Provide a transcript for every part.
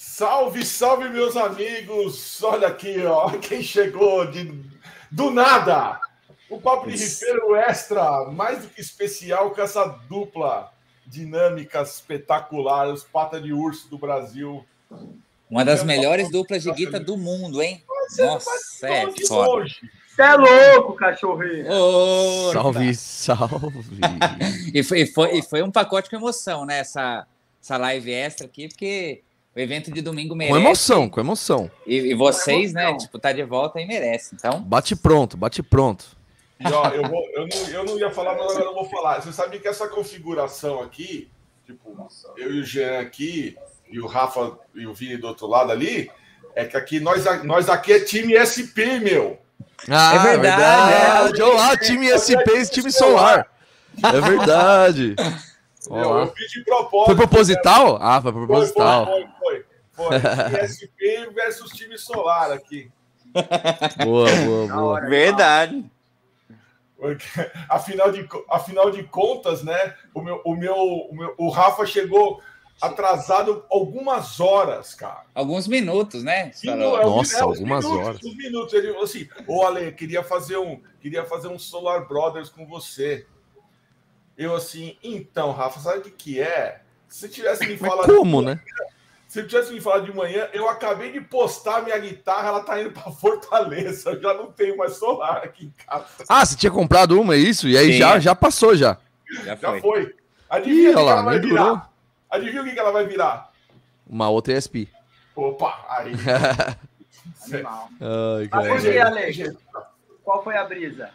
Salve, salve, meus amigos! Olha aqui, ó, quem chegou de, do nada! O Papo de Rifeiro Extra, mais do que especial com essa dupla dinâmica espetacular, os pata de urso do Brasil. Uma das melhores duplas de guita do mundo, hein? Nossa, é foda. Você é louco, cachorrinho. Oh, salve, salve. e, foi, e, foi, e foi um pacote com emoção, né? Essa, essa live extra aqui, porque o evento de domingo merece. Com emoção, com emoção. E, e vocês, né, tipo, tá de volta e merece. Então. Bate pronto, bate pronto. E, ó, eu, vou, eu, não, eu não ia falar, mas agora eu vou falar. Você sabe que essa configuração aqui, tipo, eu e o Jean aqui, e o Rafa e o Vini do outro lado ali, é que aqui nós, nós aqui é time SP, meu. Ah, é verdade. verdade. É. Olá, time SP e time solar. É verdade. Eu, eu fiz de propósito. Foi proposital? Ah, foi proposital. Foi, foi, foi. ISP versus time solar aqui. Boa, boa, boa. Verdade. Porque, afinal, de, afinal de contas, né? O meu, o meu, o meu, o Rafa chegou atrasado algumas horas, cara. Alguns minutos, né? Nossa, é, algumas minutos, horas. Uns minutos. Ele falou assim: Ô, Ale, queria fazer um, queria fazer um Solar Brothers com você. Eu assim, então, Rafa, sabe o que, que é? Se tivesse me falado. Como, né? Se tivesse me falado de manhã, eu acabei de postar minha guitarra, ela tá indo para Fortaleza. Eu já não tenho mais solar aqui em casa. Ah, você tinha comprado uma, é isso? E aí já, já passou já. Já foi. Já foi. Adivinha Ih, que lá, ela vai virar? Durou. Adivinha o que, que ela vai virar? Uma outra ESP. Opa, aí. Ai, Mas por Ale? Qual foi a brisa?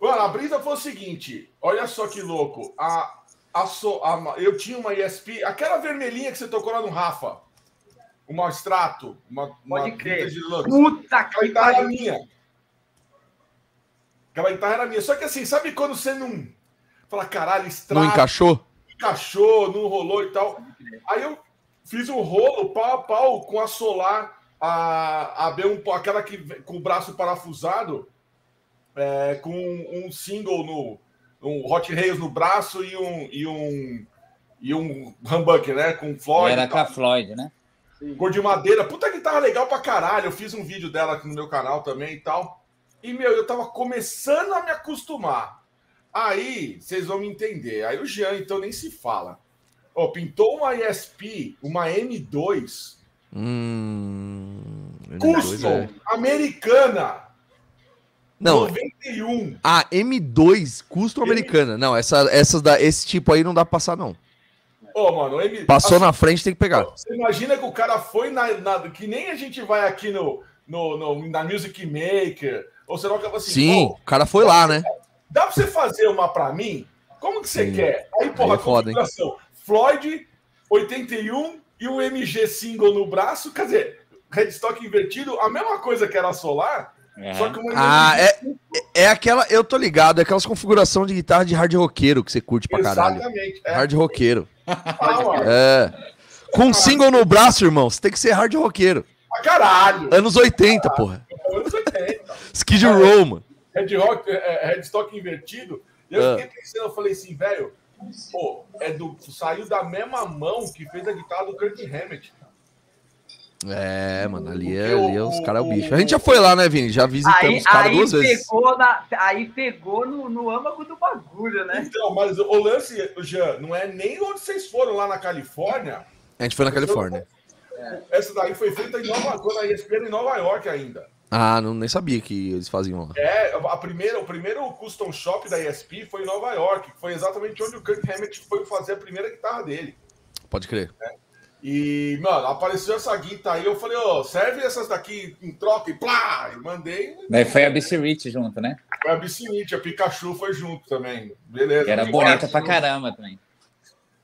Mano, a brisa foi o seguinte: olha só que louco. A, a, so, a, eu tinha uma ESP, aquela vermelhinha que você tocou lá no Rafa. Uma extrato. Uma, Pode crer. De Puta que guitarra era minha. Aquela guitarra era minha. Só que assim, sabe quando você não. Fala, caralho, extrato. Não encaixou? Encaixou, não rolou e tal. Aí eu fiz um rolo pau a pau com a Solar, a, a B1, aquela que com o braço parafusado é, com um single no um Hot Rails no braço e um e um e um humbucker, né? Com Floyd. Era com a Floyd, né? Cor de madeira. Puta guitarra legal pra caralho. Eu fiz um vídeo dela aqui no meu canal também e tal. E, meu, eu tava começando a me acostumar. Aí, vocês vão me entender. Aí o Jean, então, nem se fala. Oh, pintou uma ESP, uma M2. Hum, custom, é. americana. Não. 91. A M2 custo americana. Não, essa, essas da, esse tipo aí não dá pra passar, não. Ô, mano, M... Passou assim, na frente, tem que pegar. Você imagina que o cara foi na, na, Que nem a gente vai aqui no, no, no na Music Maker. Ou será que assim. Sim, o cara foi lá, né? Dá pra você fazer uma pra mim? Como que você Sim. quer? Aí, porra, aí é foda, configuração. Floyd, 81 e o MG single no braço. Quer dizer, headstock invertido, a mesma coisa que era solar é. Só que ah, é, é aquela. Eu tô ligado, é aquelas configuração de guitarra de hard roqueiro que você curte pra caralho. Exatamente. É. Hard roqueiro. Ah, é. Com um single no braço, irmão, você tem que ser hard roqueiro. Pra caralho. Anos 80, porra. Anos 80. Skid Row, mano. Head rock, é, headstock invertido. E eu ah. fiquei pensando, eu falei assim, velho, pô, é do, saiu da mesma mão que fez a guitarra do Kirk Hammett. É, mano, ali, é, ali é, os caras é o bicho. A gente já foi lá, né, Vini? Já visitamos os caras duas vezes. Na, aí pegou no, no âmago do bagulho, né? Então, mas o lance, Jean, não é nem onde vocês foram lá na Califórnia. A gente foi na Califórnia. Essa daí foi feita em Nova York, na ESPN em Nova York ainda. Ah, não, nem sabia que eles faziam lá. É, a primeira, o primeiro custom shop da ESP foi em Nova York, foi exatamente onde o Kirk Hammett foi fazer a primeira guitarra dele. Pode crer. É. E, mano, apareceu essa guita aí, eu falei, ó, oh, serve essas daqui em troca e plá! E mandei. Daí foi a BC Rich junto, né? Foi a BC Rich, a Pikachu foi junto também. Beleza. Que era bonita pra caramba também.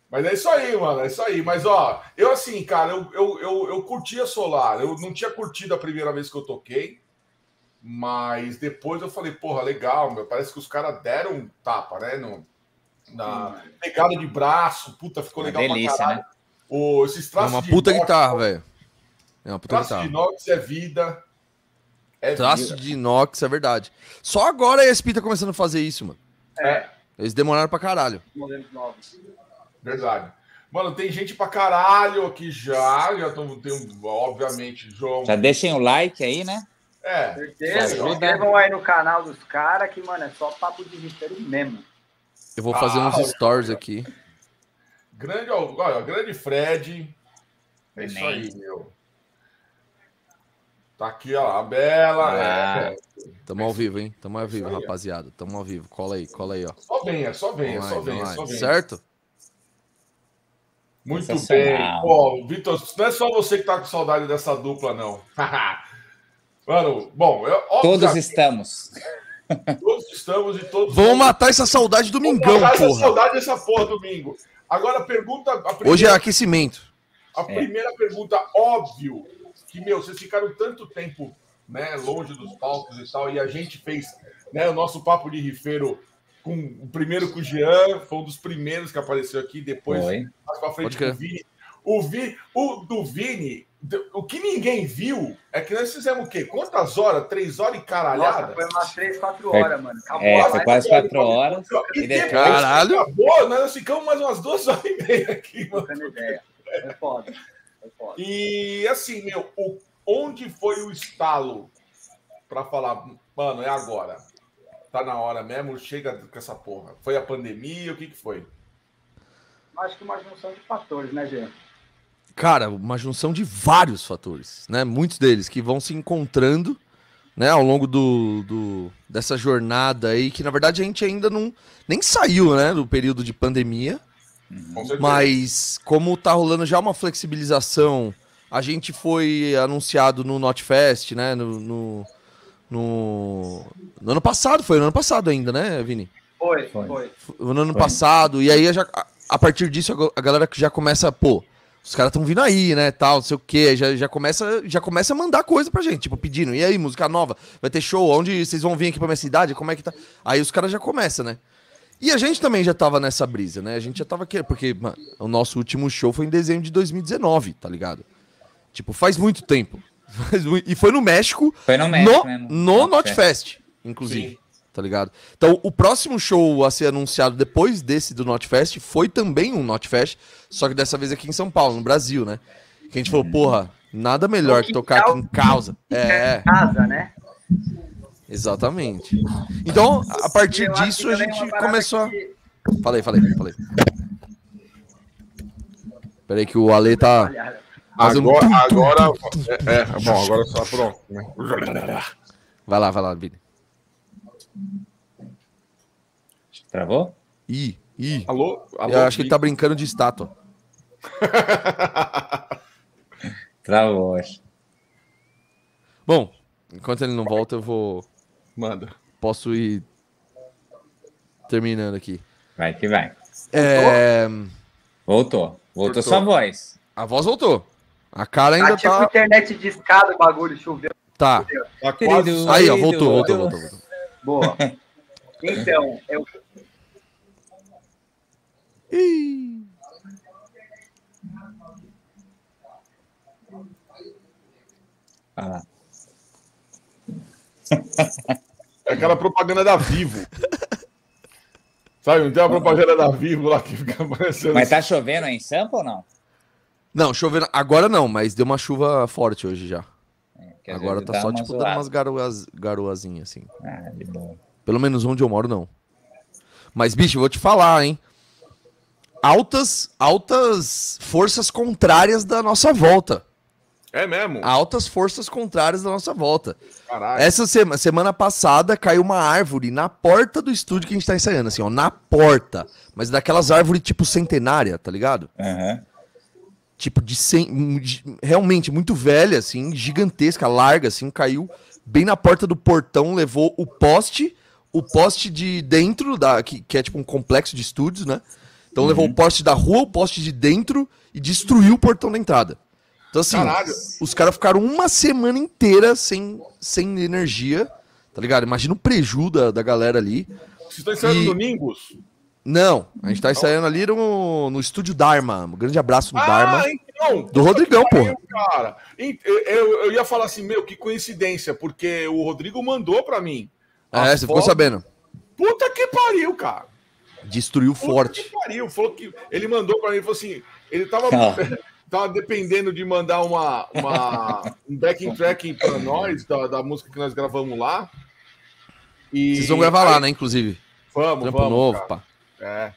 Mas é isso aí, mano, é isso aí. Mas, ó, eu assim, cara, eu, eu, eu, eu curtia Solar. Eu não tinha curtido a primeira vez que eu toquei. Mas depois eu falei, porra, legal, meu. Parece que os caras deram um tapa, né? No, na pegada de braço, puta, ficou legal delícia, pra caralho. Né? O, esses traços é uma puta inox, guitarra, velho. É uma puta traço guitarra. de inox é vida. É traço vida. de inox é verdade. Só agora a ESP tá começando a fazer isso, mano. É. Eles demoraram pra caralho. Verdade. Mano, tem gente pra caralho aqui já. Já tô, tem, obviamente, João. Já deixem o like aí, né? É. Certeza. Inscrevam aí no canal dos caras, que, mano, é só papo de mistério mesmo. Eu vou fazer ah, uns stories aqui. Grande, olha, grande Fred. É isso aí, meu. Tá aqui, ó, a Bela. Ah, é. Tamo ao vivo, hein? Tamo ao vivo, rapaziada. Tamo ao vivo. Cola aí, cola aí, ó. Só venha, só venha, só venha, só venha. Certo? Muito bem. Pô, Vitor, não é só você que tá com saudade dessa dupla, não. Mano, bom, eu, todos estamos. Todos estamos e todos. Vamos matar essa saudade domingão, matar porra. essa saudade dessa porra domingo. Agora a pergunta. A primeira, Hoje é aquecimento. A é. primeira pergunta, óbvio, que, meu, vocês ficaram tanto tempo né, longe dos palcos e tal, e a gente fez né, o nosso papo de rifeiro com o primeiro com o Jean, foi um dos primeiros que apareceu aqui, depois Oi. mais pra frente com o Vini. O, Vi, o do Vini, o que ninguém viu é que nós fizemos o quê? Quantas horas? Três horas e caralhada? Nossa, foi umas três, quatro horas, mano. Acabou, é, foi quase quatro horas. E, e depois Caralho. acabou, nós ficamos mais umas duas horas e meia aqui, mano. Ideia. É foda. É foda. E assim, meu, o, onde foi o estalo para falar, mano, é agora? Tá na hora mesmo, chega com essa porra. Foi a pandemia, o que que foi? Acho que uma junção de fatores, né, gente? Cara, uma junção de vários fatores, né? Muitos deles que vão se encontrando, né, ao longo do, do dessa jornada aí, que na verdade a gente ainda não nem saiu, né, do período de pandemia. Mas como tá rolando já uma flexibilização, a gente foi anunciado no Notfest, né, no, no, no, no ano passado, foi no ano passado ainda, né, Vini? Foi, foi. No ano foi. passado, e aí já, a partir disso a galera já começa, pô, os caras estão vindo aí, né, tal, não sei o quê, já, já, começa, já começa a mandar coisa pra gente, tipo, pedindo, e aí, música nova, vai ter show, onde vocês vão vir aqui pra minha cidade, como é que tá? Aí os caras já começam, né? E a gente também já tava nessa brisa, né? A gente já tava aqui, porque mano, o nosso último show foi em dezembro de 2019, tá ligado? Tipo, faz muito tempo. e foi no México, foi no, México, no, né? no Notfest, inclusive. Sim tá ligado? Então, o próximo show a ser anunciado depois desse do Notfest foi também um Notfest, só que dessa vez aqui em São Paulo, no Brasil, né? Que a gente falou, porra, nada melhor que tocar aqui em casa. É. Casa, né? Exatamente. Então, a partir disso, a gente começou a. Falei, falei, falei. Peraí que o Ale tá. Agora, agora, é, é, bom, agora só pronto. Né? Vai lá, vai lá, Vini. Travou? Ih, ih. Alô? Alô Eu acho que ele tá brincando de estátua. Travou, acho. Bom, enquanto ele não volta, eu vou. Manda. Posso ir terminando aqui. Vai que vai. É... Voltou. Voltou sua voz. A voz voltou. A cara ainda tá. Tipo internet de escada o bagulho, choveu. Tá. tá quase... Aí, ó, voltou, voltou, voltou, voltou. Boa. Então, eu. Ih. Ah. É aquela propaganda da Vivo. Sabe, não tem uma propaganda da Vivo lá que fica aparecendo. Mas tá chovendo aí em Sampa ou não? Não, chovendo. Agora não, mas deu uma chuva forte hoje já. É, Agora tá só, tipo, zoada. dando umas garoas, garoazinhas, assim. Ah, de boa. Pelo menos onde eu moro, não. Mas, bicho, vou te falar, hein? Altas, altas forças contrárias da nossa volta. É mesmo? Altas forças contrárias da nossa volta. Caralho. Essa semana, semana passada caiu uma árvore na porta do estúdio que a gente tá ensaiando, assim, ó, na porta. Mas daquelas árvores tipo centenária, tá ligado? Uhum. Tipo de, cem, de realmente muito velha, assim, gigantesca, larga, assim, caiu bem na porta do portão, levou o poste o poste de dentro, da, que, que é tipo um complexo de estúdios, né? Então uhum. levou o poste da rua, o poste de dentro e destruiu o portão da entrada. Então, assim, Caralho. os caras ficaram uma semana inteira sem, sem energia, tá ligado? Imagina o preju da, da galera ali. Vocês estão ensaiando e... domingos? Não, a gente tá ensaiando ali no, no estúdio Dharma. Um grande abraço no ah, Dharma. Então, do Rodrigão, pô. Cara, eu, eu, ia falar assim, meu, que coincidência, porque o Rodrigo mandou para mim. É, você ficou sabendo. Puta que pariu, cara. Destruiu Puta forte. Que pariu. Falou que ele mandou para mim, falou assim: Ele tava, ah. tava dependendo de mandar uma, uma um backing track para nós, da, da música que nós gravamos lá. E... Vocês vão gravar aí, lá, né, inclusive? Vamos, Trampo vamos. novo, cara. pá. É.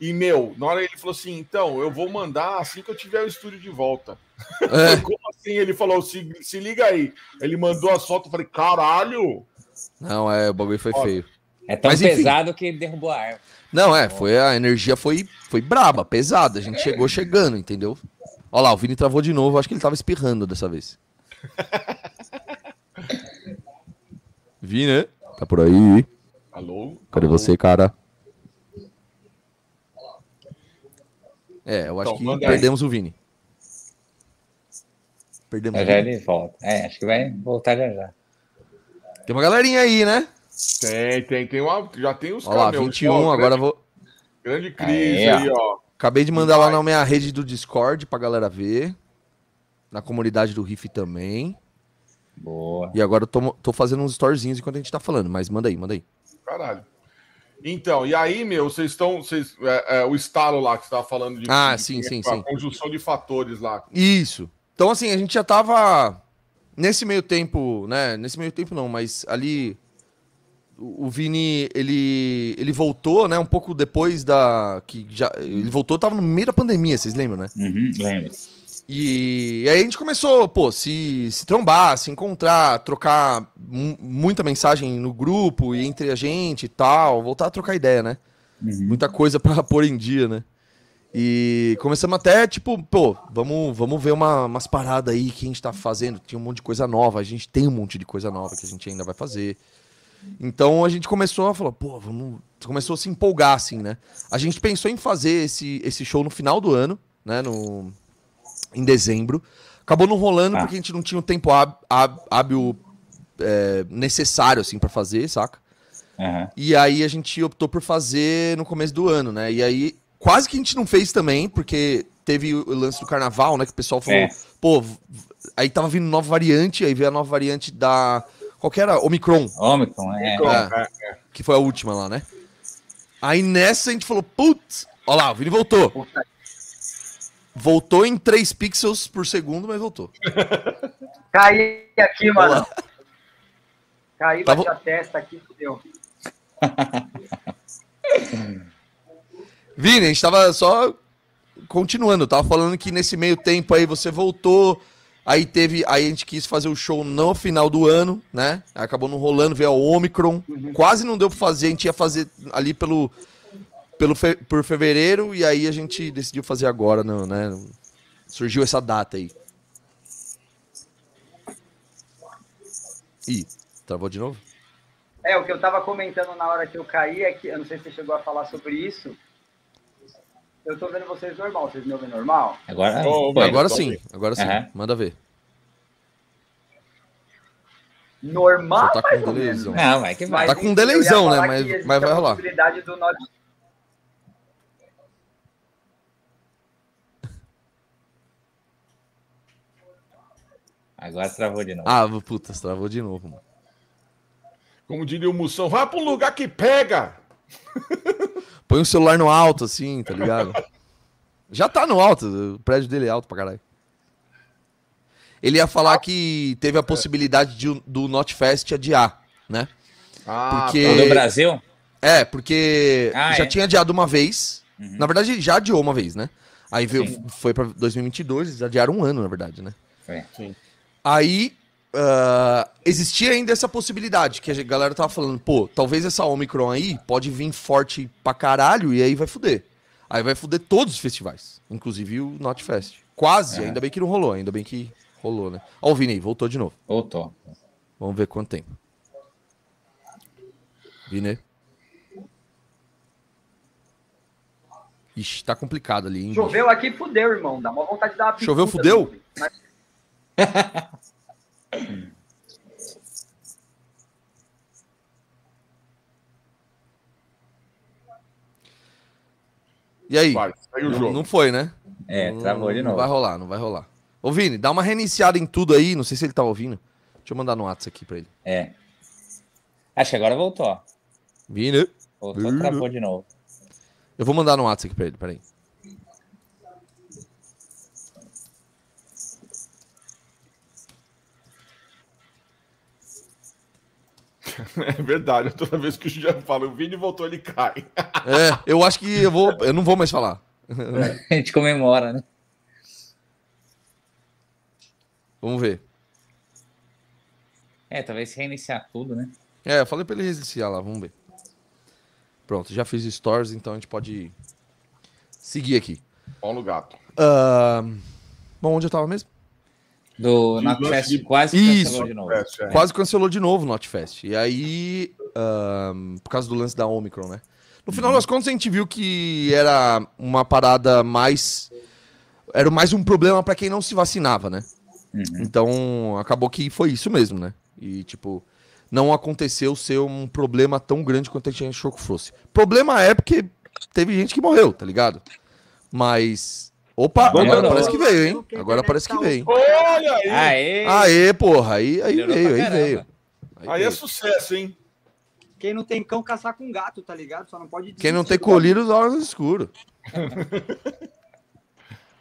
E, meu, na hora ele falou assim: então, eu vou mandar assim que eu tiver o estúdio de volta. É. Como assim? Ele falou: se, se liga aí. Ele mandou a foto, eu falei: caralho! Não, é, o bagulho foi Ó, feio. É tão Mas, pesado que derrubou a árvore. Não, é, foi a energia foi, foi braba, pesada. A gente chegou chegando, entendeu? Olha lá, o Vini travou de novo. Acho que ele tava espirrando dessa vez. Vini, tá por aí? Alô? Cadê Alô? você, cara? É, eu acho então, que perdemos aí. o Vini. Perdemos já, já ele volta. É, acho que vai voltar já já. Tem uma galerinha aí, né? Tem, tem, tem uma, já tem os Olha lá, 21, ó, agora grande, vou... Grande crise aí, aí ó. Acabei de mandar lá na minha rede do Discord pra galera ver. Na comunidade do Riff também. Boa. E agora eu tô, tô fazendo uns storyzinhos enquanto a gente tá falando, mas manda aí, manda aí. Caralho. Então, e aí, meu, vocês estão. Vocês, é, é, o estalo lá que você estava falando de. Ah, de, sim, de, sim, a sim. conjunção de fatores lá. Isso. Então, assim, a gente já tava. Nesse meio tempo, né? Nesse meio tempo não, mas ali. O Vini, ele, ele voltou, né? Um pouco depois da. que já Ele voltou, tava no meio da pandemia, vocês lembram, né? Uhum, lembro. E, aí a gente começou, pô, se, se trombar, se encontrar, trocar muita mensagem no grupo e entre a gente e tal, voltar a trocar ideia, né? Uhum. Muita coisa para pôr em dia, né? E começamos até, tipo, pô, vamos, vamos ver uma, umas paradas aí que a gente tá fazendo. Tinha um monte de coisa nova, a gente tem um monte de coisa nova que a gente ainda vai fazer. Então a gente começou a falar, pô, vamos. Começou a se empolgar, assim, né? A gente pensou em fazer esse, esse show no final do ano, né? No, em dezembro. Acabou não rolando ah. porque a gente não tinha o tempo hábil é, necessário, assim, para fazer, saca? Uhum. E aí a gente optou por fazer no começo do ano, né? E aí quase que a gente não fez também, porque teve o lance do carnaval, né? Que o pessoal falou, é. pô, aí tava vindo nova variante, aí veio a nova variante da. Qual que era? Omicron. Omicron, é. é, é. Que foi a última lá, né? Aí nessa a gente falou, putz, ó lá, o Vini voltou. Puta Voltou em 3 pixels por segundo, mas voltou. Caí aqui, mano. Caí, bati a testa aqui, fudeu. Vini, a gente tava só continuando, tava falando que nesse meio tempo aí você voltou, aí teve, aí a gente quis fazer o show no final do ano, né? Acabou não rolando, veio a Omicron, uhum. quase não deu pra fazer, a gente ia fazer ali pelo pelo fe por fevereiro e aí a gente decidiu fazer agora, não, né? Surgiu essa data aí. Ih, travou de novo? É, o que eu tava comentando na hora que eu caí é que, eu não sei se você chegou a falar sobre isso. Eu tô vendo vocês normal, vocês me ouvem normal? Agora, oh, agora sim, agora sim, uhum. manda ver. Normal, Só tá com um. Não, vai que vai. Tá com um deleizão, né? Mas, mas vai rolar. do nosso Agora travou de novo. Ah, puta, travou de novo, mano. Como diria o Moção, vai para um lugar que pega. Põe o celular no alto, assim, tá ligado? Já tá no alto, o prédio dele é alto pra caralho. Ele ia falar que teve a possibilidade de, do Notfest adiar, né? Ah, porque... Tá. no Brasil? É, porque ah, já é? tinha adiado uma vez. Uhum. Na verdade, já adiou uma vez, né? Aí veio, foi pra 2022, eles adiaram um ano, na verdade, né? É. Sim. Aí uh, existia ainda essa possibilidade, que a galera tava falando, pô, talvez essa Omicron aí pode vir forte pra caralho e aí vai fuder. Aí vai fuder todos os festivais, inclusive o Notfest. Quase, é. ainda bem que não rolou, ainda bem que rolou, né? Ó, o Vini voltou de novo. Voltou. Vamos ver quanto tempo. Vini. Ixi, tá complicado ali, hein? Choveu aqui, fudeu, irmão. Dá uma vontade de dar uma Choveu, fudeu? Mas... E aí? Vai, não, não, foi, né? É, travou de novo. Não vai rolar, não vai rolar. Ô, Vini, dá uma reiniciada em tudo aí. Não sei se ele tá ouvindo. Deixa eu mandar no WhatsApp aqui pra ele. É. Acho que agora voltou. Vini. Voltou, Vini. travou de novo. Eu vou mandar no WhatsApp aqui pra ele, peraí. É verdade, toda vez que o Jean fala, o Vini voltou, ele cai. É, eu acho que eu vou. Eu não vou mais falar. A gente comemora, né? Vamos ver. É, talvez reiniciar tudo, né? É, eu falei pra ele reiniciar lá, vamos ver. Pronto, já fiz stories, então a gente pode seguir aqui. Paulo Gato. Uh... Bom, onde eu tava mesmo? Do Notfest quase Isso, cancelou de novo. É. Quase cancelou de novo o Notfest. E aí, uh... por causa do lance da Omicron, né? No final uhum. das contas, a gente viu que era uma parada mais. Era mais um problema para quem não se vacinava, né? Uhum. Então, acabou que foi isso mesmo, né? E, tipo, não aconteceu ser um problema tão grande quanto a gente achou que fosse. Problema é porque teve gente que morreu, tá ligado? Mas. Opa, agora parece que veio, hein? Agora parece que veio. Olha aí! Aê, Aê porra, aí, aí veio, aí veio. Aí, aí é sucesso, hein? Quem não tem cão caçar com gato, tá ligado? Só não pode Quem não tem colírio os olhos escuros.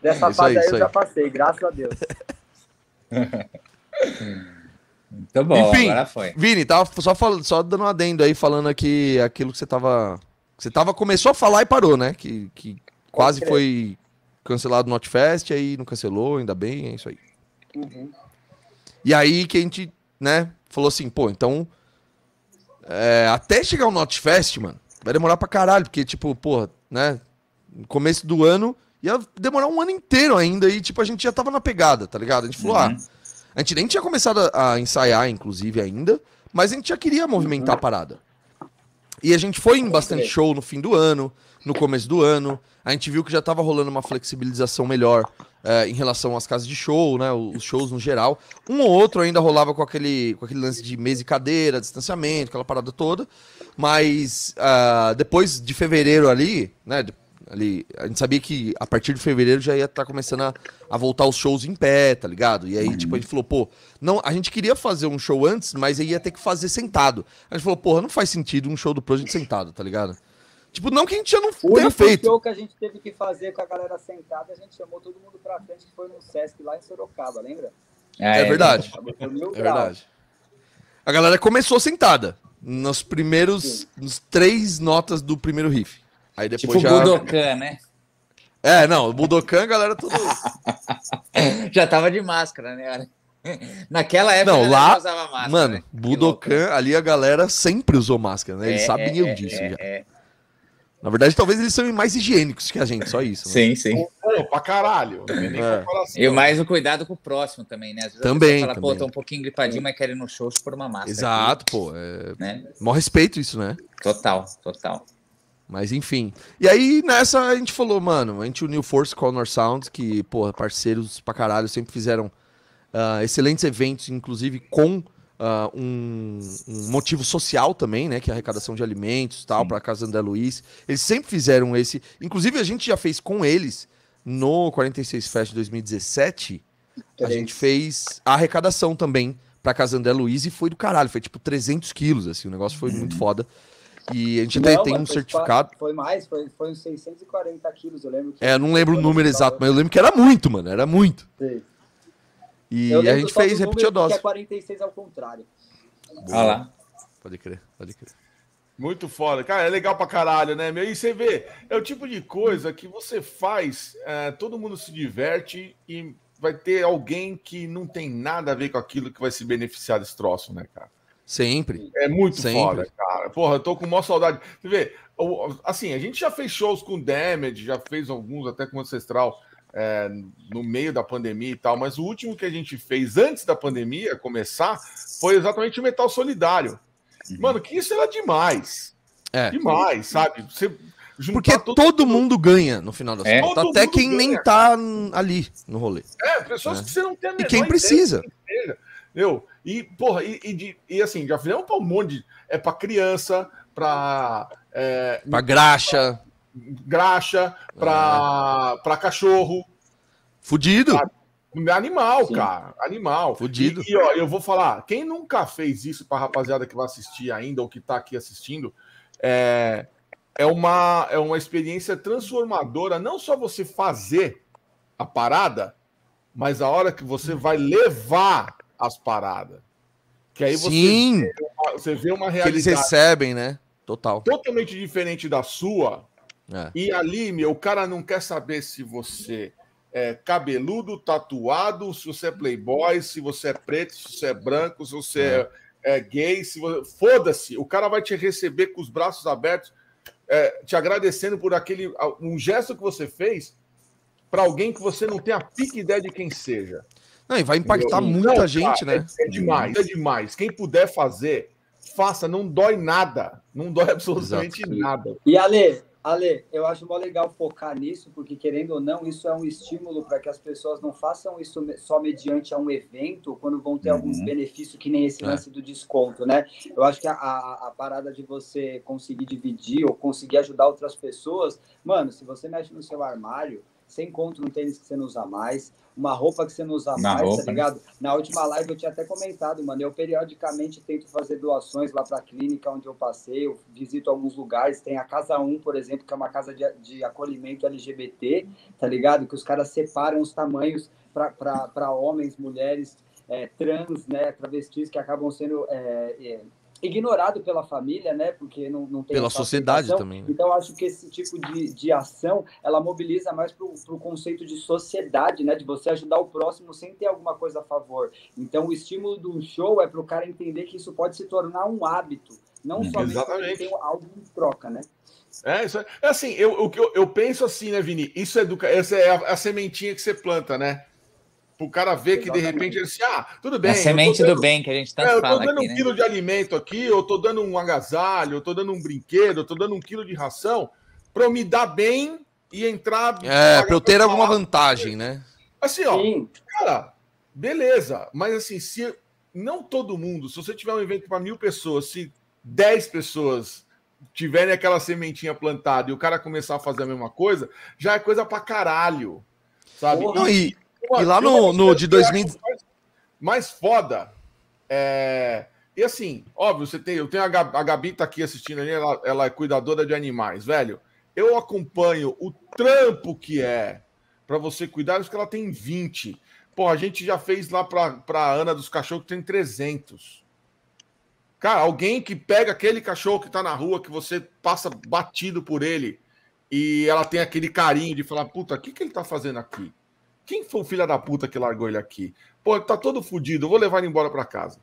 Dessa é fase aí, aí eu já passei, graças a Deus. Muito bom, Enfim, agora foi. Vini, tava só, falando, só dando um adendo aí, falando aqui aquilo que você tava. Você tava, começou a falar e parou, né? Que, que quase foi cancelado o Notfest, aí não cancelou, ainda bem, é isso aí. Uhum. E aí que a gente, né, falou assim, pô, então. É, até chegar o Notfest, mano, vai demorar pra caralho, porque, tipo, porra, né? No começo do ano ia demorar um ano inteiro ainda, e, tipo, a gente já tava na pegada, tá ligado? A gente falou, uhum. ah a gente nem tinha começado a, ensaiar, inclusive, ainda, mas a gente já queria movimentar a parada. E a gente foi em bastante show no fim do ano, no começo do ano. A gente viu que já estava rolando uma flexibilização melhor é, em relação às casas de show, né? Os shows no geral. Um ou outro ainda rolava com aquele, com aquele lance de mesa e cadeira, distanciamento, aquela parada toda. Mas uh, depois de fevereiro ali, né? ali. A gente sabia que a partir de fevereiro já ia estar tá começando a, a, voltar os shows em pé, tá ligado? E aí, uhum. tipo, a gente falou, pô, não, a gente queria fazer um show antes, mas aí ia ter que fazer sentado. A gente falou, porra, não faz sentido um show do Project sentado, tá ligado? Tipo, não que a gente já não o tenha feito. O show que a gente teve que fazer com a galera sentada, a gente chamou todo mundo pra frente, que foi no Sesc lá em Sorocaba, lembra? É, é verdade. É, é verdade. A galera começou sentada. Nos primeiros. Nos três notas do primeiro riff. Aí depois tipo já... Budokan, né? É, não, o Budokan, galera, tudo. já tava de máscara, né? Naquela época não, lá, usava máscara. Mano, né? Budokan, ali a galera sempre usou máscara, né? Eles é, sabiam é, disso é, já. É. Na verdade, talvez eles são mais higiênicos que a gente, só isso. Né? Sim, sim. Pô, pra caralho. É. E mais o cuidado com o próximo também, né? Às vezes também. Fala, também. pô, tô um pouquinho gripadinho, mas quer ir no show por uma máscara. Exato, aqui. pô. É... Né? Mó respeito isso, né? Total, total. Mas enfim. E aí nessa a gente falou, mano, a gente uniu Force com Honor Sound, que, porra, parceiros pra caralho, sempre fizeram uh, excelentes eventos, inclusive com uh, um, um, motivo social também, né? Que é a arrecadação de alimentos e tal, Sim. pra Casa André Luiz. Eles sempre fizeram esse. Inclusive, a gente já fez com eles no 46 Fest 2017. Que a gente fez a arrecadação também pra Casa André Luiz e foi do caralho. Foi tipo 300 quilos, assim. O negócio foi uhum. muito foda. E a gente até tem um certificado. Foi mais, foi, foi uns 640 quilos, eu lembro. é, não lembro o número exato, mas eu lembro que era muito, mano, era muito. Sim. E a gente fez repetir a dose. Que é 46 ao contrário. Olha lá. Pode crer, pode crer. Muito foda. Cara, é legal pra caralho, né? E você vê, é o tipo de coisa que você faz, é, todo mundo se diverte e vai ter alguém que não tem nada a ver com aquilo que vai se beneficiar desse troço, né, cara? Sempre. É muito Sempre. foda, cara. Porra, eu tô com maior saudade. Você vê, assim, a gente já fez shows com Damage, já fez alguns até com Ancestral é, no meio da pandemia e tal, mas o último que a gente fez antes da pandemia começar foi exatamente o Metal Solidário. Uhum. Mano, que isso era demais. É. Demais, sabe? Você porque todo, todo mundo ganha no final das é. contas. Até quem ganha, nem tá ali no rolê. É, pessoas é. que você não tem a E quem precisa. Eu, e, porra, e, e, de, e assim, já fizemos pra um monte de. É pra criança, pra. É, pra graxa. Graxa, pra, é. pra cachorro. Fudido. Pra, animal, Sim. cara. Animal. Fudido. E, e, ó, eu vou falar, quem nunca fez isso pra rapaziada que vai assistir ainda, ou que tá aqui assistindo, é, é, uma, é uma experiência transformadora, não só você fazer a parada, mas a hora que você vai levar as paradas. Que aí você, Sim. Vê uma, você vê uma realidade. Que eles recebem, né? Total. Totalmente diferente da sua. É. E ali, meu, o cara não quer saber se você é cabeludo, tatuado, se você é playboy, se você é preto, se você é branco, se você é, é, é gay, se você... foda-se, o cara vai te receber com os braços abertos, é, te agradecendo por aquele um gesto que você fez para alguém que você não tem a pique ideia de quem seja. Não, e vai impactar Entendeu? muita não, gente, cara, né? É, demais, é demais. Quem puder fazer, faça, não dói nada. Não dói absolutamente Exato. nada. E Ale, Ale, eu acho mó legal focar nisso, porque querendo ou não, isso é um estímulo para que as pessoas não façam isso só mediante a um evento, quando vão ter uhum. alguns benefícios, que nem esse é. lance do desconto, né? Eu acho que a, a, a, parada de você conseguir dividir ou conseguir ajudar outras pessoas, mano, se você mexe no seu armário, você encontra um tênis que você não usa mais, uma roupa que você não usa Na mais, tá roupa, tá ligado? Né? Na última live eu tinha até comentado, mano, eu periodicamente tento fazer doações lá para a clínica onde eu passei, eu visito alguns lugares, tem a Casa 1, por exemplo, que é uma casa de, de acolhimento LGBT, tá ligado? Que os caras separam os tamanhos para homens, mulheres, é, trans, né, travestis que acabam sendo é, é, ignorado pela família, né? Porque não, não tem pela sociedade também. Né? Então acho que esse tipo de, de ação ela mobiliza mais para o conceito de sociedade, né? De você ajudar o próximo sem ter alguma coisa a favor. Então o estímulo do show é para o cara entender que isso pode se tornar um hábito, não só Exatamente. tem algo em troca, né? É, isso é, é assim, eu, eu, eu penso assim, né, Vini? Isso é, do, essa é a, a sementinha que você planta, né? O cara ver que de repente ele assim, ah, tudo bem. A semente dando, do bem que a gente tá é, Eu tô dando aqui, um né? quilo de alimento aqui, eu tô dando um agasalho, eu tô dando um brinquedo, eu tô dando um quilo de ração para eu me dar bem e entrar. É, para eu ter alguma vantagem, né? Assim, ó, Sim. cara, beleza, mas assim, se não todo mundo, se você tiver um evento para mil pessoas, se dez pessoas tiverem aquela sementinha plantada e o cara começar a fazer a mesma coisa, já é coisa pra caralho. Sabe? Não, e, e lá no, no de 2000. Mais, mais foda. É... E assim, óbvio, você tem. Eu tenho a Gabi, a Gabi tá aqui assistindo ali, ela, ela é cuidadora de animais, velho. Eu acompanho o trampo que é para você cuidar, porque ela tem 20. Pô, a gente já fez lá para Ana dos cachorros que tem 300. Cara, alguém que pega aquele cachorro que tá na rua, que você passa batido por ele, e ela tem aquele carinho de falar: puta, o que, que ele tá fazendo aqui? Quem foi o filho da puta que largou ele aqui? Pô, tá todo fudido, vou levar ele embora para casa.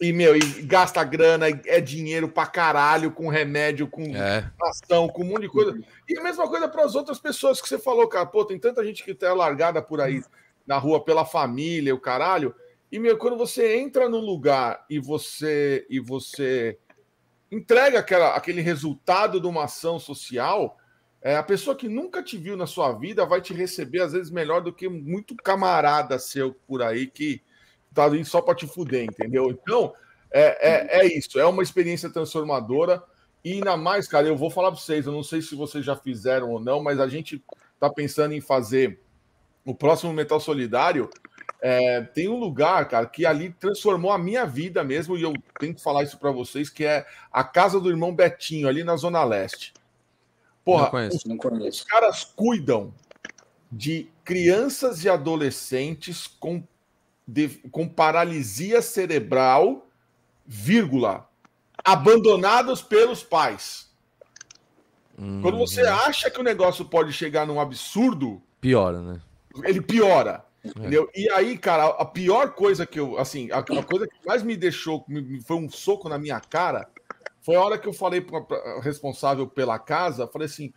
E, meu, e gasta grana, é dinheiro pra caralho, com remédio, com é. ação, com um monte de coisa. E a mesma coisa para as outras pessoas que você falou, cara. Pô, tem tanta gente que tá largada por aí na rua pela família, o caralho. E, meu, quando você entra no lugar e você e você entrega aquela, aquele resultado de uma ação social, é, a pessoa que nunca te viu na sua vida vai te receber, às vezes, melhor do que muito camarada seu por aí que tá ali só para te fuder, entendeu? Então, é, é, é, isso, é uma experiência transformadora. E ainda mais, cara, eu vou falar para vocês, eu não sei se vocês já fizeram ou não, mas a gente tá pensando em fazer o próximo Metal Solidário. É, tem um lugar, cara, que ali transformou a minha vida mesmo, e eu tenho que falar isso para vocês, que é a casa do irmão Betinho, ali na Zona Leste. Porra, não conheço, os, não conheço. os caras cuidam de crianças e adolescentes com, de, com paralisia cerebral, vírgula, abandonados pelos pais. Hum, Quando você hum. acha que o negócio pode chegar num absurdo, piora, né? Ele piora. É. Entendeu? E aí, cara, a pior coisa que eu, assim, a, a coisa que mais me deixou, me, foi um soco na minha cara, foi a hora que eu falei para responsável pela casa, falei assim: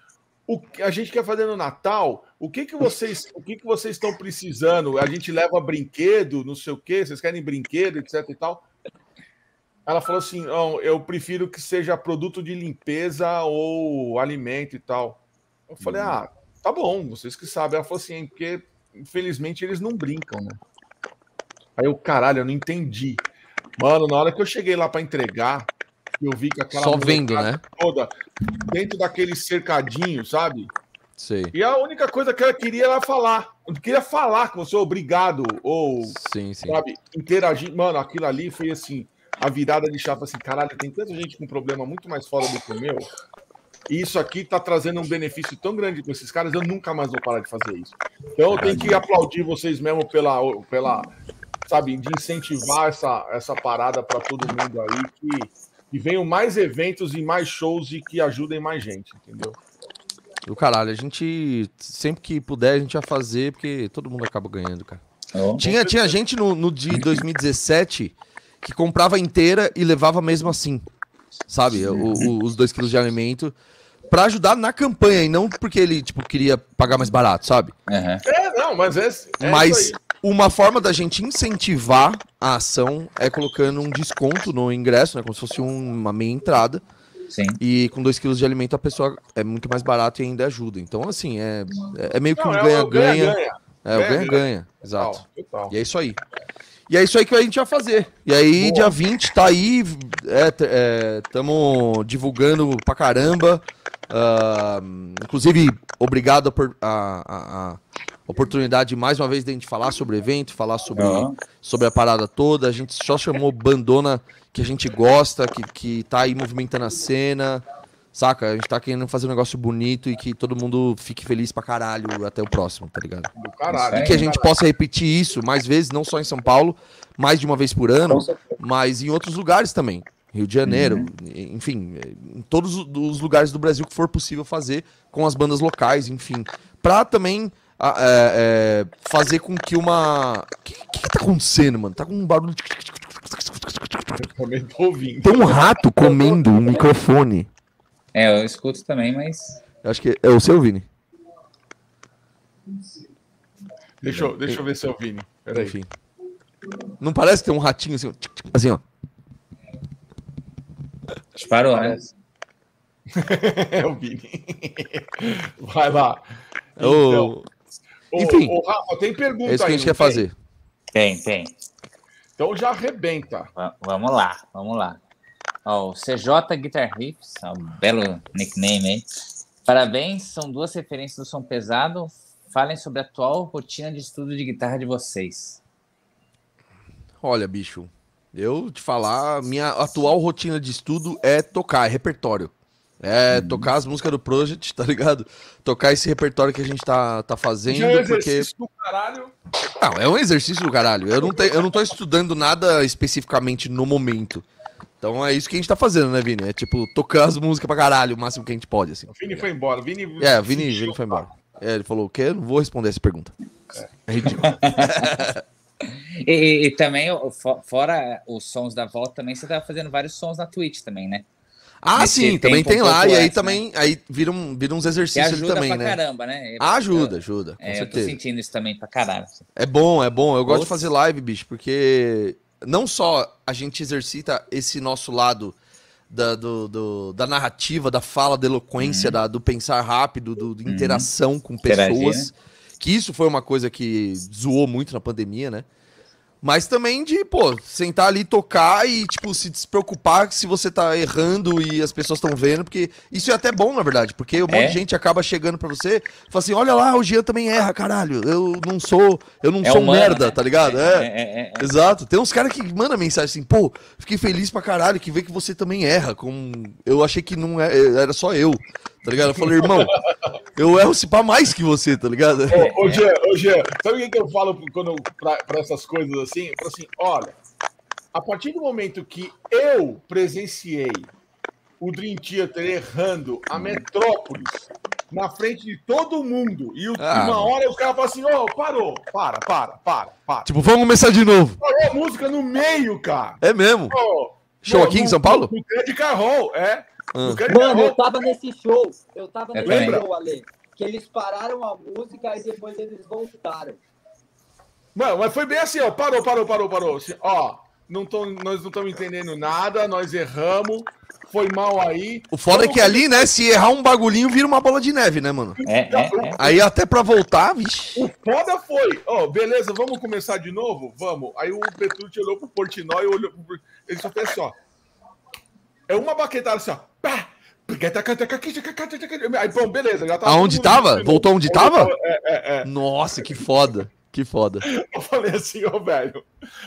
o que a gente quer fazer no Natal? O que que vocês, o que que vocês estão precisando? A gente leva brinquedo, não sei o quê, vocês querem brinquedo, etc e tal. Ela falou assim: não, eu prefiro que seja produto de limpeza ou alimento e tal. Eu falei: uhum. ah, tá bom, vocês que sabem. Ela falou assim: porque infelizmente eles não brincam, né? Aí eu, caralho, eu não entendi. Mano, na hora que eu cheguei lá para entregar, eu vi que aquela Só vendo, né? toda dentro daquele cercadinho, sabe? Sei. E a única coisa que ela queria era falar. Eu queria falar com você, obrigado, ou sim, sim. sabe, interagir. Mano, aquilo ali foi assim, a virada de chave assim, caralho, tem tanta gente com problema muito mais foda do que o meu. E isso aqui tá trazendo um benefício tão grande com esses caras, eu nunca mais vou parar de fazer isso. Então eu tenho que aplaudir vocês mesmo pela, pela sabe, de incentivar essa, essa parada para todo mundo aí, que, que venham mais eventos e mais shows e que ajudem mais gente, entendeu? Do caralho, a gente, sempre que puder, a gente vai fazer, porque todo mundo acaba ganhando, cara. Oh, tinha, tinha gente no, no de 2017 que comprava inteira e levava mesmo assim, sabe? O, o, os dois quilos de alimento para ajudar na campanha e não porque ele tipo queria pagar mais barato, sabe? Uhum. É, não, mas é, é mas uma forma da gente incentivar a ação é colocando um desconto no ingresso, né? Como se fosse uma meia entrada. Sim. E com 2 quilos de alimento a pessoa é muito mais barato e ainda ajuda. Então, assim, é, é meio que um ganha-ganha. É, o ganha-ganha. Exato. Total. E é isso aí. E é isso aí que a gente vai fazer. E aí, Boa. dia 20, tá aí. Estamos é, é, divulgando pra caramba. Uh, inclusive, obrigado por a, a, a, oportunidade mais uma vez de a gente falar sobre o evento, falar sobre, uhum. sobre a parada toda. A gente só chamou bandona que a gente gosta, que, que tá aí movimentando a cena. Saca? A gente tá querendo fazer um negócio bonito e que todo mundo fique feliz pra caralho até o próximo, tá ligado? Do caralho. E que a gente possa repetir isso mais vezes, não só em São Paulo, mais de uma vez por ano, mas em outros lugares também. Rio de Janeiro, uhum. enfim, em todos os lugares do Brasil que for possível fazer com as bandas locais, enfim. Pra também é, é, fazer com que uma. O que, que, que tá acontecendo, mano? Tá com um barulho. Eu também tô ouvindo. Tem um rato comendo o microfone. É, eu escuto também, mas. Eu acho que é o seu, Vini. Deixa eu, deixa eu ver se é o Vini. Peraí. Enfim. Não parece ter um ratinho assim, assim, ó. Disparou, né? é o Vini. Vai lá. Então, Enfim, ô, Rafa, tem pergunta É isso que a gente quer tem? fazer. Tem, tem. Então já arrebenta. V vamos lá, vamos lá. Ó, o CJ Guitar Riffs, um belo nickname aí. Parabéns, são duas referências do som pesado. Falem sobre a atual rotina de estudo de guitarra de vocês. Olha, bicho, eu te falar, minha atual rotina de estudo é tocar, é repertório. É hum. tocar as músicas do Project, tá ligado? Tocar esse repertório que a gente tá, tá fazendo. Já é um exercício porque... do caralho. Não, é um exercício do caralho. Eu não, te, eu não tô estudando nada especificamente no momento. Então é isso que a gente tá fazendo, né, Vini? É tipo, tocar as músicas pra caralho, o máximo que a gente pode, assim. O Vini foi embora. Vini... É, o Vini, Vini foi embora. É, ele falou o quê? Eu não vou responder essa pergunta. É, é ridículo. e, e, e, também, fora os sons da volta, também você tá fazendo vários sons na Twitch também, né? Ah, sim, também tem um lá, e aí também né? aí vira, um, vira uns exercícios ali também, pra né? caramba, né? ajuda, ajuda. É, eu tô sentindo isso também pra caralho. É bom, é bom. Eu gosto de fazer live, bicho, porque não só a gente exercita esse nosso lado da, do, do, da narrativa, da fala, da eloquência, uhum. da, do pensar rápido, do, de uhum. interação uhum. com pessoas. Interagir, né? Que isso foi uma coisa que zoou muito na pandemia, né? Mas também de, pô, sentar ali, tocar e, tipo, se despreocupar se você tá errando e as pessoas estão vendo, porque isso é até bom, na verdade, porque um é? monte de gente acaba chegando pra você e fala assim, olha lá, o Jean também erra, caralho, eu não sou, eu não é sou humano, merda, né? tá ligado? É, é, é, é, é. exato. Tem uns caras que mandam mensagem assim, pô, fiquei feliz pra caralho, que vê que você também erra, com... eu achei que não era só eu, tá ligado? Eu falei, irmão, eu erro se pá mais que você, tá ligado? Ô, ô Jean, ô Jean, sabe o que eu falo quando, pra, pra essas coisas assim? Eu falo assim, olha, a partir do momento que eu presenciei o Dream Theater errando a Metrópolis na frente de todo mundo e ah, uma hora o cara fala assim, ô, oh, parou, para, para, para, para. Tipo, vamos começar de novo. Parou a música no meio, cara. É mesmo? Oh, Show aqui no, em São Paulo? No, no de Carroll, é. Ah. Mano, eu tava nesse show. Eu tava nesse Lembra? show, Ale. Que eles pararam a música e depois eles voltaram. Mano, mas foi bem assim, ó. Parou, parou, parou, parou. Assim, ó, não tô, nós não estamos entendendo nada, nós erramos, foi mal aí. O foda é que ali, né, se errar um bagulhinho, vira uma bola de neve, né, mano? É, é, é. Aí até pra voltar, vixe. O foda foi, ó, oh, beleza, vamos começar de novo? Vamos. Aí o Petrucci olhou pro Portinó e olhou pro... Ele só fez assim, ó. É uma baquetada assim, ó. Pá! Aí, bom, beleza. Já tava Aonde tava? Voltou onde tava? É, é, é. Nossa, que foda. Que foda. Eu falei assim, ô, velho.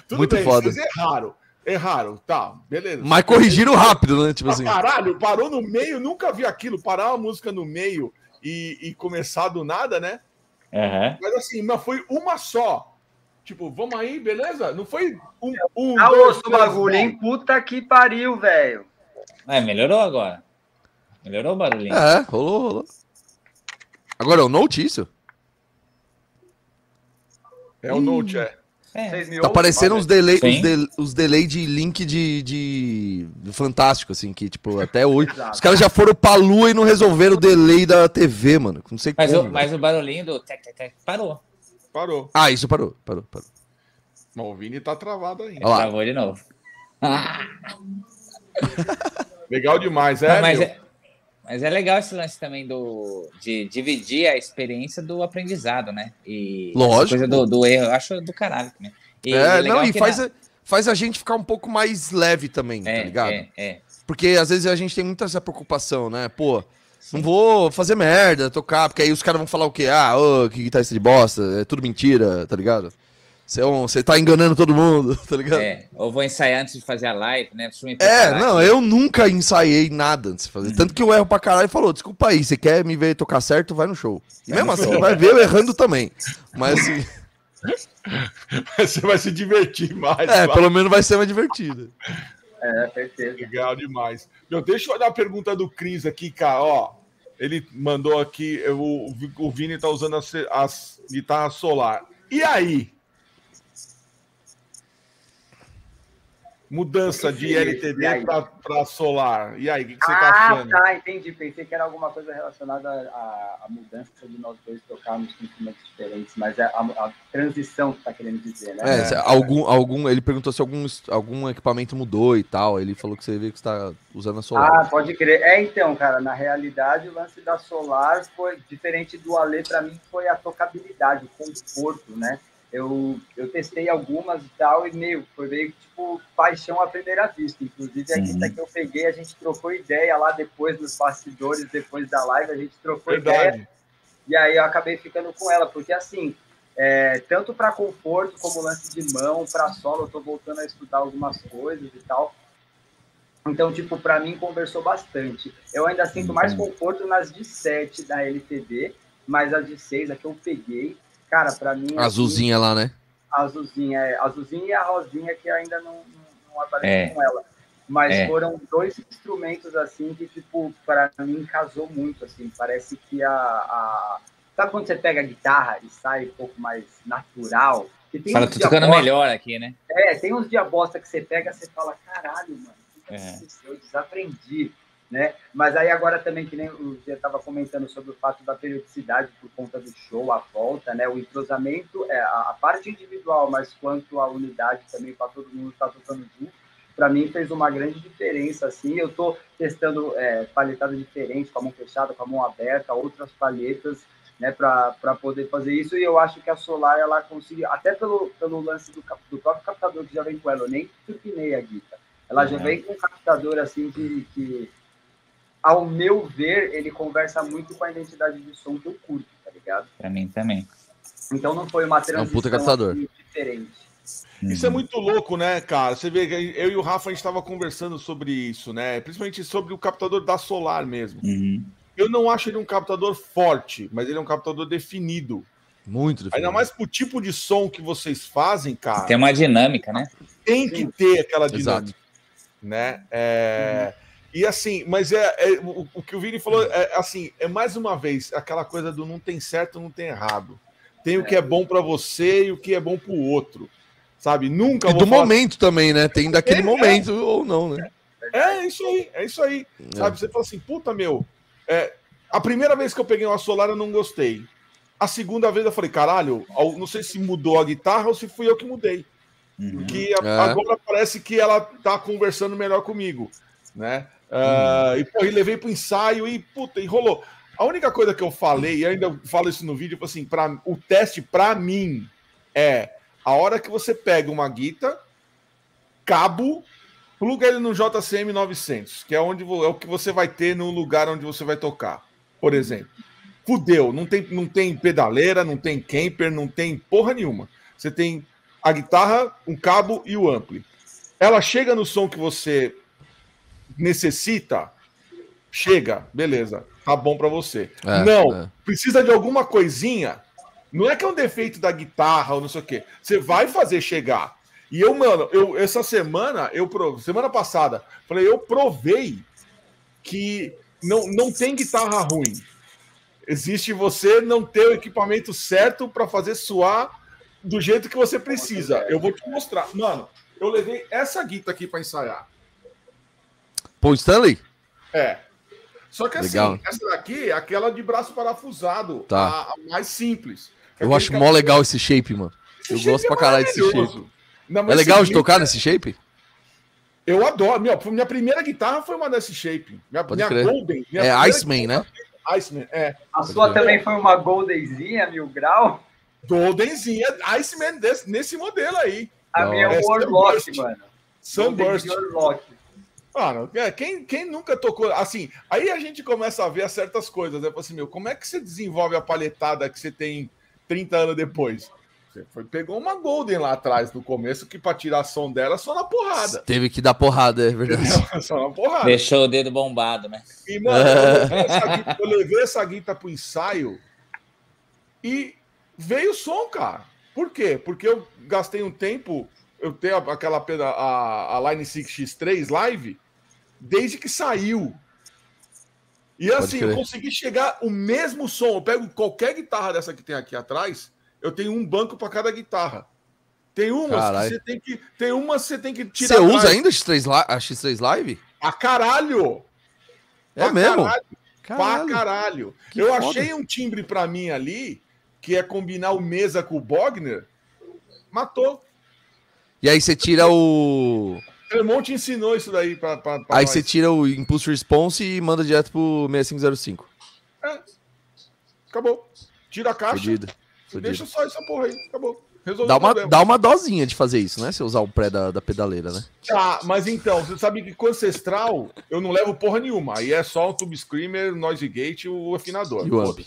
Tudo Muito bem, foda. vocês erraram. Erraram, tá, beleza. Mas corrigiram rápido, né? Tipo ah, assim. Caralho, parou no meio, nunca vi aquilo. Parar uma música no meio e, e começar do nada, né? Uhum. Mas assim, mas foi uma só. Tipo, vamos aí, beleza? Não foi um. um tá dois, o bagulho, hein? Puta que pariu, velho. É, melhorou agora. Melhorou o barulhinho. É, rolou, rolou. Agora é o Note isso? É o Note, é. É. Tá parecendo os delay, os, de, os delay de link de, de, de, Fantástico, assim, que, tipo, até hoje. os caras já foram pra lua e não resolveram o delay da TV, mano. Não sei mas como. O, mas o barulhinho do tec, tec, tec parou. Parou. Ah, isso parou, parou, parou. Mas o Vini tá travado ainda. Olha Travou de novo. Legal demais, é, mas, é, mas é legal esse lance também do, de dividir a experiência do aprendizado, né? E Lógico. coisa do, do erro, eu acho do caralho também. E é, não, e faz, na... a, faz a gente ficar um pouco mais leve também, tá é, tá ligado? É, é. Porque às vezes a gente tem muita essa preocupação, né? Pô, não vou fazer merda, tocar, porque aí os caras vão falar o quê? Ah, ô, que guitarrista de bosta, é tudo mentira, tá ligado? Você, é um, tá enganando todo mundo, tá ligado? É, ou vou ensaiar antes de fazer a live, né? É, não, aqui. eu nunca ensaiei nada antes de fazer. Uhum. Tanto que eu erro pra caralho e falou: desculpa aí, você quer me ver tocar certo, vai no show. E mesmo assim, você vai ver eu errando também. Mas assim. você vai se divertir mais. É, vai. pelo menos vai ser mais divertido. É, certeza. Legal demais. Meu, deixa eu olhar a pergunta do Cris aqui, cara. Ó, ele mandou aqui: o, o Vini tá usando as, as guitarras solar. E aí? Mudança de LTD para solar. E aí, o que, que você está ah, achando? Ah, tá, entendi. Pensei que era alguma coisa relacionada à, à mudança de nós dois tocarmos com instrumentos diferentes, mas é a, a transição que está querendo dizer, né? É, é, algum, algum, ele perguntou se algum, algum equipamento mudou e tal. Ele falou que você vê que está usando a solar. Ah, pode crer. É, então, cara, na realidade, o lance da solar foi diferente do Ale, para mim, foi a tocabilidade, o conforto, né? Eu, eu testei algumas e tal, e meio, foi meio tipo paixão à primeira vista. Inclusive, a guita que eu peguei, a gente trocou ideia lá depois dos bastidores, depois da live, a gente trocou Verdade. ideia. E aí eu acabei ficando com ela, porque assim, é, tanto para conforto como lance de mão, para solo, eu tô voltando a estudar algumas coisas e tal. Então, tipo, para mim conversou bastante. Eu ainda sinto mais conforto nas de 7 da LTD, mas as de 6, a que eu peguei, Cara, para mim. Assim, azulzinha assim, lá, né? Azulzinha, é. Azulzinha e a rosinha que ainda não, não apareceu é. com ela. Mas é. foram dois instrumentos, assim, que, tipo, para mim casou muito, assim. Parece que a, a. Sabe quando você pega a guitarra e sai um pouco mais natural? Que tem fala, tô tocando bosta... melhor aqui, né? É, tem uns dia bosta que você pega e você fala, caralho, mano, que é. eu desaprendi né? Mas aí agora também, que nem o Zé estava comentando sobre o fato da periodicidade por conta do show, a volta, né? O entrosamento, é, a, parte individual, mas quanto a unidade também para todo mundo estar tá tocando junto, para mim fez uma grande diferença, assim. Eu estou testando é, palhetada diferente, com a mão fechada, com a mão aberta, outras palhetas, né, para poder fazer isso. E eu acho que a Solar, ela conseguiu, até pelo, pelo lance do, do próprio captador que já vem com ela, eu nem turpinei a guitarra. Ela uhum. já vem com um captador, assim, que, que ao meu ver, ele conversa muito com a identidade de som que eu curto, tá ligado? Pra mim também. Então não foi uma transição é um puta. Assim, diferente. Isso é muito louco, né, cara? Você vê que eu e o Rafa a gente estava conversando sobre isso, né? Principalmente sobre o captador da Solar mesmo. Uhum. Eu não acho ele um captador forte, mas ele é um captador definido. Muito definido. Ainda mais pro tipo de som que vocês fazem, cara. Tem uma dinâmica, né? Tem que ter aquela dinâmica, Exato. né? É... Uhum. E assim, mas é, é o, o, que o Vini falou é assim, é mais uma vez aquela coisa do não tem certo, não tem errado. Tem o que é bom para você e o que é bom para o outro. Sabe? Nunca E do falar... momento também, né? Tem daquele é, momento é. ou não, né? É, isso aí, é isso aí. Sabe? Você fala assim, puta meu, é, a primeira vez que eu peguei uma solar eu não gostei. A segunda vez eu falei, caralho, não sei se mudou a guitarra ou se fui eu que mudei. Uhum. Que agora parece que ela tá conversando melhor comigo, né? Uh, e, pô, e levei pro ensaio e, puta, enrolou. A única coisa que eu falei, e ainda falo isso no vídeo, tipo assim, pra, o teste para mim é a hora que você pega uma guita, cabo, pluga ele no JCM 900, que é onde é o que você vai ter no lugar onde você vai tocar, por exemplo. Fudeu, não tem, não tem pedaleira, não tem camper, não tem porra nenhuma. Você tem a guitarra, um cabo e o ampli. Ela chega no som que você necessita, chega, beleza, tá bom para você. É, não, é. precisa de alguma coisinha, Não é que é um defeito da guitarra ou não sei o quê. Você vai fazer chegar. E eu, mano, eu, essa semana, eu semana passada, falei, eu provei que não, não tem guitarra ruim. Existe você não ter o equipamento certo para fazer suar do jeito que você precisa. Eu vou te mostrar. Mano, eu levei essa guitarra aqui para ensaiar. Paul Stanley? É. Só que assim, legal. essa daqui é aquela de braço parafusado, tá. a, a mais simples. Eu acho mó legal esse shape, mano. Esse eu shape gosto é pra caralho desse shape. Não, é legal de tocar é... nesse shape? Eu adoro. Minha, minha primeira guitarra foi uma desse shape. Minha, Pode minha Golden. Minha é Iceman, né? Iceman, é. A Pode sua também foi uma Goldenzinha, mil grau? Goldenzinha, Iceman desse, nesse modelo aí. A minha é Warlock, mano. Sunburst. Warlock. Mano, é, quem, quem nunca tocou. Assim, aí a gente começa a ver certas coisas, né? Assim, meu, como é que você desenvolve a palhetada que você tem 30 anos depois? Você foi, pegou uma Golden lá atrás no começo, que para tirar som dela só na porrada. Teve que dar porrada, é verdade. só na porrada. Deixou o dedo bombado, né? E, mano, eu levei essa guita, eu levei essa guita pro ensaio e veio o som, cara. Por quê? Porque eu gastei um tempo, eu tenho aquela a, a Line 6X3 Live, desde que saiu. E assim, eu consegui chegar o mesmo som. Eu pego qualquer guitarra dessa que tem aqui atrás, eu tenho um banco para cada guitarra. Tem umas que você tem que. Tem umas você tem que tirar. Você usa ainda a X3, a X3 Live? A caralho! É mesmo? Caralho. Caralho. Pra caralho. Que eu foda. achei um timbre para mim ali, que é combinar o Mesa com o Bogner. Matou. E aí você tira o. Clermont ensinou isso daí pra. pra, pra aí nós. você tira o Impulse Response e manda direto pro 6505. É. Acabou. Tira a caixa. Fudido. Deixa só essa porra aí, acabou. dá uma, dá uma dosinha de fazer isso, né? Se usar o pré da, da pedaleira, né? Tá, mas então, você sabe que com ancestral eu não levo porra nenhuma. Aí é só o Tube Screamer, Noise Gate e o afinador. E o amp.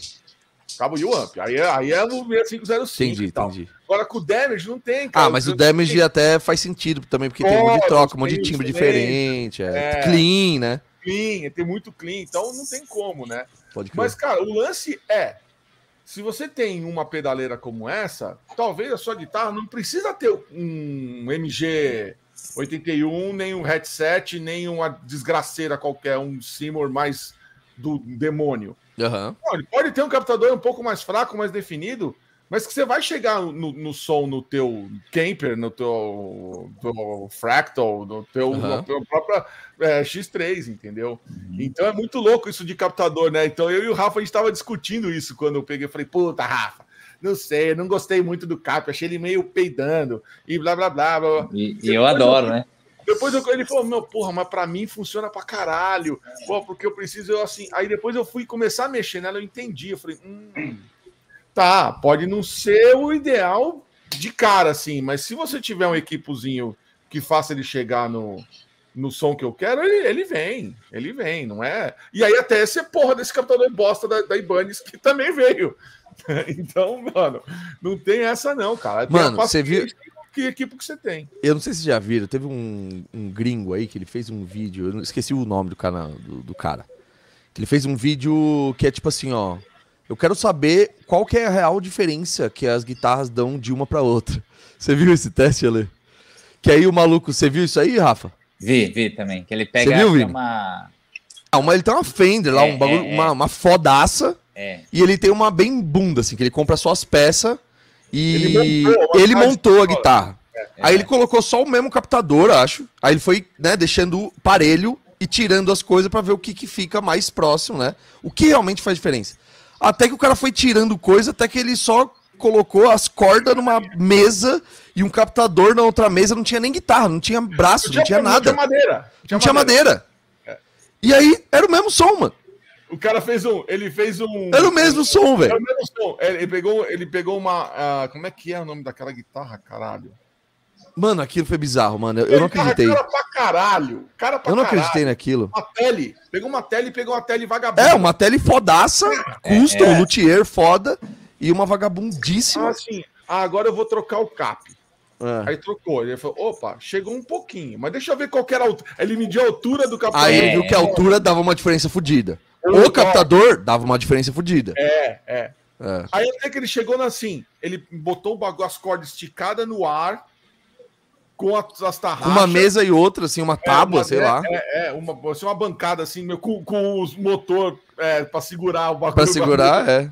Acaba o amp. Aí é, aí é no 6505. Entendi, entendi. Agora com o damage não tem. Cara. Ah, mas o damage tem. até faz sentido também, porque tem um monte de troca, um monte de timbre diferente. É, é, clean, né? Clean, tem muito clean, então não tem como, né? Pode Mas, cara, o lance é se você tem uma pedaleira como essa, talvez a sua guitarra não precisa ter um MG 81, nem um headset, nem uma desgraceira qualquer, um Seymour mais do demônio. Uhum. Não, pode ter um captador um pouco mais fraco, mais definido, mas que você vai chegar no, no som no teu Camper, no teu, teu Fractal, no teu, uhum. é, X3, entendeu? Uhum. Então é muito louco isso de captador, né? Então eu e o Rafa, a gente estava discutindo isso quando eu peguei. Falei, puta, Rafa, não sei, não gostei muito do cap, achei ele meio peidando e blá blá blá. blá. E, e eu adoro, eu, né? Depois eu, ele falou, meu, porra, mas pra mim funciona pra caralho. Pô, porque eu preciso, eu assim. Aí depois eu fui começar a mexer nela, eu entendi. Eu falei, hum Tá, pode não ser o ideal de cara, assim, mas se você tiver um equipozinho que faça ele chegar no, no som que eu quero, ele, ele vem, ele vem, não é? E aí até esse porra desse captador bosta da, da Ibanez que também veio. então, mano, não tem essa não, cara. Tem mano, você viu que equipe que você tem. Eu não sei se já viram, teve um, um gringo aí que ele fez um vídeo, eu esqueci o nome do canal do, do cara. Que ele fez um vídeo que é tipo assim, ó, eu quero saber qual que é a real diferença que as guitarras dão de uma para outra. Você viu esse teste, Ale? Que aí o maluco, você viu isso aí, Rafa? Vi, vi também. Que ele pega viu, uma. Ah, uma, ele tem uma Fender lá, é, um bagulho, é, uma, é. uma fodaça. É. E ele tem uma bem bunda, assim, que ele compra só as peças e ele montou, ele montou a guitarra. É. Aí ele colocou só o mesmo captador, acho. Aí ele foi, né, deixando parelho e tirando as coisas para ver o que, que fica mais próximo, né? O que realmente faz diferença. Até que o cara foi tirando coisa, até que ele só colocou as cordas numa mesa e um captador na outra mesa, não tinha nem guitarra, não tinha braço, não tinha, não tinha nada. Não tinha madeira. Não tinha madeira. madeira. É. E aí, era o mesmo som, mano. O cara fez um. Ele fez um. Era o mesmo som, velho. Era o mesmo som. Ele pegou, ele pegou uma. Uh, como é que é o nome daquela guitarra, caralho? Mano, aquilo foi bizarro, mano. Eu, eu não acreditei. Cara pra caralho. Cara pra eu não caralho. acreditei naquilo. Uma tele. Pegou uma tele e pegou uma tele vagabunda. É, uma tele fodaça, é, custom, é. luthier foda e uma vagabundíssima. Ah, assim, ah, agora eu vou trocar o cap. É. Aí trocou. Ele falou: opa, chegou um pouquinho, mas deixa eu ver qual era a altura. Ele mediu a altura do captador. Aí ele viu que a altura dava uma diferença fodida. O captador dava uma diferença fodida. É, é. É. Aí até que ele chegou assim, ele botou as cordas esticadas no ar, com as, as tarraxas. Uma mesa e outra, assim, uma tábua, é, uma, sei é, lá. É, é, uma, assim, uma bancada assim, com, com os motor é, para segurar o bagulho. Pra segurar, é.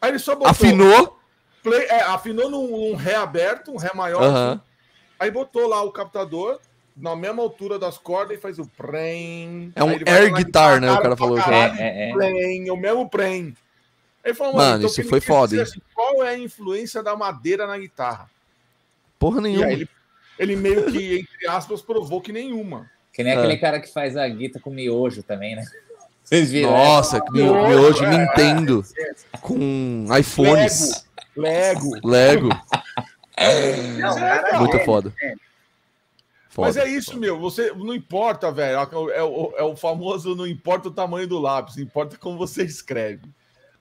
Aí ele só botou. Afinou? Play, é, afinou num, ré aberto, um ré maior. Assim, aí botou lá o captador na mesma altura das cordas e faz o prem. É um air guitar, né? O cara falou. Caralho, é, é, é. O mesmo prem. Ele falou, mano, mano então isso foi foda. Assim, qual é a influência da madeira na guitarra? Porra nenhuma. Ele, ele, meio que, entre aspas, provou que nenhuma. Que nem é. aquele cara que faz a guitarra com miojo também, né? Vocês viram? Nossa, né? miojo, é, Nintendo. É, com iPhones. Lego. Lego. Não, cara, Muito foda. Foda, Mas é isso, foda. meu. Você não importa, velho. É o, é o famoso não importa o tamanho do lápis, importa como você escreve.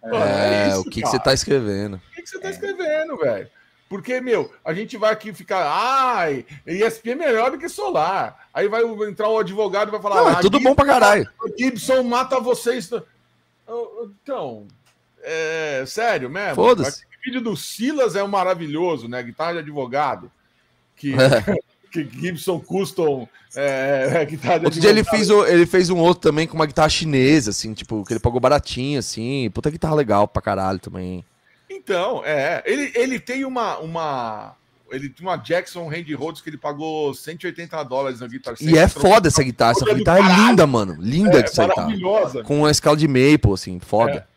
É, é isso, o que, que, você tá escrevendo? O que, que você tá escrevendo, velho? Porque, meu, a gente vai aqui ficar, ai, ESP é melhor do que Solar. Aí vai entrar o advogado e vai falar, não, é ah, tudo Gibson, bom pra caralho. O Gibson mata vocês. Então, é sério mesmo. Foda-se. O vídeo do Silas é um maravilhoso, né? Guitarra de advogado. Que é. que Gibson Custom é, é, guitarra Outro dia ele fez, ele fez um outro também com uma guitarra chinesa, assim, tipo, que ele pagou baratinho, assim. Puta guitarra legal pra caralho também. Então, é. Ele, ele tem uma. uma... Ele tem uma Jackson Randy Rhodes que ele pagou 180 dólares na guitarra. E é foda essa guitarra. Essa guitarra é linda, mano. Linda é, de essa Maravilhosa. Com a escala de maple, assim, foda. É.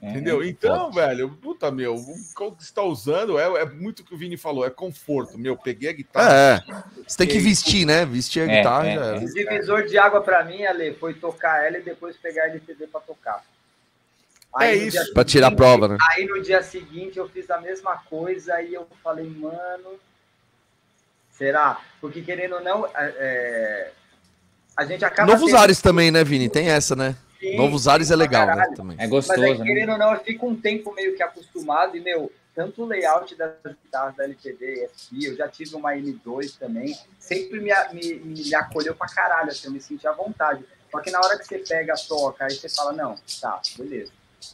É, Entendeu? Então, velho, puta, meu, o que você tá usando é, é muito o que o Vini falou, é conforto. Meu, peguei a guitarra. É, você tem que vestir, né? Vestir a é, guitarra. É, é. O divisor de água para mim, Ale, foi tocar ela e depois pegar a LCD para tocar. Aí, é isso. Para tirar a prova, né? Aí no dia seguinte eu fiz a mesma coisa e eu falei, mano, será? Porque querendo ou não, é, a gente acaba. Novos tendo... ares também, né, Vini? Tem essa, né? Sim, Novos ares é legal, né, também. É gostoso, Mas aí, né? querendo ou não, eu fico um tempo meio que acostumado e, meu, tanto o layout das guitarras da LTD, SP, eu já tive uma M2 também, sempre me, me, me acolheu pra caralho, assim, eu me senti à vontade. Só que na hora que você pega, toca, aí você fala, não, tá, beleza.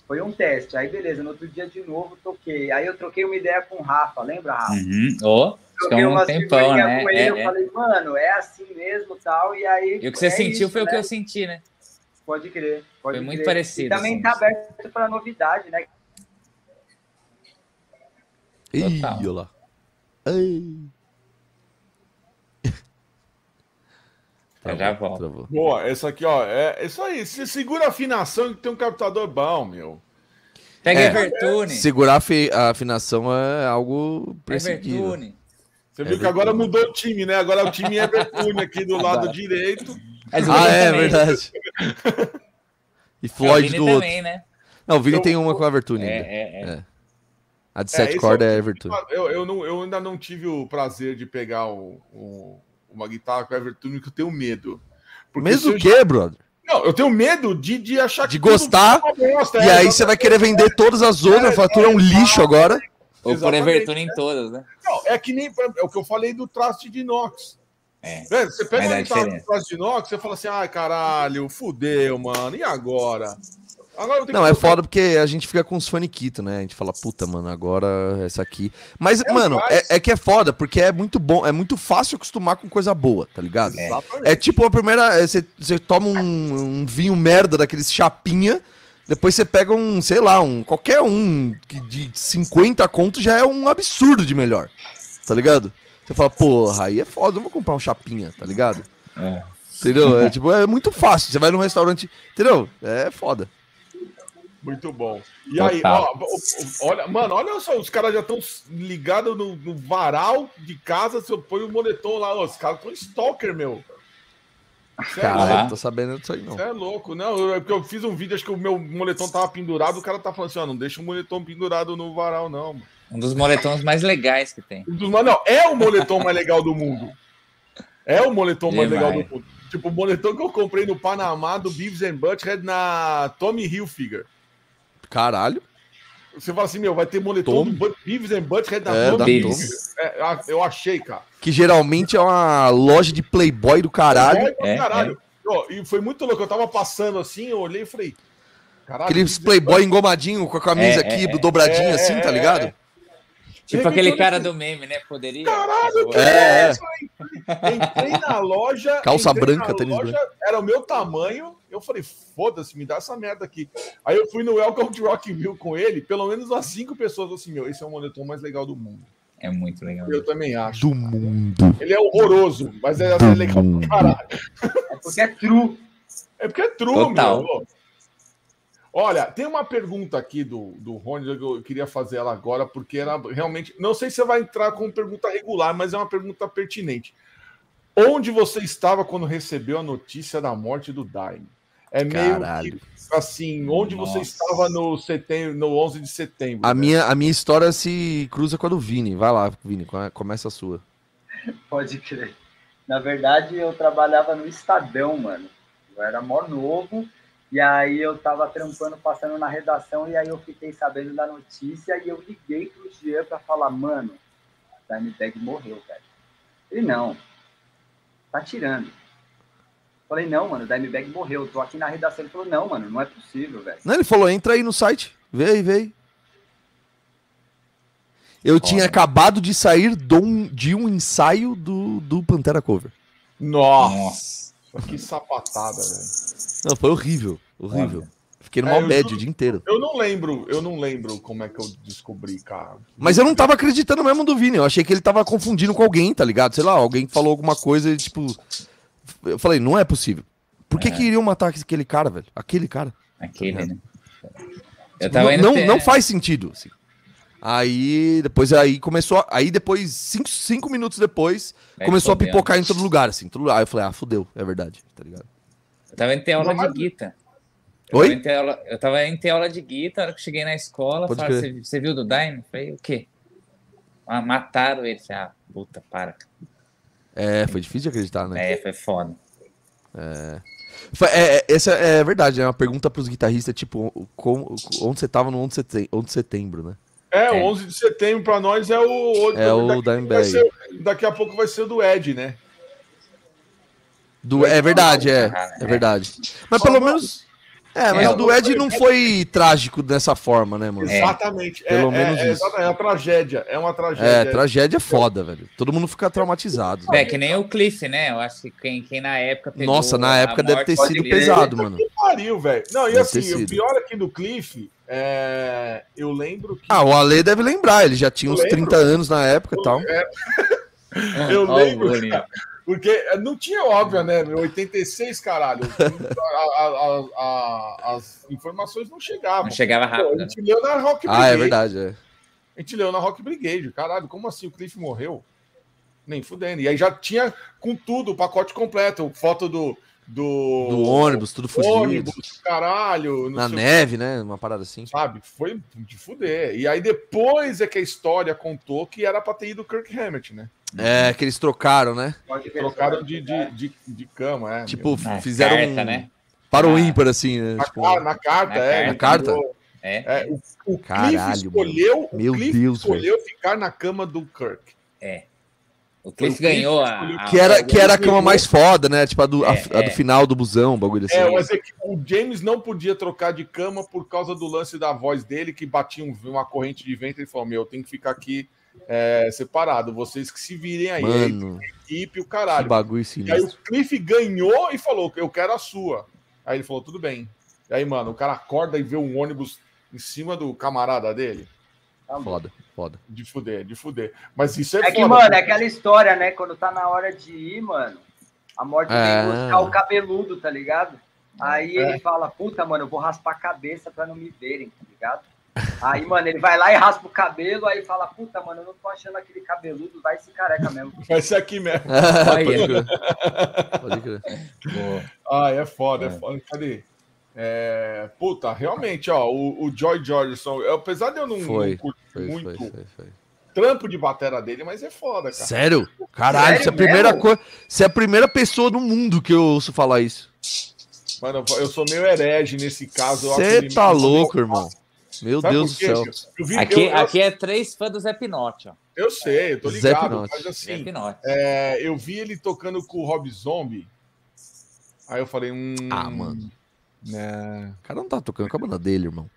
Foi um teste, aí beleza, no outro dia de novo toquei. Aí eu troquei uma ideia com o Rafa, lembra, Rafa? Uhum. Oh, troquei um tempão, né? com ele, é, eu é. falei, mano, é assim mesmo tal, e aí... E o que você é sentiu isso, foi né? o que eu senti, né? Pode crer. Pode Foi muito crer. parecido. E também está assim. aberto para novidade, né? Ih, olha lá. Ei. Travou, já volto. Travou. Boa, essa aqui, ó. É isso aí. Você segura a afinação que tem um captador bom, meu. Pega é, Evertune. Segurar a afinação é algo perseguido. Você viu que agora mudou o time, né? Agora o time é Evertune aqui do lado direito. Ah, é também. verdade. e Floyd é, do também, outro. Né? Não, o Vini então, tem uma com a Evertune é, é, é, A de sete cordas é, é Evertune. Eu, eu, não, eu ainda não tive o prazer de pegar o, o, uma guitarra com a Evertune, que eu tenho medo. Mesmo o quê, já... brother? Não, eu tenho medo de, de achar de gostar. Bosta, e aí você vai querer vender todas as outras, é, fatura é um lixo agora. Ou por Evertune em todas, né? Não, é que nem é o que eu falei do traste de inox. É. é você pega uma guitarra de de inox, você fala assim, ai caralho, fudeu, mano, e agora? agora não, é foda porque a gente fica com os faniquitos, né? A gente fala, puta, mano, agora essa aqui. Mas, é mano, é, é, que é foda, porque é muito bom, é muito fácil acostumar com coisa boa, tá ligado? É, é tipo a primeira. É, você, você toma um, um vinho merda daqueles chapinha. Depois você pega um, sei lá, um qualquer um que de 50 contos já é um absurdo de melhor. Tá ligado? Você fala, porra, aí é foda, eu vou comprar um chapinha, tá ligado? É. Entendeu? É, tipo, é muito fácil. Você vai num restaurante, entendeu? É foda. Muito bom. E Total. aí, ó, olha, mano, olha só, os caras já estão ligados no, no, varal de casa. Se eu põe o moletom lá, ó, os caras estão stalker, meu. Caralho, é tô sabendo disso aí, não. Você é louco, não. É porque eu fiz um vídeo, acho que o meu moletom tava pendurado, o cara tá falando assim, ó, não deixa o moletom pendurado no varal, não, mano. Um dos moletons mais legais que tem. Um dos, não, é o moletom mais legal do mundo. É o moletom mais legal do mundo. Tipo, o moletom que eu comprei no Panamá do Beavis and Butthead na Tommy Hilfiger. Caralho. Você fala assim, meu, vai ter moletom Tom. do Beavis and Butthead na é, Tommy Hilfiger. É, eu achei, cara. Que geralmente é uma loja de Playboy do caralho. Playboy é, caralho. É. e foi muito louco. Eu tava passando assim, eu olhei e falei, Caralho, Aqueles playboy engomadinho com a camisa é, aqui, é, dobradinha é, assim, tá é, ligado? Tipo aquele cara do meme, né? Poderia. Caralho, é. é. Entrei na loja. Calça branca, tênis loja, branco. Era o meu tamanho. Eu falei, foda-se, me dá essa merda aqui. Aí eu fui no Welcome to Rockville com ele. Pelo menos umas cinco pessoas assim, meu, esse é o moletom mais legal do mundo. É muito legal. Eu também acho. Do mundo. Ele é horroroso, mas é, é legal pra caralho. É porque é true. É porque é true, Total. meu. Olha, tem uma pergunta aqui do, do Rony, eu queria fazer ela agora, porque era realmente. Não sei se você vai entrar com pergunta regular, mas é uma pergunta pertinente. Onde você estava quando recebeu a notícia da morte do Daime? É meio Caralho. que, assim, onde Nossa. você estava no setembro, no 11 de setembro? A, né? minha, a minha história se cruza com a do Vini. Vai lá, Vini, começa a sua. Pode crer. Na verdade, eu trabalhava no Estadão, mano. Eu era mó novo e aí eu tava trampando, passando na redação, e aí eu fiquei sabendo da notícia e eu liguei pro Jean pra falar, mano, a Dimebag morreu, velho. Ele, não, tá tirando. Falei, não, mano, o Dimebag morreu, tô aqui na redação. Ele falou, não, mano, não é possível, velho. Não, ele falou, entra aí no site, vê aí, vê aí. Eu tinha acabado de sair de um ensaio do, do Pantera Cover. Nossa, que sapatada, velho. Não, foi horrível. Horrível. Olha. Fiquei no é, bad o dia inteiro. Eu não lembro, eu não lembro como é que eu descobri, cara. Mas eu não tava acreditando mesmo do Vini. Eu achei que ele tava confundindo com alguém, tá ligado? Sei lá, alguém falou alguma coisa e, tipo. Eu falei, não é possível. Por que, é. que iriam matar aquele cara, velho? Aquele cara. Aquele, tá né? Eu tava não, não, não faz sentido. Assim. Aí depois aí começou. Aí depois, cinco, cinco minutos depois, é começou a pipocar em todo lugar, assim. Todo lugar. Aí eu falei, ah, fudeu, é verdade, tá ligado? Eu tava indo ter aula de guitarra. Oi? Eu tava, aula, eu tava indo ter aula de guitarra, hora que cheguei na escola, falaram, você, viu do Daime? Falei, o quê? Ah, mataram ele. Falei, ah, puta, para. É, foi difícil de acreditar, né? É, foi foda. É. É, é, essa é verdade, é uma pergunta para os guitarristas, tipo, como, onde você tava no 11 de setembro, de setembro né? É, o 11 de setembro para nós é o... É o Dimebag. Daqui a pouco vai ser o do Ed, né? Do, é verdade, é. É verdade. Mas pelo menos. É, mas é, o do Ed não foi trágico dessa forma, né, mano? Exatamente. Pelo é, menos é, isso. É uma tragédia. É uma tragédia. É, tragédia é foda, velho. Todo mundo fica traumatizado. É, que nem o Cliff, né? Eu acho que quem, quem na época pegou Nossa, na época deve ter sido pesado, mano. Que pariu, velho. Não, e deve assim, o pior aqui do Cliff, é... eu lembro que. Ah, o Ale deve lembrar, ele já tinha eu uns lembro. 30 anos na época e tal. É... eu lembro. Porque eh, não tinha óbvio, né? 86, caralho. a, a, a, as informações não chegavam. Não chegava rápido. Pô, a gente leu na Rock Brigade. Ah, é verdade, é. A gente leu na Rock Brigade. Caralho, como assim o Cliff morreu? Nem fudendo. E aí já tinha com tudo, o pacote completo. Foto do. Do, do ônibus, tudo fudido. Ônibus, caralho. Na neve, né? Uma parada assim. Sabe? Foi de fuder. E aí depois é que a história contou que era pra ter ido o Kirk Hammett, né? É, que eles trocaram, né? Trocaram de, de, de, de cama, é. Tipo, na fizeram carta, um... né? para o ímpar, assim, né? Na, tipo... na carta, na é. Na carta? É. é. o, o Caralho, Cliff escolheu, Meu Cliff Deus, escolheu ficar na cama do Kirk. É. O Cliff, ganhou a, a, Que era, que era a cama mais foda, né? Tipo, a do, é, a, a do é. final do busão, bagulho assim. É, mas é que o James não podia trocar de cama por causa do lance da voz dele, que batia uma corrente de vento. e falou: Meu, eu tenho que ficar aqui é, separado. Vocês que se virem aí. Mano, aí equipe, o caralho. Que bagulho sinistro. E aí o Cliff ganhou e falou: Eu quero a sua. Aí ele falou: Tudo bem. E aí, mano, o cara acorda e vê um ônibus em cima do camarada dele. Tá foda, foda. De fuder, de fuder. Mas isso é, é foda. É que, mano, é aquela história, né? Quando tá na hora de ir, mano, a morte é... vem buscar o cabeludo, tá ligado? Aí é. ele fala, puta, mano, eu vou raspar a cabeça pra não me verem, tá ligado? Aí, mano, ele vai lá e raspa o cabelo, aí fala, puta, mano, eu não tô achando aquele cabeludo, vai ser careca mesmo. Vai ser aqui mesmo. Pode crer. Ah, é foda, é, é foda. Cadê? É, puta, realmente, ó, o, o Joy Jordison, apesar de eu não, foi, não curtir foi, muito foi, foi, trampo de batera dele, mas é foda, cara. Sério? Caralho, Sério, você é a primeira coisa. Você é a primeira pessoa no mundo que eu ouço falar isso. Mano, eu sou meio herege nesse caso. Você tá louco, irmão. Meu Sabe Deus do céu. Vi, aqui, eu, aqui é três fãs do Zé Pinote, ó. Eu sei, eu tô ligado. Mas assim, é, eu vi ele tocando com o Rob Zombie. Aí eu falei, hum. Ah, mano. É. O cara não tá tocando com a banda dele, irmão.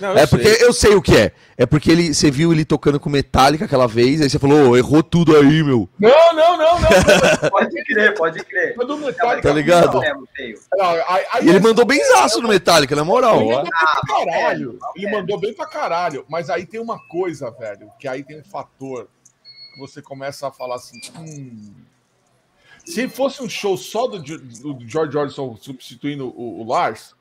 Não, é porque eu sei o que é. É porque ele, você viu ele tocando com Metallica aquela vez, aí você falou, oh, errou tudo aí, meu. Não, não, não, não. pode crer, pode crer. Mas do Metallica, tá ligado? Não, aí, aí, ele mandou bem zaço no Metallica, na moral. Ele mandou ah, pra caralho. Ele mandou bem pra caralho. Mas aí tem uma coisa, velho, que aí tem um fator que você começa a falar assim, hum, se fosse um show só do, do George Orson substituindo o, o Lars,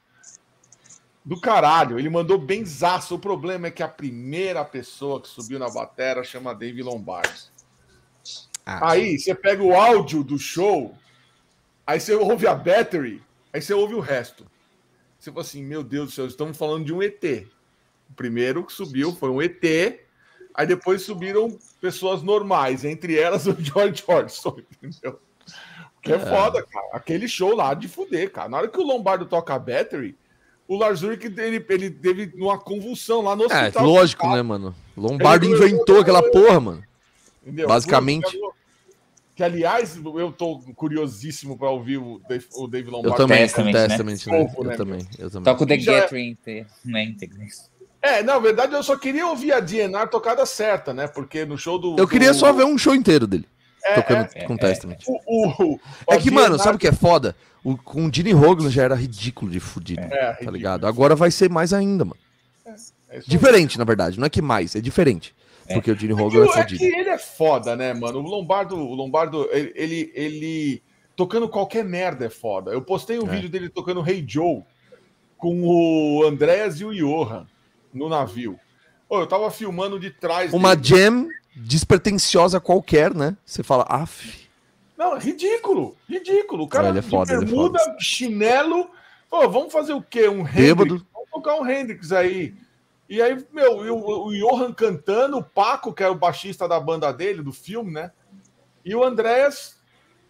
do caralho, ele mandou bem zaço. O problema é que a primeira pessoa que subiu na batera chama Dave Lombardi. Ah, aí você pega o áudio do show, aí você ouve a battery, aí você ouve o resto. Você fala assim: Meu Deus do céu, estamos falando de um ET. O primeiro que subiu foi um ET, aí depois subiram pessoas normais, entre elas o George Orson, entendeu? Que é, é foda, cara. Aquele show lá de fuder, cara. Na hora que o Lombardo toca a battery, o Lars Ulrich, ele, ele teve uma convulsão lá no é, hospital. É, lógico, né, mano? Lombardo ele inventou aquela porra, mano. Entendeu? Basicamente. Que, aliás, eu tô curiosíssimo para ouvir o Dave, o Dave Lombardo. Eu também, Testament, né? Testament, né? né? Eu, né, também, eu também. Toca o The Gathering, né? É, na verdade, eu só queria ouvir a DNR tocada certa, né? Porque no show do. Eu queria do... só ver um show inteiro dele. É, tocando é, com é, Testament. O, o, o, é que, mano, sabe o que é foda? O, com o Gene Hogan já era ridículo de fudido, é, tá ligado? Agora vai ser mais ainda, mano. É, é diferente, na verdade. Não é que mais, é diferente. Porque o Gene Hogan é, fudido. É que ele é foda, né, mano? O Lombardo, o Lombardo ele, ele, ele, tocando qualquer merda é foda. Eu postei um vídeo dele tocando Hey Joe com o Andréas e o Johan no navio. Pô, eu tava filmando de trás. Uma dele. jam despretensiosa qualquer, né? Você fala, af. Não, ridículo, ridículo. O cara é, é foda, de é bermuda, é chinelo. Pô, vamos fazer o quê? Um Hendrix? Vamos tocar um Hendrix aí. E aí, meu, o, o Johan cantando, o Paco, que é o baixista da banda dele, do filme, né? E o Andréas,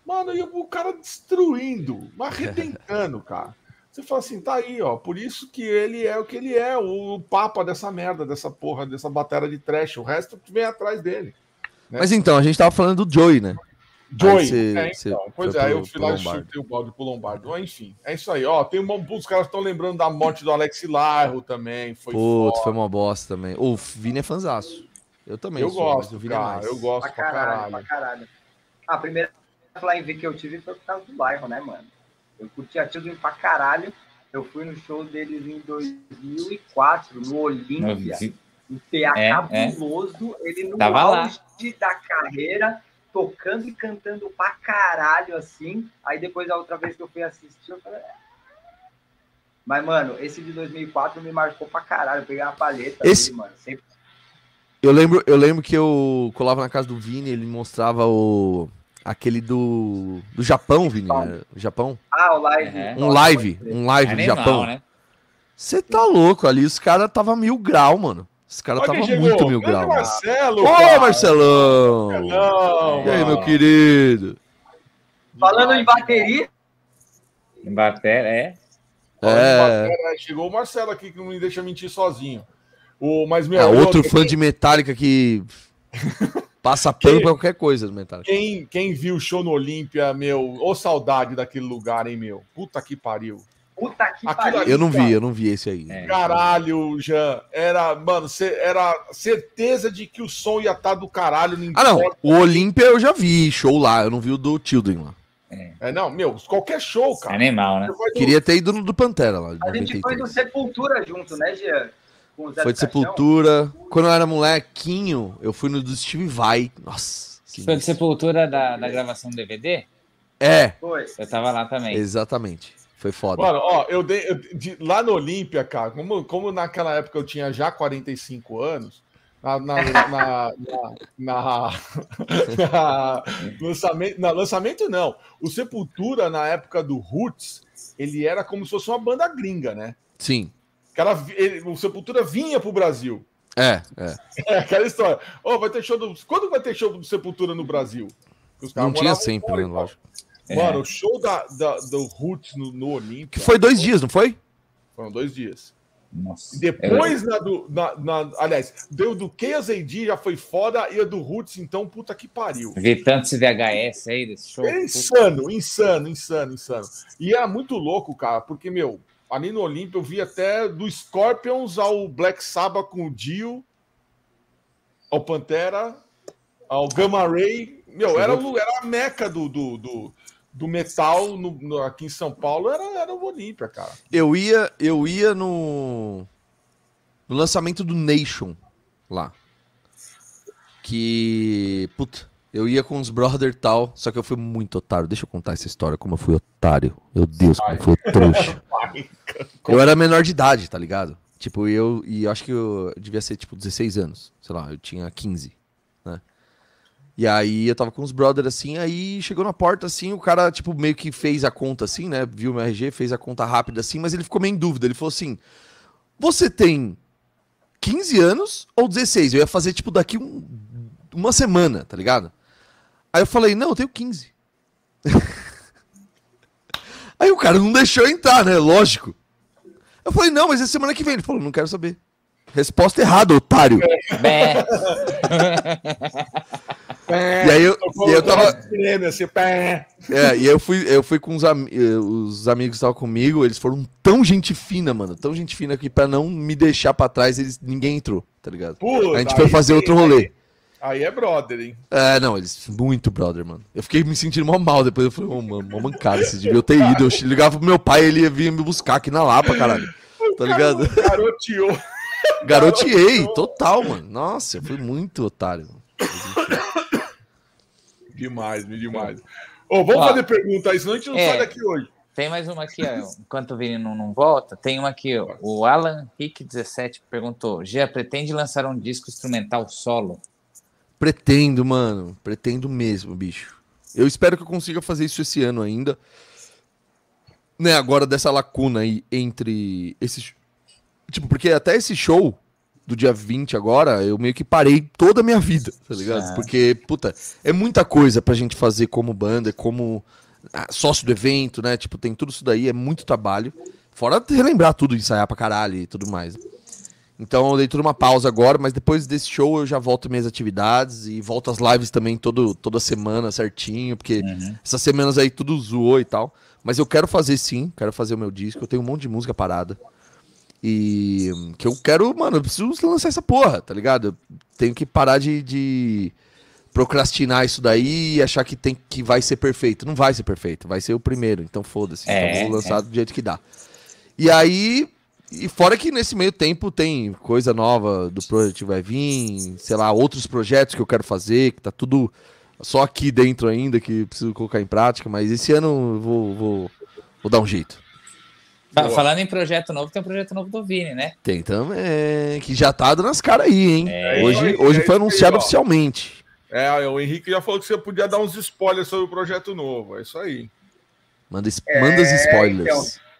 mano, e o cara destruindo, arrebentando, cara. Você fala assim, tá aí, ó. Por isso que ele é o que ele é, o, o papa dessa merda, dessa porra, dessa bateria de trash. O resto vem atrás dele. Né? Mas então, a gente tava falando do Joey, né? Joey. Cê, é, então. Pois é, aí eu fui lá e chutei o balde pro Lombardo. Enfim, é isso aí. Ó, tem uma, os caras estão lembrando da morte do Alex Larro também. Foi Puto, foi uma bosta também. O Vini é fanzaço. Eu também eu sou, gosto, é cara, eu gosto pra caralho, pra caralho. A primeira Flying que eu tive foi por causa do bairro, né, mano? Eu curti a Children pra caralho. Eu fui no show deles em 2004, no Olímpia. Um PA é, cabuloso. É. Ele no Tava auge lá. da carreira, tocando e cantando pra caralho, assim. Aí depois, a outra vez que eu fui assistir, eu falei... É. Mas, mano, esse de 2004 me marcou pra caralho. Eu peguei uma paleta esse... ali, mano. Sempre... Eu lembro, eu lembro que eu colava na casa do Vini, ele mostrava o Aquele do, do Japão, Vini. Né? Japão. Ah, o live. Um live. Um live do Japão. Você né? tá louco ali, os caras tava mil grau, mano. Os caras tava muito mil grau. Marcelo, Ô, Marcelão! Marcelão! E aí, meu querido? Falando em bateria. Em bateria, é. É. Chegou o Marcelo aqui que não me deixa mentir sozinho. O, mas, meu, é, outro fã de Metallica que Passa pano quem, pra qualquer coisa, Metallica. Quem, quem viu o show no Olímpia, meu, ô saudade daquele lugar, hein, meu? Puta que pariu. Puta que pariu. eu não vi, eu não vi esse aí. É. Caralho, Jean. Era, mano, cê, era certeza de que o som ia estar tá do caralho. Não ah, não. O Olímpia eu já vi show lá. Eu não vi o do Children lá. É. é, não, meu, qualquer show, cara. É animal, né? Queria ter ido no do Pantera lá. A gente foi do Sepultura junto, né, Jean? Foi de Sepultura. Quando eu era molequinho, eu fui no do Steve Vai. Nossa. Foi de Sepultura da, da gravação do DVD? É. Foi. Eu tava lá também. Exatamente. Foi foda. Mano, ó, eu dei. Eu, de, lá no Olímpia, cara, como, como naquela época eu tinha já 45 anos, na, na, na, na, na, lançamento, na lançamento, não. O Sepultura, na época do Roots, ele era como se fosse uma banda gringa, né? Sim. Cara, ele, o Sepultura vinha pro Brasil. É, é. É aquela história. Oh, vai ter show do... Quando vai ter show do Sepultura no Brasil? Não tinha sempre, né, lógico. Mano, é. o show da, da, do Roots no, no. Que foi dois dias, não foi? Foram dois dias. Nossa. Depois, é. na do, na, na, aliás, deu do KZD já foi foda e a do Roots, então, puta que pariu. Vi tantos VHS aí desse show. É insano, insano, insano, insano. E era muito louco, cara, porque, meu, ali no Olímpio eu vi até do Scorpions ao Black Sabbath com o Dio, ao Pantera, ao Gamma Ray. Meu, era, era a meca do, do, do, do metal no, no, aqui em São Paulo, era, era o Olímpia, cara. Eu ia, eu ia no, no lançamento do Nation lá. Que. Puta, eu ia com os brother tal, só que eu fui muito otário. Deixa eu contar essa história, como eu fui otário. Meu Deus, como eu fui trouxa. eu era menor de idade, tá ligado? Tipo, eu. E eu acho que eu devia ser, tipo, 16 anos. Sei lá, eu tinha 15, né? E aí eu tava com os brother assim, aí chegou na porta assim, o cara, tipo, meio que fez a conta assim, né? Viu meu RG, fez a conta rápida assim, mas ele ficou meio em dúvida. Ele falou assim: Você tem 15 anos ou 16? Eu ia fazer, tipo, daqui um, uma semana, tá ligado? Aí eu falei, não, eu tenho 15. Aí o cara não deixou entrar, né? Lógico. Eu falei, não, mas é semana que vem. Ele falou, não quero saber. Resposta errada, otário. e aí eu, e eu tava. Assim, é, e eu fui, eu fui com os, am... os amigos que estavam comigo, eles foram tão gente fina, mano. Tão gente fina que pra não me deixar pra trás, eles... ninguém entrou, tá ligado? Puta, a gente foi fazer outro rolê. Aí... É brother, hein? É, não, eles. Muito brother, mano. Eu fiquei me sentindo mal mal depois. Eu falei, ô, oh, mano, mó mancada, vocês deviam ter ido. Eu ligava pro meu pai, ele ia vir me buscar aqui na Lapa, caralho. Tá ligado? Garoteou. Garoteei, total, mano. Nossa, eu fui muito otário. demais, demais. Ô, oh, vamos ó, fazer pergunta aí, senão a gente não é, sai daqui hoje. Tem mais uma aqui, ó. Enquanto o Vini não, não volta, tem uma aqui, ó. O Alan Rick 17 perguntou: Gia, pretende lançar um disco instrumental solo? Pretendo, mano. Pretendo mesmo, bicho. Eu espero que eu consiga fazer isso esse ano ainda. Né, agora dessa lacuna aí entre esses. Tipo, porque até esse show do dia 20 agora, eu meio que parei toda a minha vida, tá ligado? É. Porque, puta, é muita coisa pra gente fazer como banda, como ah, sócio do evento, né? Tipo, tem tudo isso daí, é muito trabalho. Fora relembrar tudo, ensaiar pra caralho e tudo mais. Então eu dei tudo uma pausa agora, mas depois desse show eu já volto minhas atividades e volto às lives também todo, toda semana certinho, porque uhum. essas semanas aí tudo zoou e tal. Mas eu quero fazer sim, quero fazer o meu disco. Eu tenho um monte de música parada. E que eu quero, mano, eu preciso lançar essa porra, tá ligado? Eu tenho que parar de, de procrastinar isso daí e achar que tem que vai ser perfeito. Não vai ser perfeito, vai ser o primeiro, então foda-se. É, então vou lançar é. do jeito que dá. E aí, e fora que nesse meio tempo tem coisa nova do projeto vai vir, sei lá, outros projetos que eu quero fazer, que tá tudo só aqui dentro ainda, que preciso colocar em prática, mas esse ano eu vou, vou, vou dar um jeito. Falando em projeto novo, tem um projeto novo do Vini, né? Tem também, que já tá dando as caras aí, hein? É, hoje é, hoje é, foi anunciado oficialmente. É, o Henrique já falou que você podia dar uns spoilers sobre o projeto novo, é isso aí. Manda, manda os é, spoilers. Então...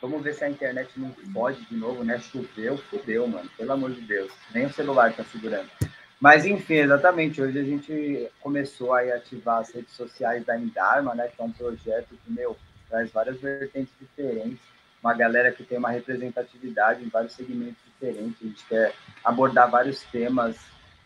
Vamos ver se a internet não pode de novo, né? Choveu, fudeu, mano. Pelo amor de Deus. Nem o celular tá segurando. Mas, enfim, exatamente. Hoje a gente começou a ativar as redes sociais da Indarma, né? Que é um projeto que, meu, traz várias vertentes diferentes. Uma galera que tem uma representatividade em vários segmentos diferentes. A gente quer abordar vários temas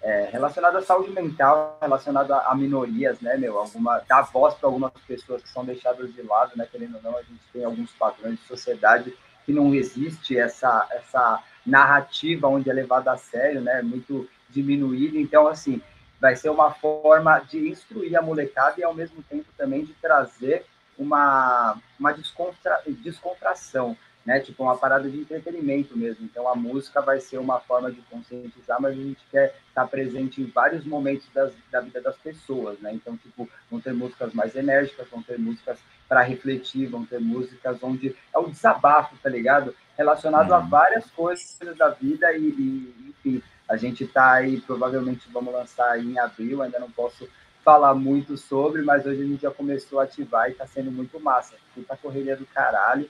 é, relacionado à saúde mental, relacionado a, a, minorias, né, meu? Alguma, dar voz para algumas pessoas que são deixadas de lado, né? Querendo ou não, a gente tem alguns padrões de sociedade que não existe essa, essa narrativa onde é levada a sério, né? Muito diminuída. Então, assim, vai ser uma forma de instruir a molecada e, ao mesmo tempo, também de trazer uma, uma descontra, descontração né? Tipo uma parada de entretenimento mesmo. Então a música vai ser uma forma de conscientizar, mas a gente quer estar presente em vários momentos das, da vida das pessoas, né? Então, tipo, vão ter músicas mais enérgicas, vão ter músicas para refletir, vão ter músicas onde é um desabafo, tá ligado? Relacionado a uhum. várias coisas da vida e, e enfim, a gente tá aí, provavelmente vamos lançar aí em abril, ainda não posso falar muito sobre, mas hoje a gente já começou a ativar e tá sendo muito massa. Puta correria do caralho.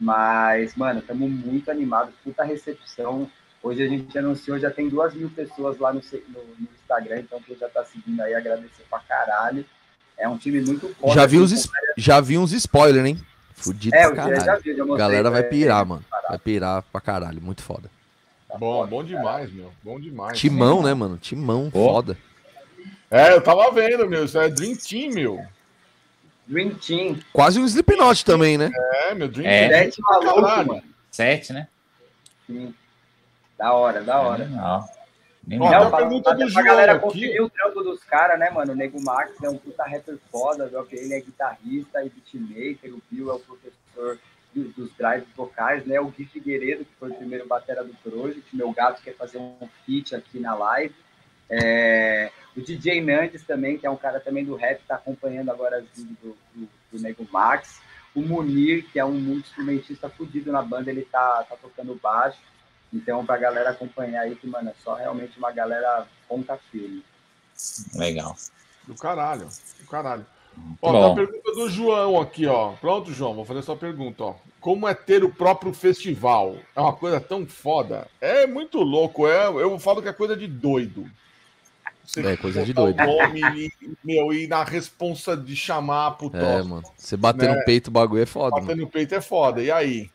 Mas, mano, estamos muito animados, puta recepção. Hoje a gente anunciou, já tem duas mil pessoas lá no, no, no Instagram, então quem já tá seguindo aí, agradecer pra caralho. É um time muito forte. Já vi, uns, já vi uns spoilers, hein? Fudido é, pra caralho. Já vi, já mostrei, Galera vai pirar, é, mano. Vai pirar pra caralho, muito foda. Tá bom, foda, bom demais, meu. Bom demais. Timão, né, mano? Timão, foda. É, eu tava vendo, meu. Isso é Dream Team, meu. Dream Team. Quase um Slipknot também, né? É, meu Dream É. Team. Sete maluco, mano. Sete, né? Sim. Da hora, da hora. Ó, tem Não, pra, pergunta do João galera aqui. conferir o trampo dos caras, né, mano? O Nego Max é um puta rapper foda, viu? ele é guitarrista e beatmaker, o Bill é o professor do- dos drives vocais, né? O Gui Figueiredo, que foi o primeiro batera do Project, meu gato quer fazer um feat aqui na live. É, o DJ Nandes também, que é um cara também do rap, tá acompanhando agora do, do, do Nego Max. O Munir, que é um multi-instrumentista fudido na banda, ele tá, tá tocando baixo. Então, pra galera acompanhar aí, que, mano, é só realmente uma galera ponta firme. Legal. Do caralho, do caralho. Ó, tá a pergunta do João aqui, ó. Pronto, João, vou fazer sua pergunta, ó. Como é ter o próprio festival? É uma coisa tão foda. É muito louco. É, eu falo que é coisa de doido. Você É, coisa de doido. Nome, e, meu, e na responsa de chamar pro É, troço. mano. Você bater Né? no peito, o bagulho é foda, mano. Bater no peito é foda. E aí?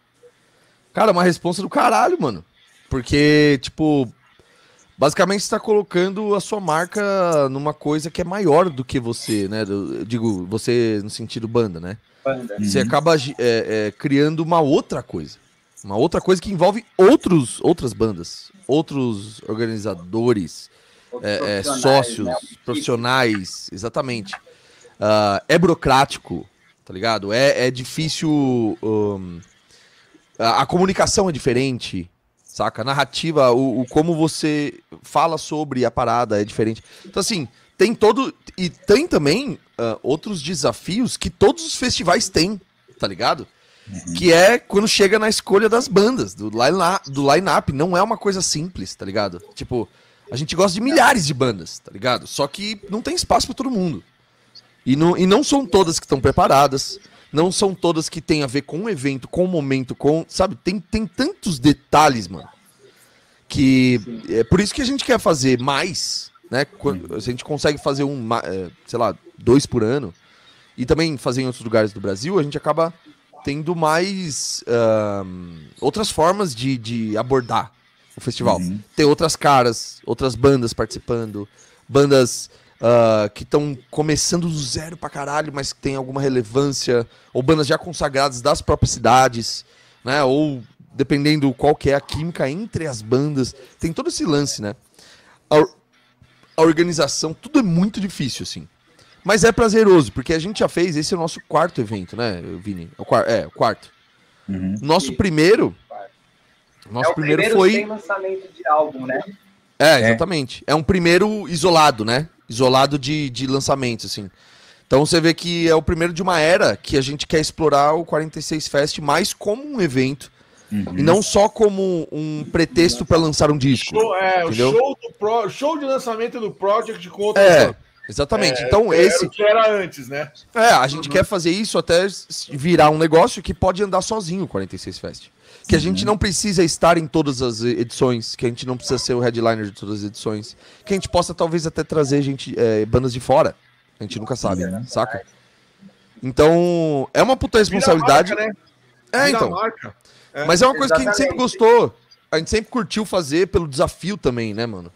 Cara, uma responsa do caralho, mano. Porque, tipo, basicamente você tá colocando a sua marca numa coisa que é maior do que você, né? Eu digo, você no sentido banda, né? Banda. Você Uhum. acaba é, é, criando uma outra coisa. Uma outra coisa que envolve outros, outras bandas, outros organizadores, é, é, profissionais, sócios, né? profissionais, exatamente. Ah, é burocrático, tá ligado? É, é difícil. hum, a, a comunicação é diferente, saca? A narrativa, o, o como você fala sobre a parada é diferente. Então, assim, tem todo. E tem também ah, outros desafios que todos os festivais têm, tá ligado? Que é quando chega na escolha das bandas, do line-up. Do line não é uma coisa simples, tá ligado? Tipo, a gente gosta de milhares de bandas, tá ligado? Só que não tem espaço pra todo mundo. E não, e não são todas que estão preparadas. Não são todas que têm a ver com o evento, com o momento, com. Sabe, tem, tem tantos detalhes, mano. Que. É por isso que a gente quer fazer mais, né? Quando, a gente consegue fazer um, é, sei lá, dois por ano. E também fazer em outros lugares do Brasil, a gente acaba tendo mais ahn, outras formas de, de abordar o festival. Uhum. Ter outras caras, outras bandas participando, bandas ah, que estão começando do zero pra caralho, mas que tem alguma relevância, ou bandas já consagradas das próprias cidades, né? Ou dependendo qual que é a química entre as bandas. Tem todo esse lance, né? A, a organização, tudo é muito difícil, assim. Mas é prazeroso, porque a gente já fez, esse é o nosso quarto evento, né, Vini? É o, é, o quarto. Uhum. Nosso primeiro. É Nosso o primeiro, primeiro foi. sem lançamento de álbum, né? É, exatamente. É. um primeiro isolado, né? Isolado de, de lançamento, assim. Então você vê que é o primeiro de uma era que a gente quer explorar o 46 Fest mais como um evento Uhum. e não só como um pretexto para lançar um disco. Show, é, o Entendeu? show, do pro, show de lançamento do Project com outro É, exatamente. então era esse o que era antes, né? É, a gente quer fazer isso até virar um negócio que pode andar sozinho o 46 Fest. Que a gente não precisa estar em todas as edições, que a gente não precisa ser o headliner de todas as edições, que a gente possa talvez até trazer gente, é, bandas de fora. A gente nunca sabe, saca? Então, é uma puta responsabilidade. Vira marca, né? É, Vira então. marca. É. Mas é uma coisa que a gente sempre gostou. A gente sempre curtiu fazer pelo desafio também, né, mano?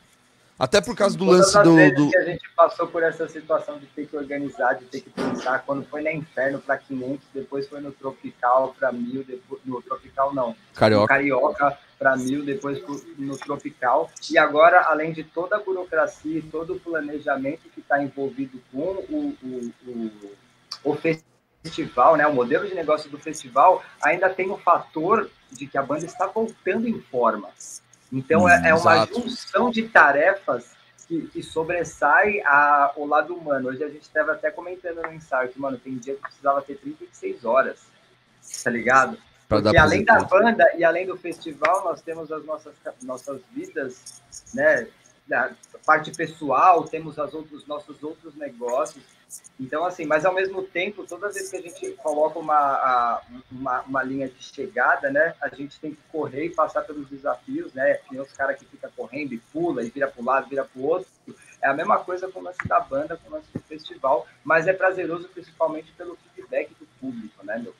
Até por causa do Todas lance as do. vezes do- que a gente passou por essa situação de ter que organizar, de ter que pensar, quando foi na Inferno para 500, depois foi no Tropical para 1000, depois, no Tropical não, no Carioca. Carioca para 1000, depois no Tropical. E agora, além de toda a burocracia e todo o planejamento que está envolvido com o, o, o, o festival, né, o modelo de negócio do festival, ainda tem o fator de que a banda está voltando em forma. Então, Hum, é, é uma exato. junção de tarefas que, que sobressai a, o lado humano. Hoje a gente estava até comentando no ensaio que, mano, tem dia que precisava ter 36 horas, tá ligado? Porque além da banda e além do festival, nós temos as nossas, nossas vidas, né? Da parte pessoal, temos as outros, nossos outros negócios. Então, assim, mas ao mesmo tempo, toda vez que a gente coloca uma, a- uma, uma linha de chegada, né? A gente tem que correr e passar pelos desafios, né? Tem os caras que ficam correndo e pula, e vira para um lado, vira para o outro. É a mesma coisa com o lance da banda, com o lance do festival, mas é prazeroso principalmente pelo feedback do público, né, meu?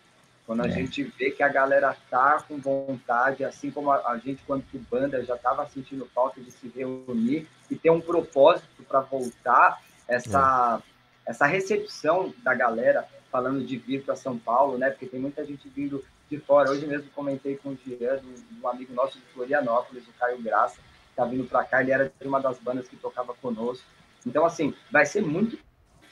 Quando a É. gente vê que a galera tá com vontade, assim como a, a gente, quando banda, já estava sentindo falta de se reunir e ter um propósito para voltar, essa, essa recepção da galera falando de vir para São Paulo, né? Porque tem muita gente vindo de fora. Hoje mesmo comentei com o Jean, um amigo nosso de Florianópolis, o Caio Graça, que tá vindo para cá, ele era de uma das bandas que tocava conosco. Então, assim, vai ser muito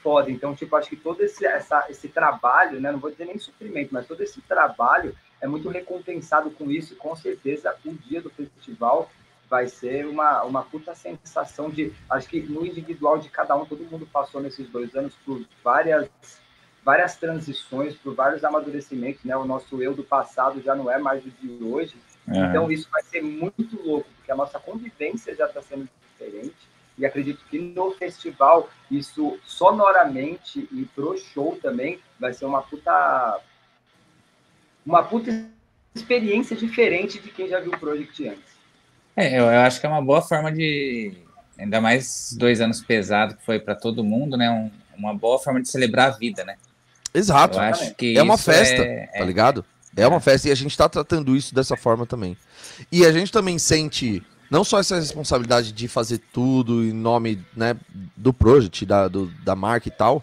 foda. Então, tipo, acho que todo esse, essa, esse trabalho, né? Não vou dizer nem sofrimento, mas todo esse trabalho é muito recompensado com isso. E com certeza, o dia do festival vai ser uma, uma puta sensação de. Acho que no individual de cada um, todo mundo passou nesses dois anos por várias várias transições, por vários amadurecimentos, né? O nosso eu do passado já não é mais o de hoje. É. Então isso vai ser muito louco, porque a nossa convivência já está sendo diferente. E acredito que no festival, isso sonoramente e pro show também, vai ser uma puta. Uma puta experiência diferente de quem já viu o Project antes. É, eu, eu acho que é uma boa forma de. Ainda mais dois anos pesado que foi para todo mundo, né? Um, uma boa forma de celebrar a vida, né? Exato. é uma festa, é, tá é. ligado? É, é uma festa e a gente tá tratando isso dessa forma também. E a gente também sente não só essa responsabilidade de fazer tudo em nome né, do project, da, do, da marca e tal,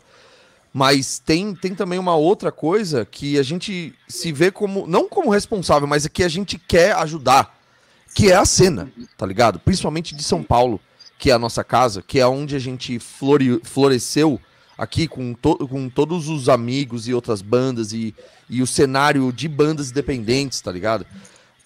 mas tem, tem também uma outra coisa que a gente se vê como, não como responsável, mas é que a gente quer ajudar, que é a cena, tá ligado? Principalmente de São Paulo, que é a nossa casa, que é onde a gente flore, floresceu aqui com, to com todos os amigos e outras bandas e, e o cenário de bandas independentes, tá ligado?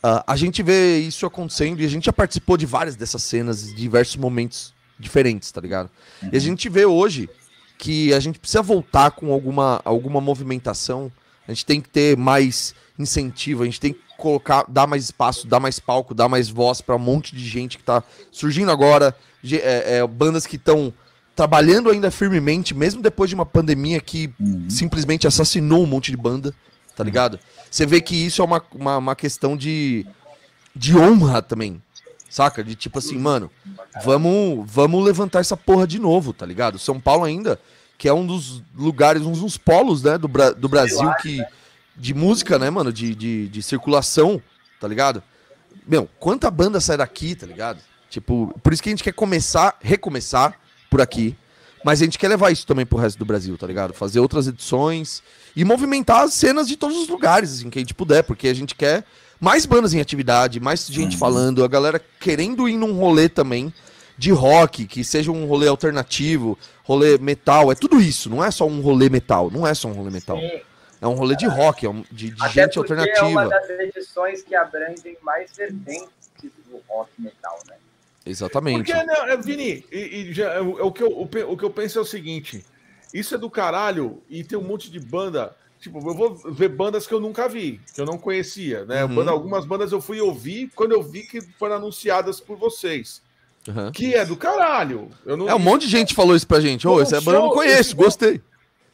Uh, a gente vê isso acontecendo e a gente já participou de várias dessas cenas, de diversos momentos diferentes, tá ligado? Uhum. E a uhum. gente vê hoje que a gente precisa voltar com alguma, alguma movimentação, a gente tem que ter mais incentivo, a gente tem que colocar, dar mais espaço, dar mais palco, dar mais voz para um monte de gente que tá surgindo agora, de, é, é, bandas que estão trabalhando ainda firmemente, mesmo depois de uma pandemia que uhum. simplesmente assassinou um monte de banda, tá ligado? Você vê que isso é uma, uma, uma, questão de, de honra também, saca? De tipo assim, mano, vamos, vamos levantar essa porra de novo, tá ligado? São Paulo ainda, que é um dos lugares, um dos polos, né, do, do Brasil que, de música, né, mano, de, de, de circulação, tá ligado? Meu, quanta banda sai daqui, tá ligado? Tipo, por isso que a gente quer começar, recomeçar, por aqui. Mas a gente quer levar isso também pro resto do Brasil, tá ligado? Fazer outras edições e movimentar as cenas de todos os lugares, assim, que a gente puder, porque a gente quer mais bandas em atividade, mais gente uhum. falando, a galera querendo ir num rolê também de rock, que seja um rolê alternativo, rolê metal, é tudo isso, não é só um rolê metal, não é só um rolê metal. Sim. É um rolê de rock, é um, de, de gente alternativa. É uma das edições que abrangem mais vertentes do rock metal, né? Exatamente. Porque, né, Vini, e, e já, o, o, que eu, o, o, que eu penso é o seguinte: isso é do caralho e tem um monte de banda. Tipo, eu vou ver bandas que eu nunca vi, que eu não conhecia, né? Uhum. Banda, algumas bandas eu fui ouvir quando eu vi que foram anunciadas por vocês. Uhum. Que é do caralho. Eu não, é, um monte de gente falou isso pra gente. Ô, oh, essa banda eu não conheço, gostei.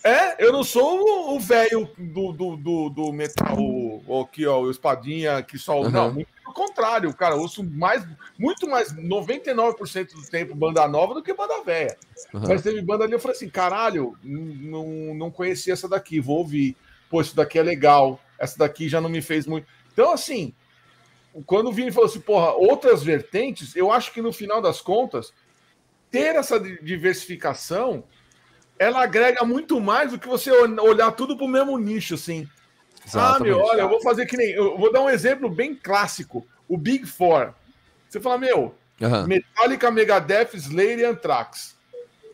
É, eu não sou o velho do, do, do, do metal, o, aqui, ó, o espadinha que só. Uhum. Não, muito contrário, cara, eu ouço mais, muito mais, 99% do tempo banda nova do que banda velha. Uhum. Mas teve banda ali, eu falei assim, caralho, não, não conhecia essa daqui, vou ouvir. Pô, isso daqui é legal, essa daqui já não me fez muito. Então, assim, quando o Vini falou assim, porra, outras vertentes, eu acho que no final das contas, ter essa diversificação ela agrega muito mais do que você olhar tudo para o mesmo nicho, assim. Exatamente. Ah, meu, olha, eu vou fazer que nem. Eu vou dar um exemplo bem clássico: o Big Four. Você fala, meu, uhum. Metallica, Megadeth, Slayer e Anthrax.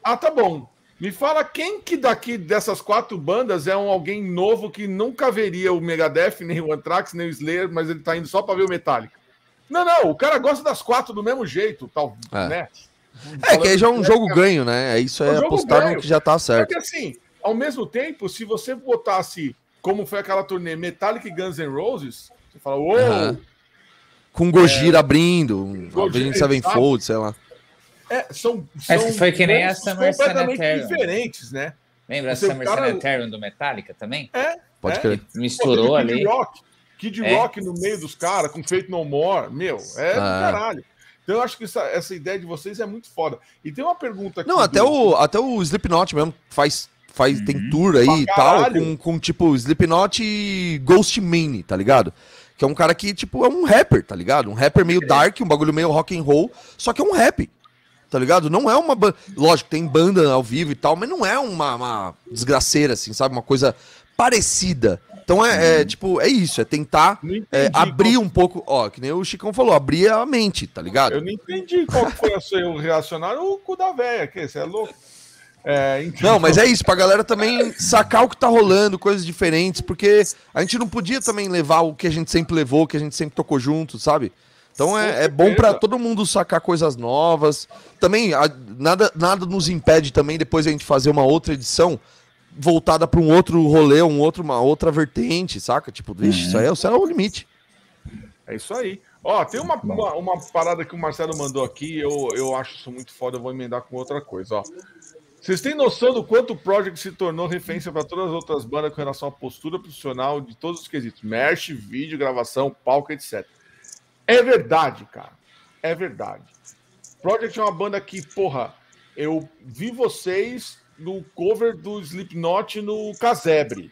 Ah, tá bom. Me fala quem que daqui dessas quatro bandas é um alguém novo que nunca veria o Megadeth, nem o Anthrax, nem o Slayer, mas ele tá indo só para ver o Metallica. Não, não, o cara gosta das quatro do mesmo jeito, tal, é. né? É, que aí já é um jogo ganho, né? É isso é, é apostar no que já tá certo. Porque assim, ao mesmo tempo, se você botasse como foi aquela turnê Metallic Guns N' Roses, você fala, uou! Uhum. Com Gojira é... abrindo, abrindo Sevenfold, sei lá. É, são, são Essa foi que nem a Summer completamente diferentes, né? Lembra a Summer cara... Sanitarium do Metallica também? É. Pode é. crer. Misturou Pô, ali. Kid Rock, Kid é. Rock no meio dos caras, com Feito No More, meu, é ah. caralho. Então eu acho que essa, essa ideia de vocês é muito foda. E tem uma pergunta aqui. Não, até, do... o, até o Slipknot mesmo faz, faz, uhum. tem tour aí e tal, com, com tipo Slipknot e Ghost Mane, tá ligado? Que é um cara que, tipo, é um rapper, tá ligado? Um rapper meio dark, um bagulho meio rock and roll, só que é um rap. tá ligado? Não é uma banda. Lógico, tem banda ao vivo e tal, mas não é uma, uma desgraceira, assim, sabe? Uma coisa parecida. Então é, é uhum. tipo, é isso, é tentar é, abrir qual... um pouco, ó, que nem o Chicão falou, abrir a mente, tá ligado? Eu não entendi qual foi o seu reacionário, o cu da véia, que você é louco. É, então... Não, mas é isso, pra galera também sacar o que tá rolando, coisas diferentes, porque a gente não podia também levar o que a gente sempre levou, que a gente sempre tocou junto, sabe? Então é, é bom para todo mundo sacar coisas novas. Também, a, nada, nada nos impede também depois a gente fazer uma outra edição voltada para um outro rolê, um outro, uma outra vertente, saca? Tipo, vixe, isso aí é o céu é o limite. É isso aí. Ó, tem uma, uma, uma, parada que o Marcelo mandou aqui, eu, eu acho isso muito foda, eu vou emendar com outra coisa, ó. Vocês têm noção do quanto o Project se tornou referência para todas as outras bandas com relação à postura profissional de todos os quesitos? Merch, vídeo, gravação, palco, etc. É verdade, cara. É verdade. Project é uma banda que, porra, eu vi vocês no cover do Slipknot no Casebre.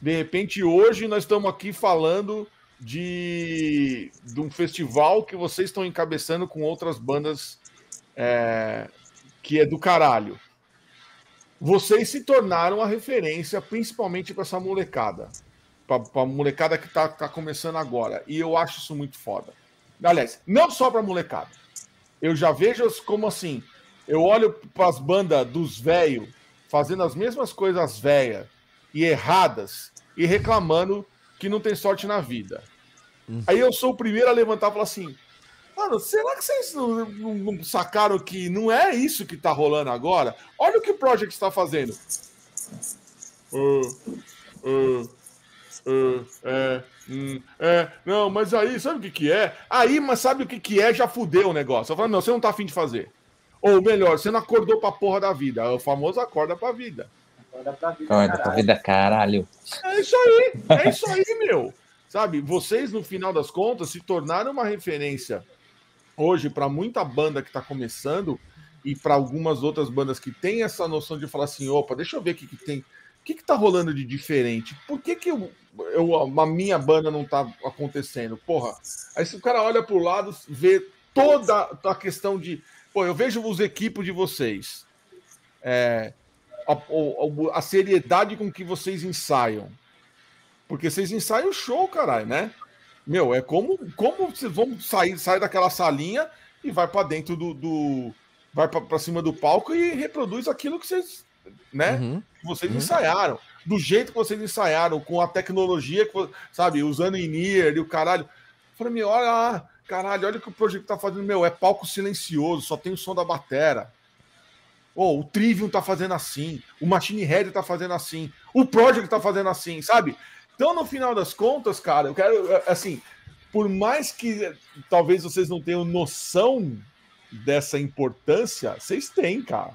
De repente, hoje nós estamos aqui falando de, de um festival que vocês estão encabeçando com outras bandas é, que é do caralho. Vocês se tornaram a referência, principalmente para essa molecada. Para a molecada que está tá começando agora. E eu acho isso muito foda. Aliás, não só para molecada. Eu já vejo como assim. Eu olho para as bandas dos velhos fazendo as mesmas coisas velhas e erradas e reclamando que não tem sorte na vida. Hum. Aí eu sou o primeiro a levantar e falar assim: Mano, será que vocês não, não, sacaram que não é isso que tá rolando agora? Olha o que o Project está fazendo. Uh, uh, uh, é, hum, é, não, mas aí, sabe o que que é? Aí, mas sabe o que que é? Já fudeu o negócio. Eu falo, não, você não tá afim de fazer. Ou melhor, você não acordou pra porra da vida. É o famoso acorda pra vida. Acorda pra vida, acorda pra vida, caralho. É isso aí, é isso aí, meu. Sabe, vocês, no final das contas, se tornaram uma referência hoje para muita banda que está começando e para algumas outras bandas que têm essa noção de falar assim, opa, deixa eu ver o que, que tem, o que, que tá rolando de diferente? Por que, que eu, eu, a minha banda não tá acontecendo? Porra, aí se o cara olha para o lado, vê toda a questão de. Pô, eu vejo os equipos de vocês. É, a, a, a, seriedade com que vocês ensaiam. Porque vocês ensaiam show, caralho, né? Meu, é como, como vocês vão sair, sair daquela salinha e vai para dentro do, do vai para cima do palco e reproduz aquilo que vocês, né? Uhum. Que vocês uhum. ensaiaram, do jeito que vocês ensaiaram, com a tecnologia que, sabe, usando in-ear e o caralho. Eu falei, meu, olha, caralho, olha o que o projeto tá fazendo, meu, é palco silencioso, só tem o som da batera. Oh, o Trivium tá fazendo assim, o Machine Head tá fazendo assim, o Project tá fazendo assim, sabe? Então, no final das contas, cara, eu quero, assim, por mais que talvez vocês não tenham noção dessa importância, vocês têm, cara.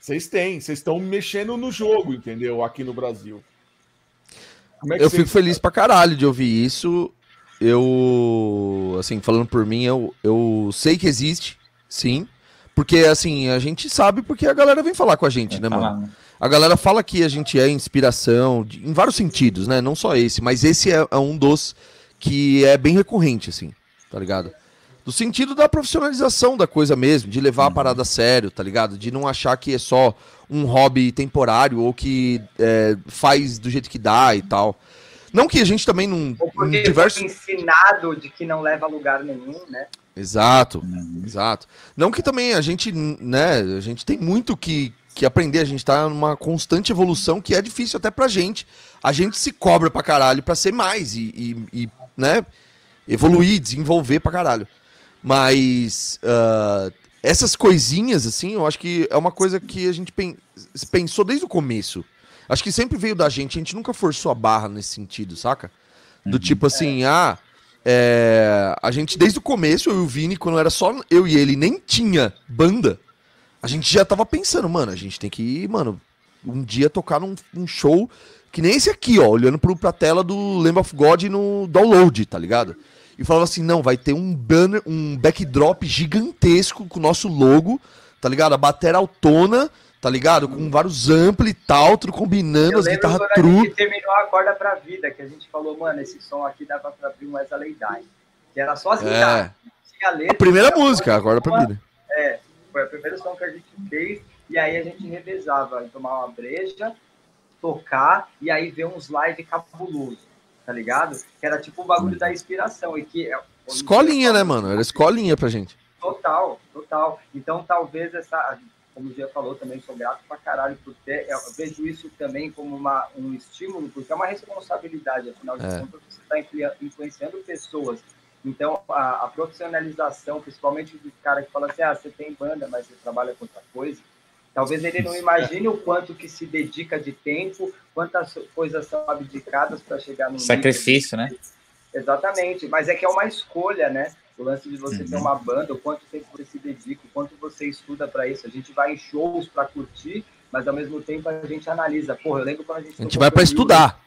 Vocês têm, vocês estão mexendo no jogo, entendeu? Aqui no Brasil. É eu fico feliz pra caralho de ouvir isso. Eu, assim, falando por mim, eu, eu sei que existe, sim. Porque, assim, a gente sabe porque a galera vem falar com a gente, né, mano? A galera fala que a gente é inspiração de, em vários sentidos, né? Não só esse, mas esse é, é, um dos que é bem recorrente, assim, tá ligado? Do sentido da profissionalização da coisa mesmo, de levar a uhum. parada a sério, tá ligado? De não achar que é só um hobby temporário ou que é, faz do jeito que dá e tal. Não que a gente também não. Ou porque diversos... ensinado de que não leva a lugar nenhum, né? Exato, uhum. exato. Não que também a gente, né, a gente tem muito que, que aprender, a gente tá numa constante evolução que é difícil até pra gente. A gente se cobra pra caralho pra ser mais e, e, e né, evoluir, desenvolver pra caralho. Mas uh, essas coisinhas, assim, eu acho que é uma coisa que a gente pensou desde o começo. Acho que sempre veio da gente, a gente nunca forçou a barra nesse sentido, saca? Do uhum. tipo assim, ah, é, a gente desde o começo, eu e o Vini, quando era só eu e ele, nem tinha banda a gente já tava pensando, mano, a gente tem que ir, mano, um dia tocar num, num show que nem esse aqui, ó, olhando pro, pra tela do Lamb of God no download, tá ligado? E falava assim, não, vai ter um banner, um backdrop gigantesco com o nosso logo, tá ligado? A bateria autona, tá ligado? Com vários ampli e tal, tudo combinando, Eu as guitarras true. A gente terminou a corda pra vida, que a gente falou, mano, esse som aqui dava pra abrir um Wesley Die. Que era só as guitarras. É. A, letra, a primeira música, a corda pra vida. É, foi a primeira som que a gente fez, e aí a gente revezava em tomar uma breja, tocar, e aí ver uns live cabuloso, tá ligado? Que era tipo o bagulho da inspiração, e que... É, escolinha, né, mano? Era escolinha pra gente. Total, total. Então, talvez essa como o Gia falou, também sou grato pra caralho por ter. Eu vejo isso também como uma, um estímulo, porque é uma responsabilidade, afinal de é. contas, você está influenciando pessoas. Então, a, a, profissionalização, principalmente do cara que fala assim: ah, você tem banda, mas você trabalha com outra coisa. Talvez ele não imagine o quanto que se dedica de tempo, quantas coisas são abdicadas para chegar no. Sacrifício, nível. né? Exatamente, mas é que é uma escolha, né? O lance de você uhum. ter uma banda, o quanto tempo você se dedica, o quanto você estuda para isso. A gente vai em shows para curtir, mas ao mesmo tempo a gente analisa. Porra, eu lembro quando a gente. A gente vai para estudar.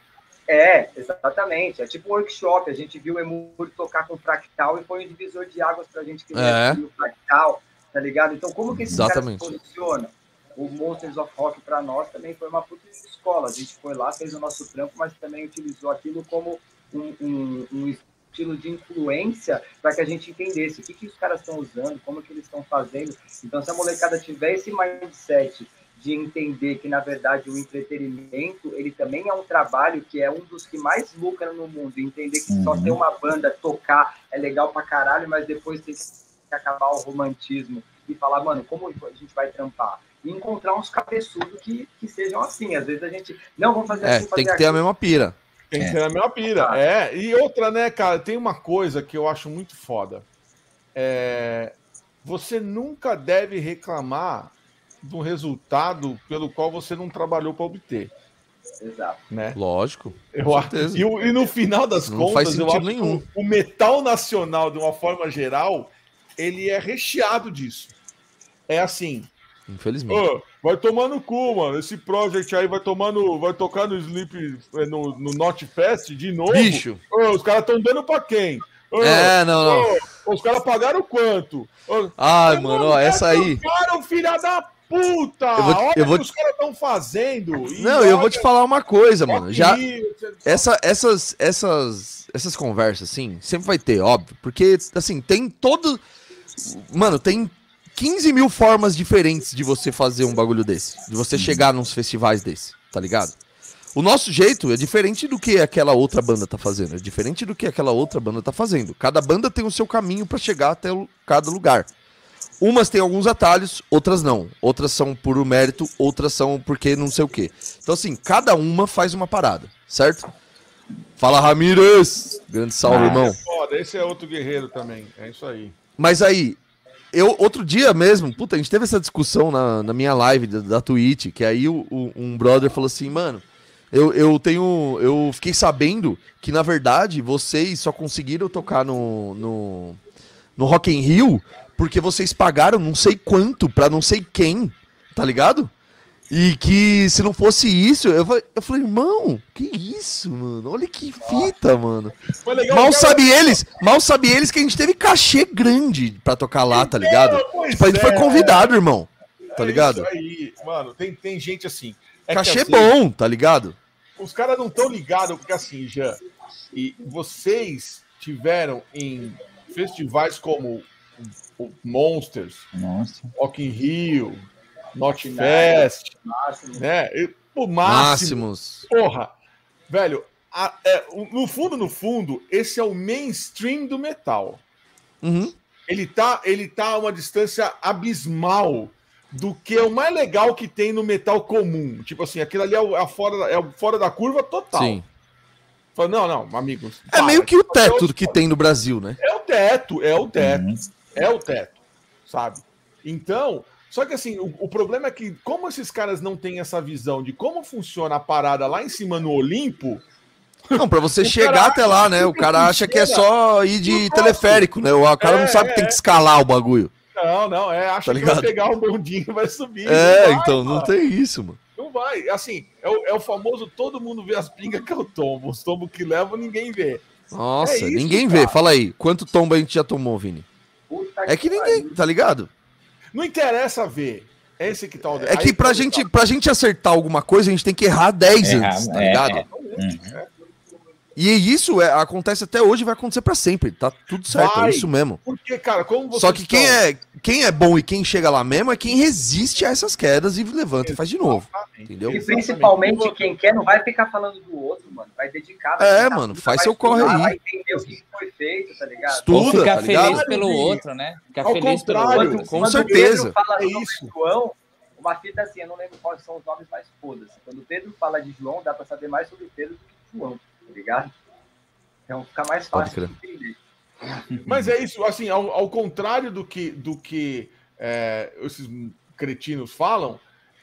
É, exatamente. É tipo um workshop. A gente viu o Emur tocar com fractal e foi um divisor de águas para a gente que é. o fractal, tá ligado? Então, como que esse exatamente. cara se posiciona? O Monsters of Rock para nós também foi uma puta escola. A gente foi lá, fez o nosso trampo, mas também utilizou aquilo como um, um, um estilo de influência para que a gente entendesse o que, que os caras estão usando, como que eles estão fazendo. Então, se a molecada tiver esse mindset de entender que, na verdade, o entretenimento, ele também é um trabalho que é um dos que mais lucra no mundo. Entender que uhum. só ter uma banda, tocar, é legal pra caralho, mas depois tem que acabar o romantismo e falar, mano, como a gente vai trampar? E encontrar uns cabeçudos que, que sejam assim. Às vezes a gente, não, vamos fazer é, assim, Tem que ter a mesma pira. Tem que é. ser a mesma pira. Ah. É, e outra, né, cara, tem uma coisa que eu acho muito foda. É, você nunca deve reclamar do resultado pelo qual você não trabalhou para obter. Exato. Né? Lógico. Eu, e, e, no final das não contas, eu acho nenhum. o metal nacional, de uma forma geral, ele é recheado disso. É assim. Infelizmente. Oh, vai tomar no cu, mano. Esse project aí vai tomando. Vai tocar no Sleep é, no, no Not Fest de novo. Bicho. Oh, os caras estão dando pra quem? Oh, é, não, não. os caras pagaram quanto? Ai, mano, ó, essa aí. Pagaram, filha da puta! Eu vou, eu vou... os caras estão fazendo. Não, olha... eu vou te falar uma coisa, mano. Já essa, essas, essas, essas conversas, assim, sempre vai ter, óbvio, porque assim tem todo, mano, tem 15 mil formas diferentes de você fazer um bagulho desse, de você chegar nos festivais desse, tá ligado? O nosso jeito é diferente do que aquela outra banda tá fazendo, é diferente do que aquela outra banda tá fazendo. Cada banda tem o seu caminho para chegar até cada lugar. Umas têm alguns atalhos, outras não. Outras são por mérito, outras são porque não sei o quê. Então, assim, cada uma faz uma parada, certo? Fala, Ramírez! Grande salve, ah, irmão. É foda, esse é outro guerreiro também. É isso aí. Mas aí, eu, outro dia mesmo, puta, a gente teve essa discussão na, na minha live da, da Twitch, que aí o, o, um brother falou assim, mano, eu, eu tenho. Eu fiquei sabendo que, na verdade, vocês só conseguiram tocar no, no, no Rock in Rio porque vocês pagaram não sei quanto pra não sei quem, tá ligado? E que se não fosse isso, eu, eu falei, irmão, que isso, mano? Olha que fita, mano. Mal sabe eles, mal sabe eles que a gente teve cachê grande pra tocar lá, tá ligado? Tipo, a gente foi é. convidado, irmão. Tá é ligado? Isso aí, mano, tem, tem gente assim. É cachê assim, bom, tá ligado? Os caras não estão ligados, porque assim, já. E vocês tiveram em festivais como o Monsters, Nossa. Rock in Rio, Not Fest, né? E, o Máximos. Porra, velho, a, é, no fundo, no fundo, esse é o mainstream do metal. Uhum. Ele tá, ele tá a uma distância abismal do que é o mais legal que tem no metal comum. Tipo assim, aquilo ali é, o, é, fora, é o fora da curva total. Sim. Fala, não, não, amigos. É para, meio que o teto que tem no Brasil, né? É o teto, é o teto. Uhum. É o teto, sabe? Então, só que assim, o, o, problema é que, como esses caras não têm essa visão de como funciona a parada lá em cima no Olimpo. Não, para você chegar até lá, né? O cara acha que é só ir de teleférico, né? O cara é, não sabe que tem que escalar o bagulho. Não, não, é, acha tá que vai pegar um bondinho e vai subir. É, vai, então mano. não tem isso, mano. Não vai. Assim, é o, é o famoso todo mundo vê as pingas que eu tomo. Os tombos que levam, ninguém vê. Nossa, é isso, ninguém cara. vê. Fala aí, quanto tombo a gente já tomou, Vini? É que ninguém, tá ligado? Não interessa ver. É esse que tá o... É que pra gente, pra gente acertar alguma coisa, a gente tem que errar 10 errar, antes, tá é, ligado? É, é. E isso é, acontece até hoje vai acontecer para sempre. Tá tudo certo, é vai, é isso mesmo. Porque, cara, como Só que estão... quem é, quem é bom e quem chega lá mesmo é quem resiste a essas quedas e levanta e faz de novo. Entendeu? E principalmente quem quer não vai ficar falando do outro, mano. Vai dedicar. Vai é, mano, faz seu corre aí. Vai entender o que foi feito, tá ligado? Estuda, ficar tá feliz pelo outro, né? Ficar feliz pelo outro. Com certeza. Fala é isso. João, uma fita assim, eu não lembro quais são os nomes mais fodas. Quando o Pedro fala de João, dá pra saber mais sobre Pedro do que João, tá ligado? Então fica mais fácil de entender. Mas é isso, assim, ao, ao contrário do que, do que é, esses cretinos falam,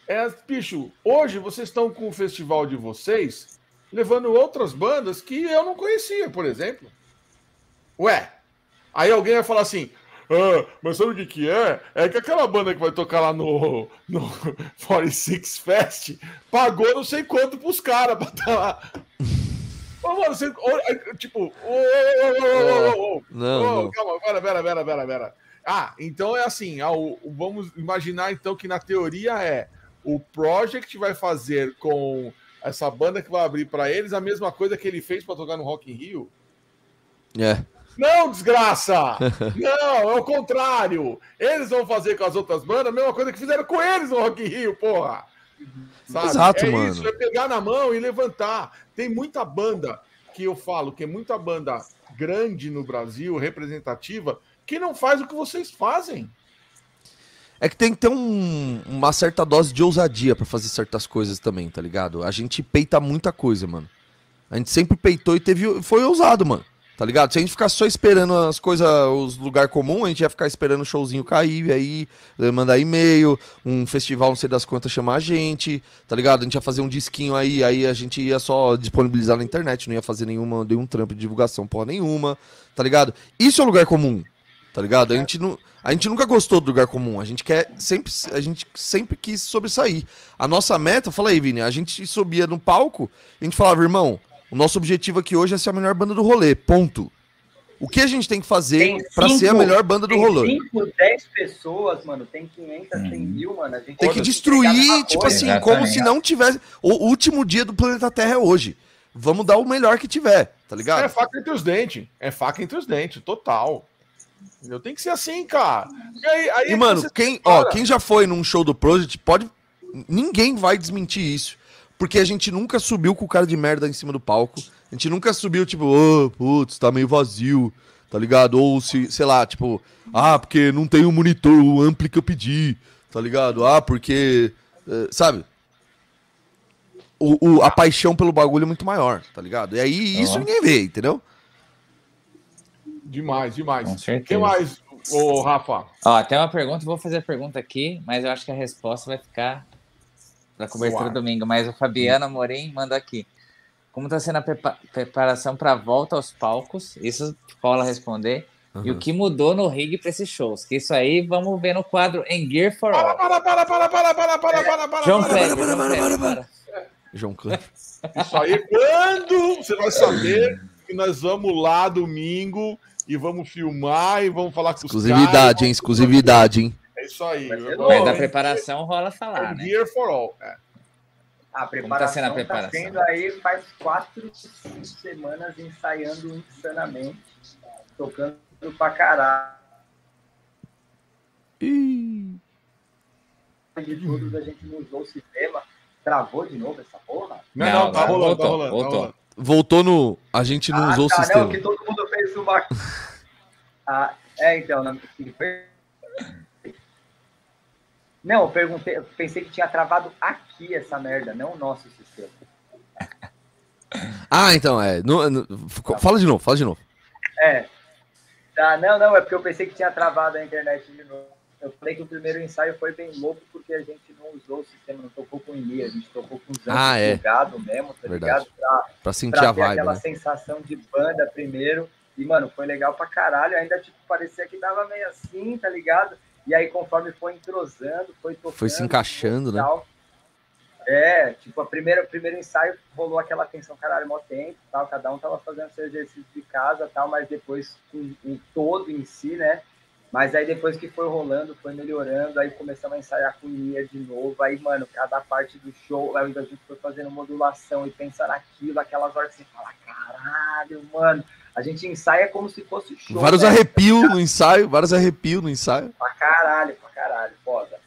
é, bicho, hoje vocês estão com o festival de vocês levando outras bandas que eu não conhecia, por exemplo. Ué, aí alguém vai falar assim, ah, mas sabe o que, que é? É que aquela banda que vai tocar lá no, no 46 Fest pagou não sei quanto pros caras pra estar tá lá. Ô, mano, você. Tipo. não, não. Calma, pera, pera, pera, pera, pera. Ah, então é assim. Ah, o, vamos imaginar então que na teoria é o Project vai fazer com essa banda que vai abrir para eles a mesma coisa que ele fez para tocar no Rock in Rio. É. Não, desgraça! Não, é o contrário. Eles vão fazer com as outras bandas a mesma coisa que fizeram com eles no Rock in Rio, porra. Sabe? Exato, é mano. isso, é pegar na mão e levantar. Tem muita banda que eu falo, que é muita banda grande no Brasil, representativa, que não faz o que vocês fazem. É que tem que ter um, uma certa dose de ousadia para fazer certas coisas também, tá ligado? A gente peita muita coisa, mano. A gente sempre peitou e teve. Foi ousado, mano. Tá ligado? Se a gente ficar só esperando as coisas, os lugar comum, a gente ia ficar esperando o showzinho cair, aí eh, mandar e-mail, um festival, não sei das quantas, chamar a gente, tá ligado? A gente ia fazer um disquinho aí, aí a gente ia só disponibilizar na internet, não ia fazer nenhuma, nenhum trampo de divulgação, porra nenhuma, tá ligado? Isso é lugar comum, tá ligado? A gente, não, a gente nunca gostou do lugar comum, a gente quer sempre, a gente sempre quis sobressair. A nossa meta, fala aí, Vini, a gente subia no palco, a gente falava, irmão, o nosso objetivo aqui hoje é ser a melhor banda do rolê, ponto. O que a gente tem que fazer para ser a melhor banda do rolê? 5, 10 pessoas, mano, tem 500, tem uhum. mil, mano. tem que destruir, tipo assim, Exatamente. como se não tivesse. O último dia do planeta Terra é hoje. Vamos dar o melhor que tiver, tá ligado? É faca entre os dentes. É faca entre os dentes, total. Eu tenho que ser assim, cara. E, aí, aí e mano, quem, ó, quem já foi num show do Project pode. Ninguém vai desmentir isso. Porque a gente nunca subiu com o cara de merda em cima do palco. A gente nunca subiu, tipo, oh, putz, tá meio vazio, tá ligado? Ou se, sei lá, tipo, ah, porque não tem o monitor, o ampli que eu pedi, tá ligado? Ah, porque. Uh, sabe? O, o, a paixão pelo bagulho é muito maior, tá ligado? E aí isso ninguém vê, entendeu? Demais, demais. Com certeza. O que mais, ô, Rafa? Ó, tem uma pergunta, vou fazer a pergunta aqui, mas eu acho que a resposta vai ficar da cobertura Uau. domingo, mas o Fabiano Amorim manda aqui. Como está sendo a preparação para a volta aos palcos? Isso Paula responder. Uhum. E o que mudou no rig para esses shows? Que isso aí vamos ver no quadro em Gear for All. Para, para, para, para, para, para, para, para, João Kleber, João Kleber, para. João Kleber. Isso aí, quando você vai saber que nós vamos lá domingo e vamos filmar e vamos falar com os caras. Exclusividade, hein? Exclusividade, hein? É isso aí. Mas da preparação rola falar, né? Gear for all. É. A preparação está sendo, a preparação? Tá sendo aí faz quatro semanas ensaiando insanamente, tocando pra caralho. E... De tudo, a gente não usou o sistema. Travou de novo essa porra? Não, não, não tá, rolando, voltou, tá rolando, voltou. Tá rolando. Voltou no. A gente não ah, usou tá, o sistema. Não, que todo mundo fez uma. ah, é, então, não, não, eu perguntei, eu pensei que tinha travado aqui essa merda, não o nosso sistema. Ah, então, é. No, no, fala de novo, fala de novo. É. Tá, não, não, é porque eu pensei que tinha travado a internet de novo. Eu falei que o primeiro ensaio foi bem louco porque a gente não usou o sistema, não tocou com IMI, a gente tocou com os ah, é. mesmo, tá Verdade. ligado? Pra, pra sentir pra a vibe. aquela né? sensação de banda primeiro. E, mano, foi legal pra caralho. Ainda, tipo, parecia que dava meio assim, tá ligado? E aí, conforme foi entrosando, foi tocando. Foi se encaixando, né? É, tipo, a primeira, o primeiro ensaio rolou aquela tensão, caralho, mó tempo, tal, cada um tava fazendo seu exercício de casa, tal, mas depois o, o todo em si, né? Mas aí depois que foi rolando, foi melhorando, aí começamos a ensaiar com Nia de novo, aí, mano, cada parte do show, aí a gente foi fazendo modulação e pensa naquilo, aquelas horas que você fala, caralho, mano. A gente ensaia como se fosse show. Vários né? arrepios no ensaio, vários arrepios no ensaio. Pra caralho, pra caralho, foda.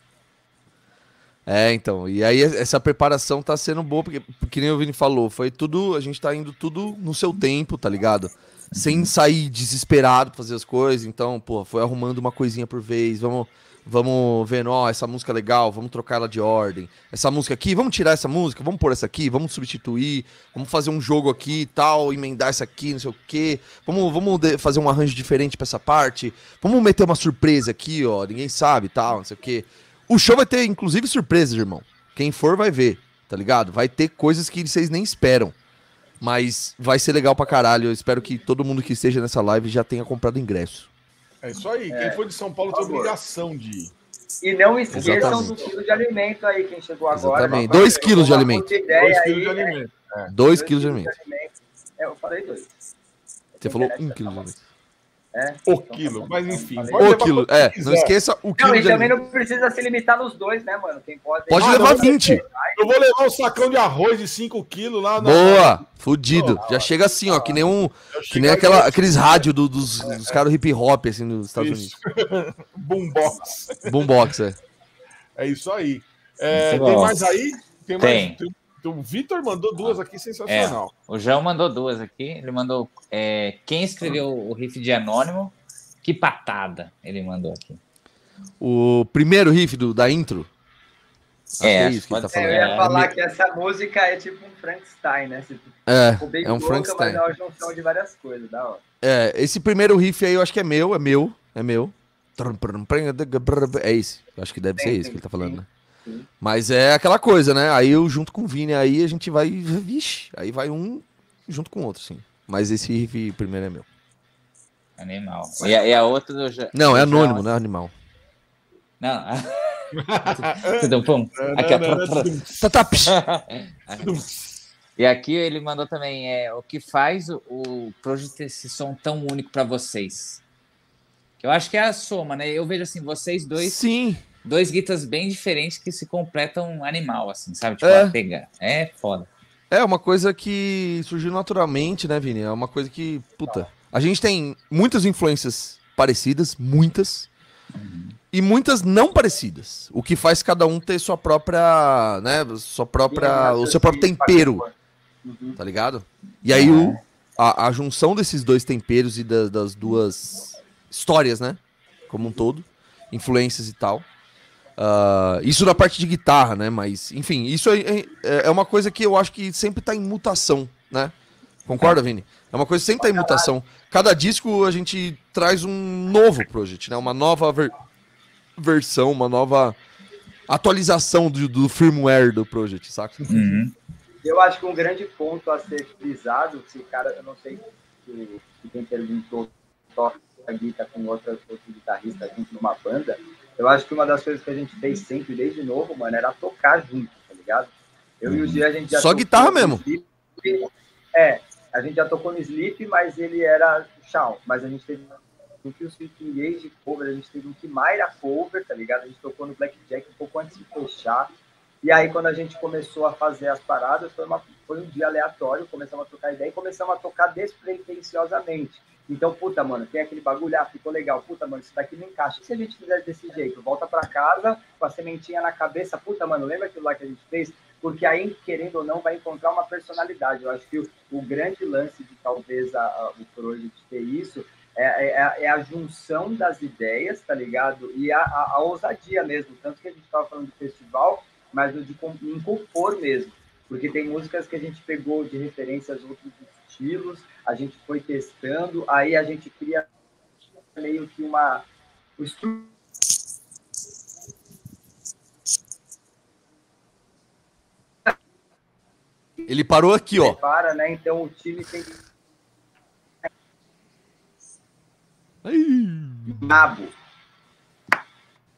É, então, e aí essa preparação tá sendo boa, porque, porque nem o Vini falou, foi tudo, a gente tá indo tudo no seu tempo, tá ligado? Sem sair desesperado pra fazer as coisas, então, pô, foi arrumando uma coisinha por vez, vamos vamos vendo, ó, essa música é legal, vamos trocar ela de ordem. Essa música aqui, vamos tirar essa música, vamos pôr essa aqui, vamos substituir, vamos fazer um jogo aqui e tal, emendar essa aqui, não sei o quê. Vamos, vamos fazer um arranjo diferente para essa parte. Vamos meter uma surpresa aqui, ó, ninguém sabe, tal, não sei o quê. O show vai ter inclusive surpresas, irmão. Quem for vai ver, tá ligado? Vai ter coisas que vocês nem esperam. Mas vai ser legal pra caralho. Eu espero que todo mundo que esteja nessa live já tenha comprado ingresso. É isso aí. É, quem for de São Paulo tem obrigação de ir. E não esqueçam Exatamente. do quilo de alimento aí, quem chegou agora. Exatamente. Dois quilos de alimento. Dois quilos de alimento. É. Dois quilos de alimento. É, eu falei dois. Você falou um quilo de alimento. É, o então, quilo, tá mas enfim. O quilo, é. Não esqueça o quilo. Não, e também não precisa se limitar nos dois, né, mano? Quem pode. Pode ah, levar 20. Eu vou levar um sacão de arroz de 5 quilos lá. Boa! Fudido. Já chega assim, ó, que nem um. Que nem aquela, aqueles rádios do, dos, dos caras hip hop, assim, nos Estados isso. Unidos. Boombox. Boombox, é. É isso aí. É, tem mais aí? Tem. Mais, tem. O Vitor mandou duas aqui, sensacional. É, o João mandou duas aqui. Ele mandou é, quem escreveu o riff de Anônimo. Que patada ele mandou aqui. O primeiro riff do, da intro. É, é isso que ele tá falando. É, eu ia falar é, que essa música é tipo um Frankenstein, né? é, é um Frankenstein. Mas é uma junção de várias coisas, da hora. É, esse primeiro riff aí eu acho que é meu, é meu, é meu. É esse. Eu acho que deve sim, ser esse que ele tá falando, né? Mas é aquela coisa, né? Aí eu junto com o Vini, aí a gente vai. Vixe, aí vai um junto com o outro, sim. Mas esse riff primeiro é meu. Animal. E a, e a outra do. Não, é anônimo, não é animal. Não. Tudo bom? Aqui, E aqui ele mandou também é, o que faz o, o Project esse som tão único para vocês. Eu acho que é a soma, né? Eu vejo assim, vocês dois. Sim dois guitas bem diferentes que se completam animal, assim, sabe? Tipo, é. pegar. É foda. É uma coisa que surgiu naturalmente, né, Vini? É uma coisa que, puta, a gente tem muitas influências parecidas, muitas, uhum. e muitas não parecidas. O que faz cada um ter sua própria, né, sua própria, o seu próprio tempero, uhum. tá ligado? E aí o, a, a, junção desses dois temperos e da, das duas histórias, né, como um todo, influências e tal, Uh, isso na parte de guitarra, né? Mas, enfim, isso é, é, é, uma coisa que eu acho que sempre tá em mutação, né? Concorda, Vini? É uma coisa que sempre tá em mutação. Cada disco a gente traz um novo project, né? Uma nova ver versão, uma nova atualização do, do firmware do project, saca? Uhum. Eu acho que um grande ponto a ser frisado, se o cara, eu não sei se, quem perguntou toca guitarra com outra, outro guitarrista junto numa banda, eu acho que uma das coisas que a gente fez sempre, desde novo, mano, era tocar junto, tá ligado? Eu e o Gia, a gente já Só guitarra mesmo. É, a gente já tocou no Sleep, mas ele era chão. Mas a gente teve um Kill Sleep Engage cover, a gente teve um Kimaira cover, tá ligado? A gente tocou no Blackjack um pouco antes de fechar. E aí, quando a gente começou a fazer as paradas, foi, uma, foi um dia aleatório, começamos a trocar ideia e começamos a tocar despretensiosamente. Então, puta, mano, tem aquele bagulho, ah, ficou legal, puta, mano, isso daqui não encaixa. E se a gente fizer desse jeito? Volta para casa com a sementinha na cabeça, puta, mano, lembra aquilo lá que a gente fez? Porque aí, querendo ou não, vai encontrar uma personalidade. Eu acho que o, o grande lance de talvez a, a, o Project ter isso é, é, é, a junção das ideias, tá ligado? E a, a, a ousadia mesmo. Tanto que a gente estava falando de festival, mas de, de compor mesmo. Porque tem músicas que a gente pegou de referências outros estilos, a gente foi testando, aí a gente cria meio que uma. Ele parou aqui, ó. Para, né? Então o time tem Nabo.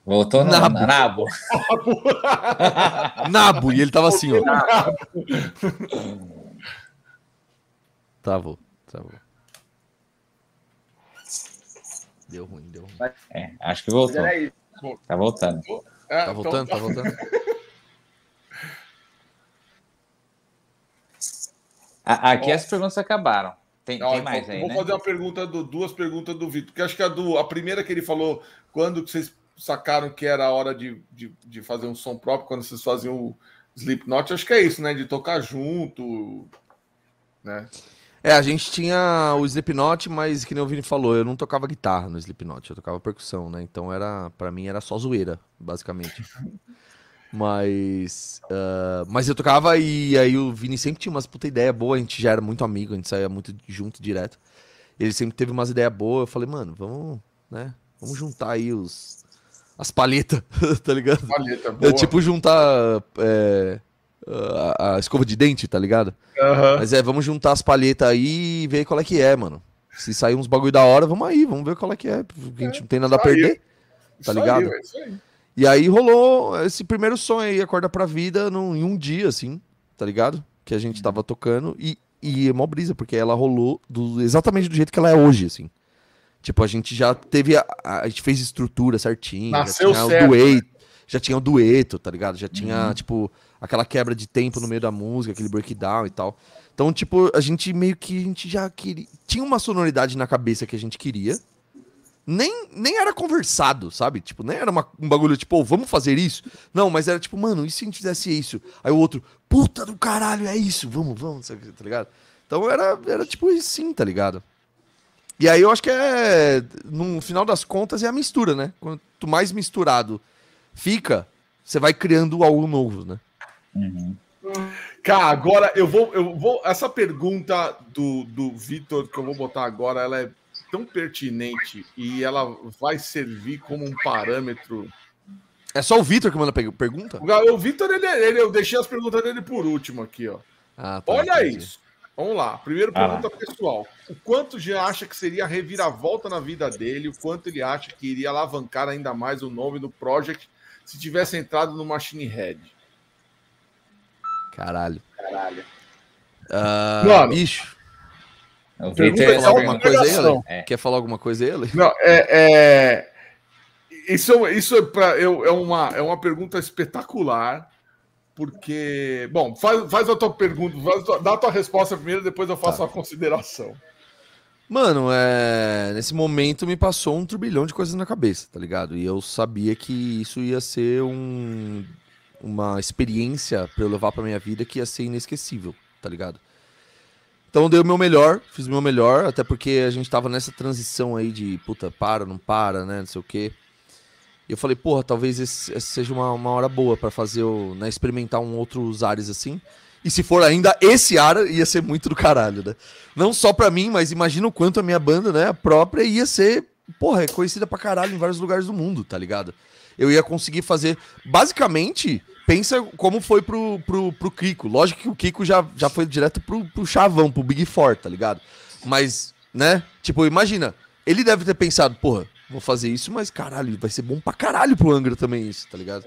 Voltou no Nabo. Nabo. Nabo. E ele tava assim, ó. Travou, travou. Deu ruim, deu ruim. É, acho que voltou. Tá voltando. É, tá voltando, tá voltando. Aqui as perguntas acabaram. Tem, tem mais aí, Vou né? fazer uma pergunta do, duas perguntas do Vitor, porque acho que a, do, a primeira que ele falou, quando vocês sacaram que era a hora de, de, de fazer um som próprio, quando vocês faziam o Slipknot, acho que é isso, né? De tocar junto, né? É, a gente tinha o Slipknot, mas que nem o Vini falou, eu não tocava guitarra no Slipknot, eu tocava percussão, né? Então era, para mim era só zoeira, basicamente. Mas. Uh, mas eu tocava e aí o Vini sempre tinha umas puta ideia boa, a gente já era muito amigo, a gente saía muito junto direto. Ele sempre teve umas ideias boas, eu falei, mano, vamos, né? Vamos juntar aí os. As palhetas, tá ligado? Palheta, boa. É tipo juntar é, a, a, escova de dente, tá ligado? Uhum. Mas é, vamos juntar as palhetas aí e ver qual é que é, mano. Se sair uns bagulho da hora, vamos aí, vamos ver qual é que é. Porque a gente não tem nada a perder. Tá ligado? Aí, é isso aí. E aí rolou esse primeiro sonho aí, Acorda Pra Vida, num, em um dia, assim, tá ligado? Que a gente tava tocando e, e é mó brisa, porque ela rolou do, exatamente do jeito que ela é hoje, assim. Tipo, a gente já teve. A, a gente fez estrutura certinho. Nasceu já tinha certo. O dueto, né? Já tinha o dueto, tá ligado? Já tinha, uhum. tipo, aquela quebra de tempo no meio da música, aquele breakdown e tal. Então, tipo, a gente meio que a gente já queria. Tinha uma sonoridade na cabeça que a gente queria nem, nem era conversado, sabe? Tipo, nem era uma, um bagulho tipo, oh, vamos fazer isso? Não, mas era tipo, mano, e se a gente fizesse isso? Aí o outro, puta do caralho, é isso, vamos, vamos, tá ligado? Então era, era tipo sim, tá ligado? E aí eu acho que é, no final das contas, é a mistura, né? Quanto mais misturado fica, você vai criando algo novo, né? Uhum. Cara, agora eu vou, eu vou. Essa pergunta do, do Vitor que eu vou botar agora, ela é tão pertinente e ela vai servir como um parâmetro. É só o Vitor que manda pergunta? O Vitor, ele, ele, eu deixei as perguntas dele por último aqui, ó. Ah, tá, Olha entendi. isso. Vamos lá. Primeira pergunta ah. pessoal. O quanto já acha que seria a reviravolta na vida dele? O quanto ele acha que iria alavancar ainda mais o nome do Project se tivesse entrado no Machine Head? Caralho. Caralho. Uh, Mano, bicho. Quer falar alguma coisa aí? É. Quer falar alguma coisa aí, Ale? Não, é, é... Isso, isso é, pra, eu, é, uma, é uma pergunta espetacular, porque. Bom, faz, faz a tua pergunta, faz, dá a tua resposta primeiro, depois eu faço tá. a consideração. Mano, é... nesse momento me passou um turbilhão de coisas na cabeça, tá ligado? E eu sabia que isso ia ser um... uma experiência para eu levar pra minha vida que ia ser inesquecível, tá ligado? Então dei o meu melhor, fiz o meu melhor, até porque a gente tava nessa transição aí de puta, para, não para, né? Não sei o quê. E eu falei, porra, talvez esse seja uma, uma hora boa para fazer, o, né, experimentar um outros ares assim. E se for ainda esse ar, ia ser muito do caralho, né? Não só pra mim, mas imagina o quanto a minha banda, né, a própria, ia ser, porra, é conhecida pra caralho em vários lugares do mundo, tá ligado? Eu ia conseguir fazer, basicamente, pensa como foi pro, pro, pro Kiko. Lógico que o Kiko já, já foi direto pro, pro chavão, pro Big Four, tá ligado? Mas, né? Tipo, imagina, ele deve ter pensado, porra, vou fazer isso, mas caralho, vai ser bom pra caralho pro Angra também isso, tá ligado?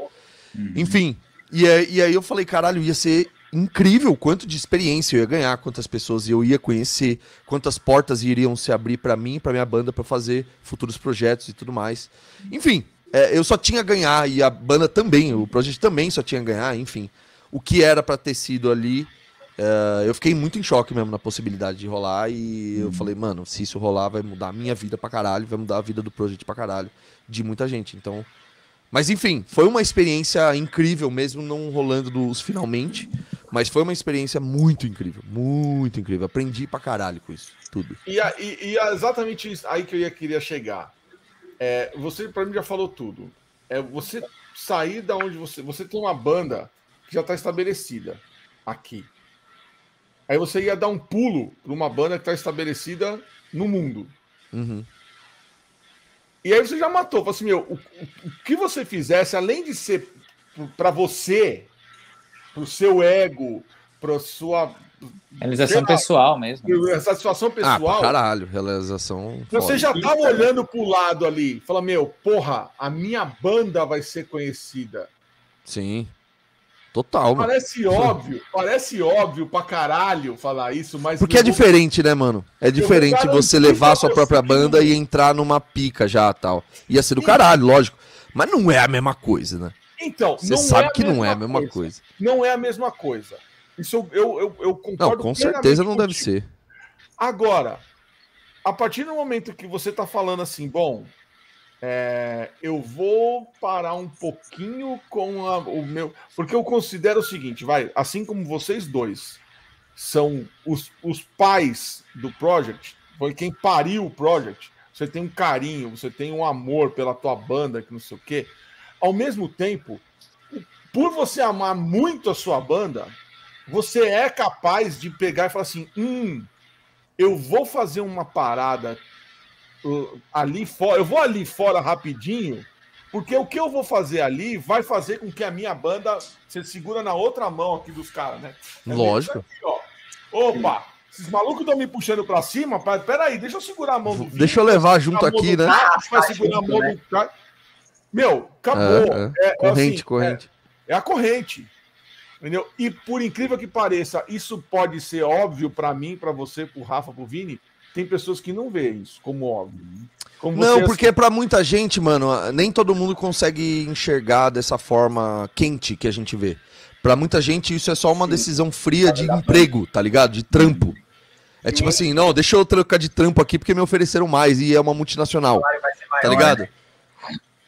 Uhum. Enfim, e, e aí eu falei, caralho, ia ser incrível quanto de experiência eu ia ganhar, quantas pessoas eu ia conhecer, quantas portas iriam se abrir para mim, para minha banda, para fazer futuros projetos e tudo mais. Enfim, é, eu só tinha a ganhar, e a banda também, o projeto também só tinha a ganhar, enfim. O que era para ter sido ali, é, eu fiquei muito em choque mesmo na possibilidade de rolar, e eu uhum. falei, mano, se isso rolar, vai mudar a minha vida pra caralho, vai mudar a vida do projeto pra caralho, de muita gente. Então. Mas enfim, foi uma experiência incrível, mesmo não rolando dos finalmente. Mas foi uma experiência muito incrível, muito incrível. Aprendi pra caralho com isso, tudo. E, e, e é exatamente isso aí que eu ia, queria chegar é, você, para mim, já falou tudo. É você sair da onde você. Você tem uma banda que já está estabelecida aqui. Aí você ia dar um pulo para uma banda que está estabelecida no mundo. Uhum. E aí você já matou. Falei assim, meu, o, o, o que você fizesse, além de ser para você, para o seu ego, para sua Realização pessoal mesmo. Satisfação ah, pessoal. Ah, caralho, realização. Você já tava tá olhando pro lado ali, fala, meu, porra, a minha banda vai ser conhecida. Sim. Total, mano. Parece óbvio, parece óbvio pra caralho falar isso, mas. Porque é diferente, né, mano? É diferente você levar a sua própria banda e entrar numa pica já tal. Ia ser do caralho, lógico. Mas não é a mesma coisa, né? Então, você sabe é que não é a mesma coisa. coisa. Não é a mesma coisa. Isso eu, eu, eu, eu concordo. Não, com certeza não deve ser. Agora, a partir do momento que você está falando assim, bom, é, eu vou parar um pouquinho com a, o meu. Porque eu considero o seguinte, vai, assim como vocês dois são os, os pais do Project, foi quem pariu o Project, você tem um carinho, você tem um amor pela tua banda, que não sei o quê. Ao mesmo tempo, por você amar muito a sua banda, você é capaz de pegar e falar assim: hum, eu vou fazer uma parada ali fora, eu vou ali fora rapidinho, porque o que eu vou fazer ali vai fazer com que a minha banda você segura na outra mão aqui dos caras, né? É Lógico. Aqui, Opa, esses malucos estão me puxando para cima, peraí, deixa eu segurar a mão do Deixa eu levar junto aqui, né? vai segurar a mão né? do cara. Meu, acabou. É, é. é corrente, assim, corrente. É, é a corrente. Entendeu? E por incrível que pareça, isso pode ser óbvio para mim, para você, para o Rafa, para o Vini, tem pessoas que não veem isso como óbvio. Como não, porque assim... para muita gente, mano, nem todo mundo consegue enxergar dessa forma quente que a gente vê. Para muita gente isso é só uma Sim. decisão fria de emprego, tá ligado? De trampo. É tipo assim, não, deixa eu trocar de trampo aqui porque me ofereceram mais e é uma multinacional. Tá ligado?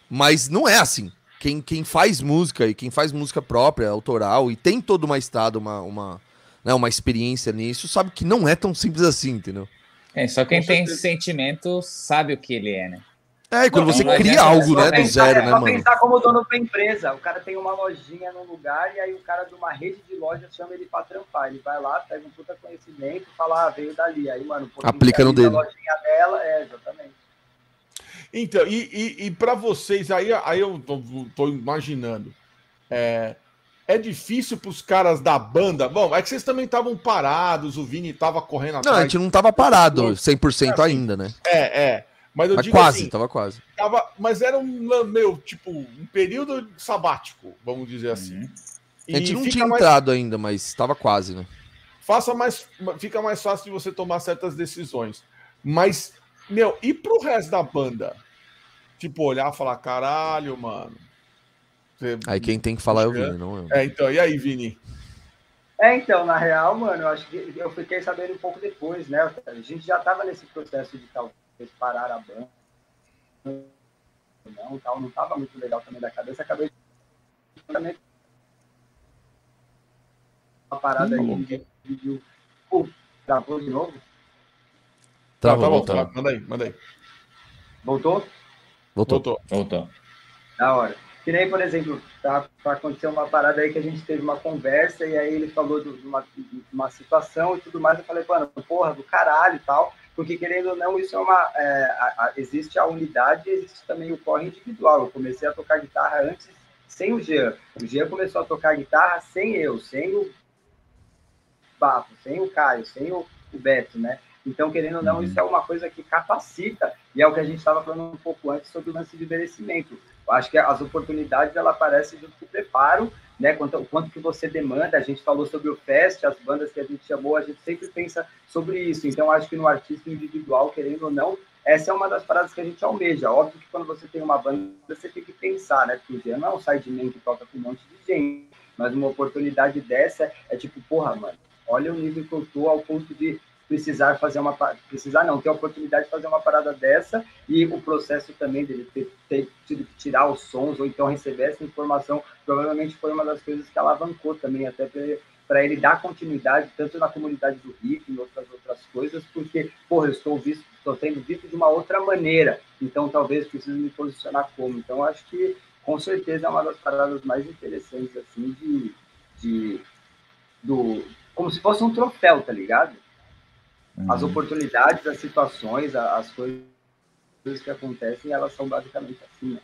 Mas não é assim. Quem, quem faz música e quem faz música própria, autoral, e tem todo uma estado, uma, uma, né, uma experiência nisso, sabe que não é tão simples assim, entendeu? É, só quem tem esse sentimento sabe o que ele é, né? É, e quando não, você não cria algo, né, do zero, é, né, mano? pensar como dono da empresa. O cara tem uma lojinha num lugar e aí o cara de uma rede de lojas chama ele pra trampar. Ele vai lá, pega um puta conhecimento e fala, ah, veio dali. Aí, mano, aplica no dele. lojinha dela, é, exatamente. Então, e, e, e para vocês, aí, aí eu tô, tô imaginando, é, é difícil para os caras da banda. Bom, é que vocês também estavam parados, o Vini estava correndo atrás. Não, a gente não estava parado 100% é, assim, ainda, né? É, é. Mas eu mas digo quase, assim, tava quase. Tava, mas era um, meu, tipo, um período sabático, vamos dizer assim. Uhum. A gente não tinha mais... entrado ainda, mas estava quase, né? Faça mais, fica mais fácil de você tomar certas decisões. Mas, meu, e pro resto da banda? Tipo, olhar e falar, caralho, mano, Aí quem tem que falar é o Vini, não eu. É, então, e aí, Vini? É, então, na real, mano, eu acho que eu fiquei sabendo um pouco depois, né? A gente já tava nesse processo de talvez parar a banda. Não, tal, não tava muito legal também da cabeça, acabei também uma parada hum, aí de vídeo. Uh, travou de novo? Travou, tá, tá bom, manda aí, manda aí. Voltou? Voltou. Voltou. Voltou. Da hora. Que nem, por exemplo, tá, aconteceu uma parada aí que a gente teve uma conversa e aí ele falou de uma, de uma situação e tudo mais. Eu falei, mano, porra, do caralho e tal. Porque, querendo ou não, isso é uma. É, a, a, existe a unidade e existe também o corre individual. Eu comecei a tocar guitarra antes sem o Jean. O Jean começou a tocar guitarra sem eu, sem o Bafo, sem o Caio, sem o, o Beto, né? Então, querendo ou não, uhum. isso é uma coisa que capacita, e é o que a gente estava falando um pouco antes sobre o lance de merecimento. Eu acho que as oportunidades ela aparecem junto com o preparo, né? Quanto, o quanto que você demanda. A gente falou sobre o Fest, as bandas que a gente chamou, a gente sempre pensa sobre isso. Então, acho que no artista individual, querendo ou não, essa é uma das paradas que a gente almeja. Óbvio que quando você tem uma banda, você tem que pensar, né? Porque o não é um sideman que toca com um monte de gente. Mas uma oportunidade dessa é tipo, porra, mano, olha o nível que eu tô ao ponto de precisar fazer uma precisar não ter a oportunidade de fazer uma parada dessa e o processo também dele ter, ter tido que tirar os sons ou então receber essa informação provavelmente foi uma das coisas que alavancou também até para ele dar continuidade tanto na comunidade do riff e outras outras coisas porque porra eu estou visto estou sendo visto de uma outra maneira então talvez precise me posicionar como. Então acho que com certeza é uma das paradas mais interessantes assim de, de do como se fosse um troféu tá ligado as uhum. oportunidades, as situações, as coisas que acontecem, elas são basicamente assim. Né?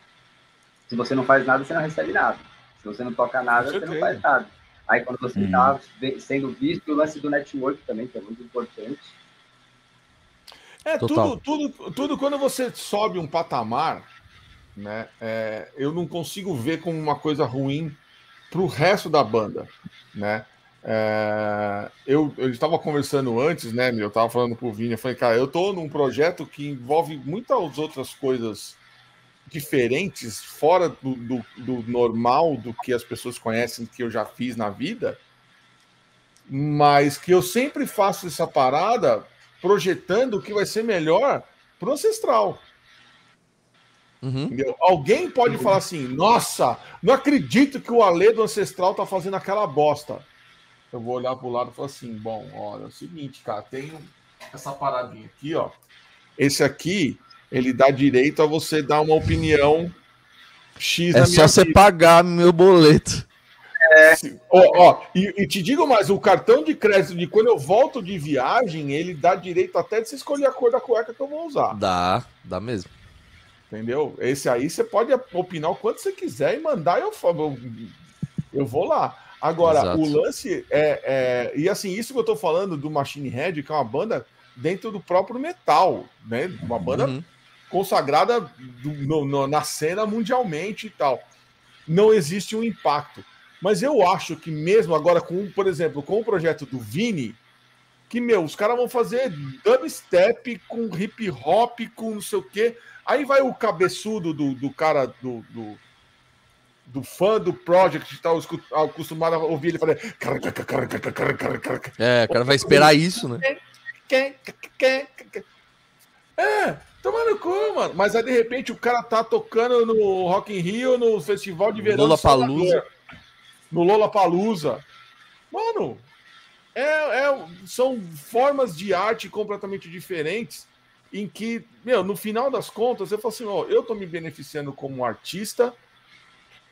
Se você não faz nada, você não recebe nada. Se você não toca nada, você não faz nada. Aí quando você está uhum. sendo visto, o lance do network também, que é muito importante. É, tudo, tudo, tudo quando você sobe um patamar, né? É, eu não consigo ver como uma coisa ruim para o resto da banda, né? É, eu, estava conversando antes, né? Eu estava falando para o Vini, eu falei, cara, eu estou num projeto que envolve muitas outras coisas diferentes, fora do, do, do, normal, do que as pessoas conhecem, que eu já fiz na vida, mas que eu sempre faço essa parada projetando o que vai ser melhor para o ancestral. Uhum. Alguém pode uhum. falar assim: nossa, não acredito que o Alê do Ancestral tá fazendo aquela bosta. Eu vou olhar pro lado e falar assim: bom, olha, é o seguinte, cara, tem essa paradinha aqui, ó. Esse aqui, ele dá direito a você dar uma opinião X É só você pagar meu boleto. É. Ó, ó e, e, te digo mais: o cartão de crédito de quando eu volto de viagem, ele dá direito até de você escolher a cor da cueca que eu vou usar. Dá, dá mesmo. Entendeu? Esse aí você pode opinar o quanto você quiser e mandar, eu, eu, eu vou lá. Agora, Exato. o lance é, é, E assim, isso que eu tô falando do Machine Head, que é uma banda dentro do próprio metal, né? Uma banda uhum. consagrada do, no, no, na cena mundialmente e tal. Não existe um impacto. Mas eu acho que mesmo agora, com, por exemplo, com o projeto do Vini, que, meu, os caras vão fazer dubstep com hip hop, com não sei o quê. Aí vai o cabeçudo do, do cara do, do, do fã do Project que está acostumado a ouvir ele falar. É, o cara vai esperar isso, né? É, tomando cu, mano. Mas aí de repente o cara tá tocando no Rock in Rio, no Festival de Verão. Lola Palusa. No Lola Palusa. Mano, é, é, são formas de arte completamente diferentes em que, meu, no final das contas, eu falo assim, ó, eu tô me beneficiando como artista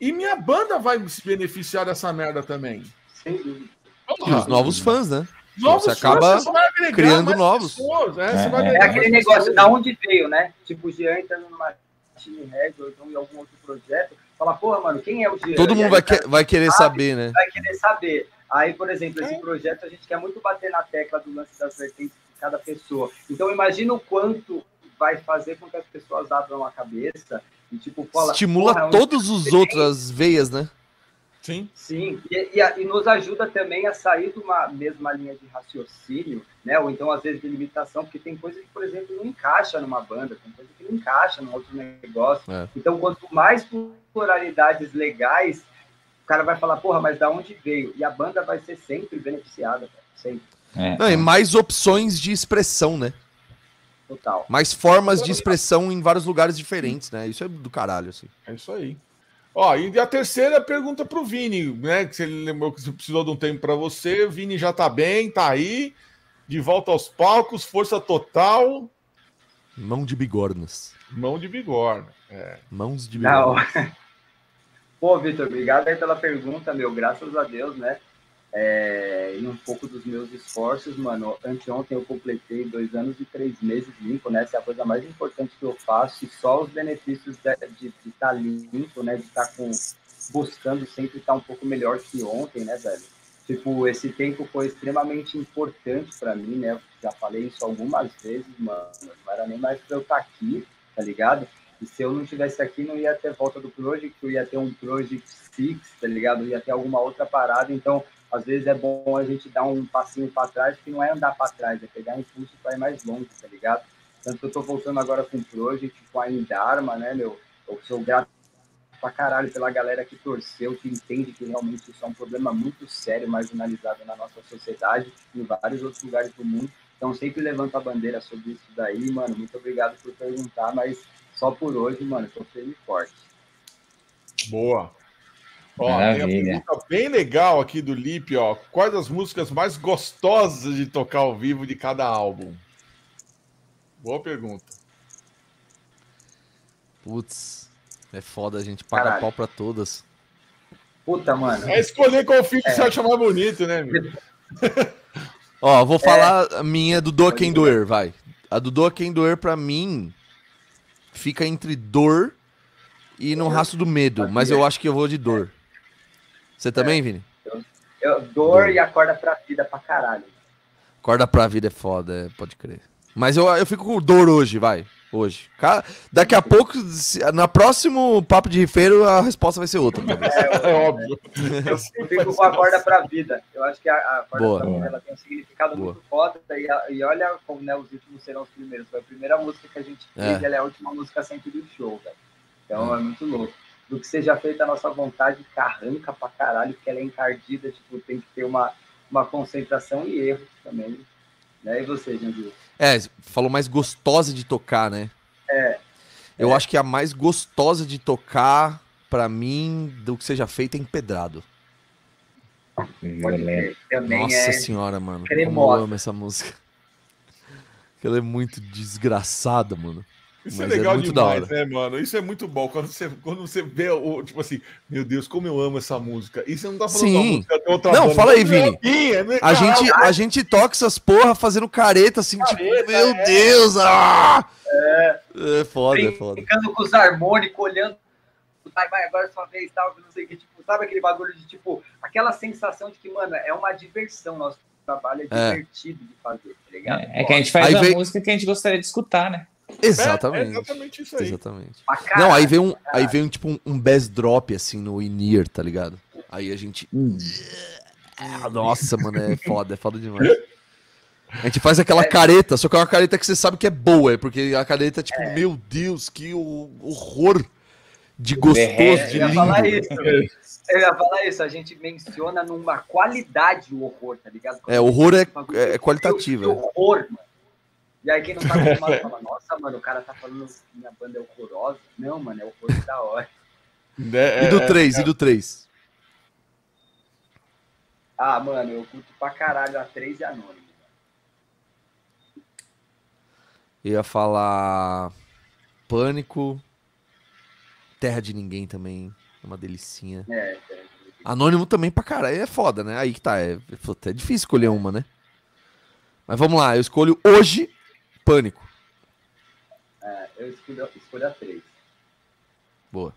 e minha banda vai se beneficiar dessa merda também. Sem dúvida. E os novos fãs, né? Novos você acaba fãs, criando novos. Pessoas, né? é, é aquele negócio, da onde veio, né? Tipo, o Jean entrando numa Machine Red ou então em algum outro projeto, fala, porra, mano, quem é o Jean? Todo mundo vai, que, vai querer saber, né? Vai querer saber. Aí, por exemplo, esse é. projeto a gente quer muito bater na tecla do lance das vertentes cada pessoa. Então, imagina o quanto vai fazer com que as pessoas abram a cabeça e, tipo, fala, Estimula é todos os outras veias, né? Sim. Sim, e, e, e, nos ajuda também a sair de uma mesma linha de raciocínio, né? Ou então, às vezes, de limitação, porque tem coisa que, por exemplo, não encaixa numa banda, tem coisa que não encaixa num outro negócio. É. Então, quanto mais pluralidades legais, o cara vai falar, porra, mas da onde veio? E a banda vai ser sempre beneficiada, cara, sempre. É, Não, e mais opções de expressão, né? Total. Mais formas de expressão em vários lugares diferentes, né? Isso é do caralho, assim. É isso aí. Ó, e a terceira pergunta pro Vini, né? Que você lembrou que você precisou de um tempo para você. O Vini já tá bem, tá aí. De volta aos palcos, força total. Mão de bigornas. Mão de bigorna. É. Mãos de bigornas. Não. Pô, Vitor, obrigado aí pela pergunta, meu. Graças a Deus, né? É, e um pouco dos meus esforços, mano. Anteontem eu completei dois anos e três meses limpo, né? Essa é a coisa mais importante que eu faço. E só os benefícios de estar tá limpo, né? De estar tá com buscando sempre estar tá um pouco melhor que ontem, né, velho? Tipo, esse tempo foi extremamente importante para mim, né? Eu já falei isso algumas vezes, mano. Não era nem mais para eu estar tá aqui, tá ligado? E se eu não estivesse aqui, não ia ter volta do Project, eu ia ter um Project Six, tá ligado? Eu ia ter alguma outra parada. Então, às vezes é bom a gente dar um passinho para trás, que não é andar para trás, é pegar impulso para ir mais longe, tá ligado? Tanto que eu tô voltando agora com o Project, com a Indarma, né, meu? Eu sou grato pra caralho pela galera que torceu, que entende que realmente isso é um problema muito sério, marginalizado na nossa sociedade, em vários outros lugares do mundo. Então sempre levanta a bandeira sobre isso daí, mano. Muito obrigado por perguntar, mas só por hoje, mano, tô firme e forte. Boa. Ó, tem uma pergunta bem legal aqui do Lipe, ó. Quais as músicas mais gostosas de tocar ao vivo de cada álbum? Boa pergunta. Putz, é foda, a gente paga Caralho. pau pra todas. Puta, mano. É escolher qual filme é. você acha mais bonito, né, meu? Ó, vou falar é. a minha do Doa Quem Doer, vai. A do Doa Quem Doer, pra mim, fica entre dor e no rastro do medo, mas eu acho que eu vou de dor. Você também, é. Vini? Eu, eu, dor, dor, e acorda pra vida pra caralho. Acorda pra vida é foda, é, pode crer. Mas eu, eu fico com dor hoje, vai. Hoje. Daqui a pouco, na próximo papo de rifeiro, a resposta vai ser outra. É, é, óbvio. Eu fico com a corda pra vida. Eu acho que a, a corda Boa. pra vida ela tem um significado Boa. muito foda. E, e, olha como né, os últimos serão os primeiros. Foi a primeira música que a gente fez, é. ela é a última música sempre do show, velho. Então é. é muito louco do que seja feita a nossa vontade, carranca pra caralho, porque ela é encardida, tipo, tem que ter uma, uma concentração e erro também. Né? E você, Jandir? É, falou mais gostosa de tocar, né? É. Eu é. acho que a mais gostosa de tocar, para mim, do que seja feito é empedrado. Nossa é senhora, mano. Cremosa. Como eu amo essa música. Ela é muito desgraçada, mano. Isso é Mas é legal é demais, né, mano? Isso é muito bom. Quando você, quando você vê o, tipo assim, meu Deus, como eu amo essa música. E você não tá falando Sim. música de outra Não, banda. fala aí, Vini. É né, a, gente, a gente toca essas porra fazendo careta, assim, tipo, careta, tipo, meu é. Deus, ah! É. É foda, é foda. Ficando com os harmônicos, olhando. Vai, vai, agora é sua vez, tal, não sei o que, tipo, sabe aquele bagulho de, tipo, aquela sensação de que, mano, é uma diversão, nosso trabalho é, é. divertido de fazer, tá ligado? É, é que a gente faz aí a vem... música que a gente gostaria de escutar, né? Exatamente. É, é exatamente isso aí. Exatamente. Não, aí vem um, aí vem um tipo um, um bass drop assim no in tá ligado? Aí a gente. Hum. Nossa, mano, é foda, é foda demais. A gente faz aquela é. careta, só que é uma careta que você sabe que é boa, porque a careta é tipo, é. meu Deus, que horror de gostoso, é, de lindo. Falar isso. Eu ia falar isso, a gente menciona numa qualidade o horror, tá ligado? é, horror é, é, é qualitativo. Que horror, mano. E aí quem não tá acostumado fala, nossa, mano, o cara tá falando que minha banda é horrorosa. Não, mano, é horror da hora. É, e do 3, é, é, e do 3? Ah, mano, eu curto pra caralho a 3 e a Anônimo. Ia falar Pânico, Terra de Ninguém também, uma delicinha. É, é. Anônimo também pra caralho, é foda, né? Aí que tá, é, é difícil escolher uma, né? Mas vamos lá, eu escolho hoje Pânico. É, eu escolho, escolho a 3. Boa.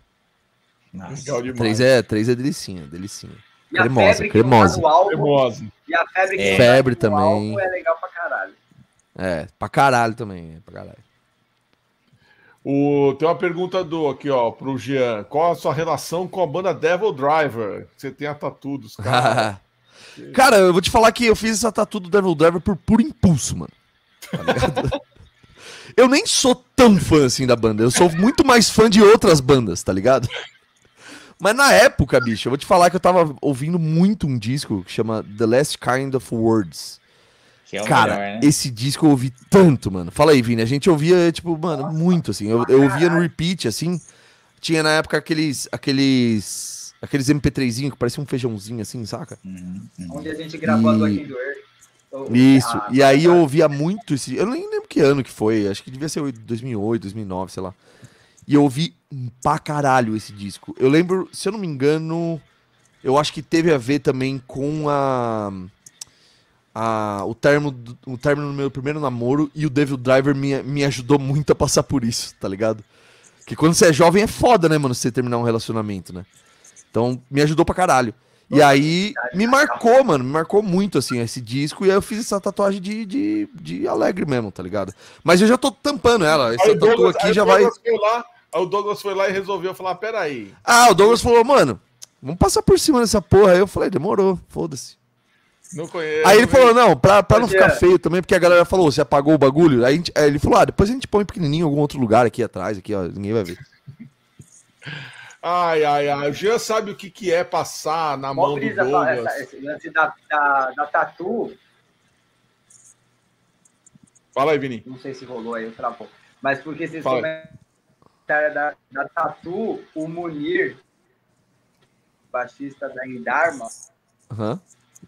Nossa. 3 é, 3 é delicinha, delicinha. E cremosa, cremosa. Álbum, cremosa. E a febre que é. Febre também. É legal pra caralho. É, pra caralho também, é pra caralho. O, tem uma pergunta do aqui, ó, pro Jean. Qual a sua relação com a banda Devil Driver? Você tem a tatu dos caras. cara, eu vou te falar que eu fiz essa tatu do Devil Driver por puro impulso, mano. Tá eu nem sou tão fã assim da banda. Eu sou muito mais fã de outras bandas, tá ligado? Mas na época, bicho, eu vou te falar que eu tava ouvindo muito um disco que chama The Last Kind of Words. É Cara, melhor, né? esse disco eu ouvi tanto, mano. Fala aí, Vini. A gente ouvia, tipo, mano, muito, assim. Eu, eu ouvia no repeat, assim. Tinha na época aqueles. aqueles. aqueles MP3zinho que parecia um feijãozinho, assim, saca? Uhum, uhum. Onde a gente gravou e... a do Earth. Isso, ah, e aí eu ouvia muito esse. Eu nem lembro que ano que foi, acho que devia ser 2008, 2009, sei lá. E eu ouvi pra caralho esse disco. Eu lembro, se eu não me engano, eu acho que teve a ver também com a. a o, termo, o término do meu primeiro namoro e o Devil Driver me, me ajudou muito a passar por isso, tá ligado? Que quando você é jovem é foda, né, mano, você terminar um relacionamento, né? Então me ajudou pra caralho. E aí me marcou, mano, me marcou muito, assim, esse disco. E aí eu fiz essa tatuagem de, de, de alegre mesmo, tá ligado? Mas eu já tô tampando ela. Essa tatu aqui já vai. Lá, aí o Douglas foi lá e resolveu falar: peraí. Ah, o Douglas falou, mano, vamos passar por cima dessa porra. Aí eu falei: demorou, foda-se. Não conheço. Aí ele falou: não, pra, pra não ficar feio também, porque a galera falou: você apagou o bagulho. Aí, gente, aí ele falou: ah, depois a gente põe pequenininho em algum outro lugar aqui atrás, aqui, ó, ninguém vai ver. Ai, ai, ai. O Jean sabe o que, que é passar na mão do Douglas. Essa, esse lance da, da, da tatu. Fala aí, Vini. Não sei se rolou aí, travou. Mas porque vocês comentaram da, da tatu, o Munir, baixista da Indarma, uhum.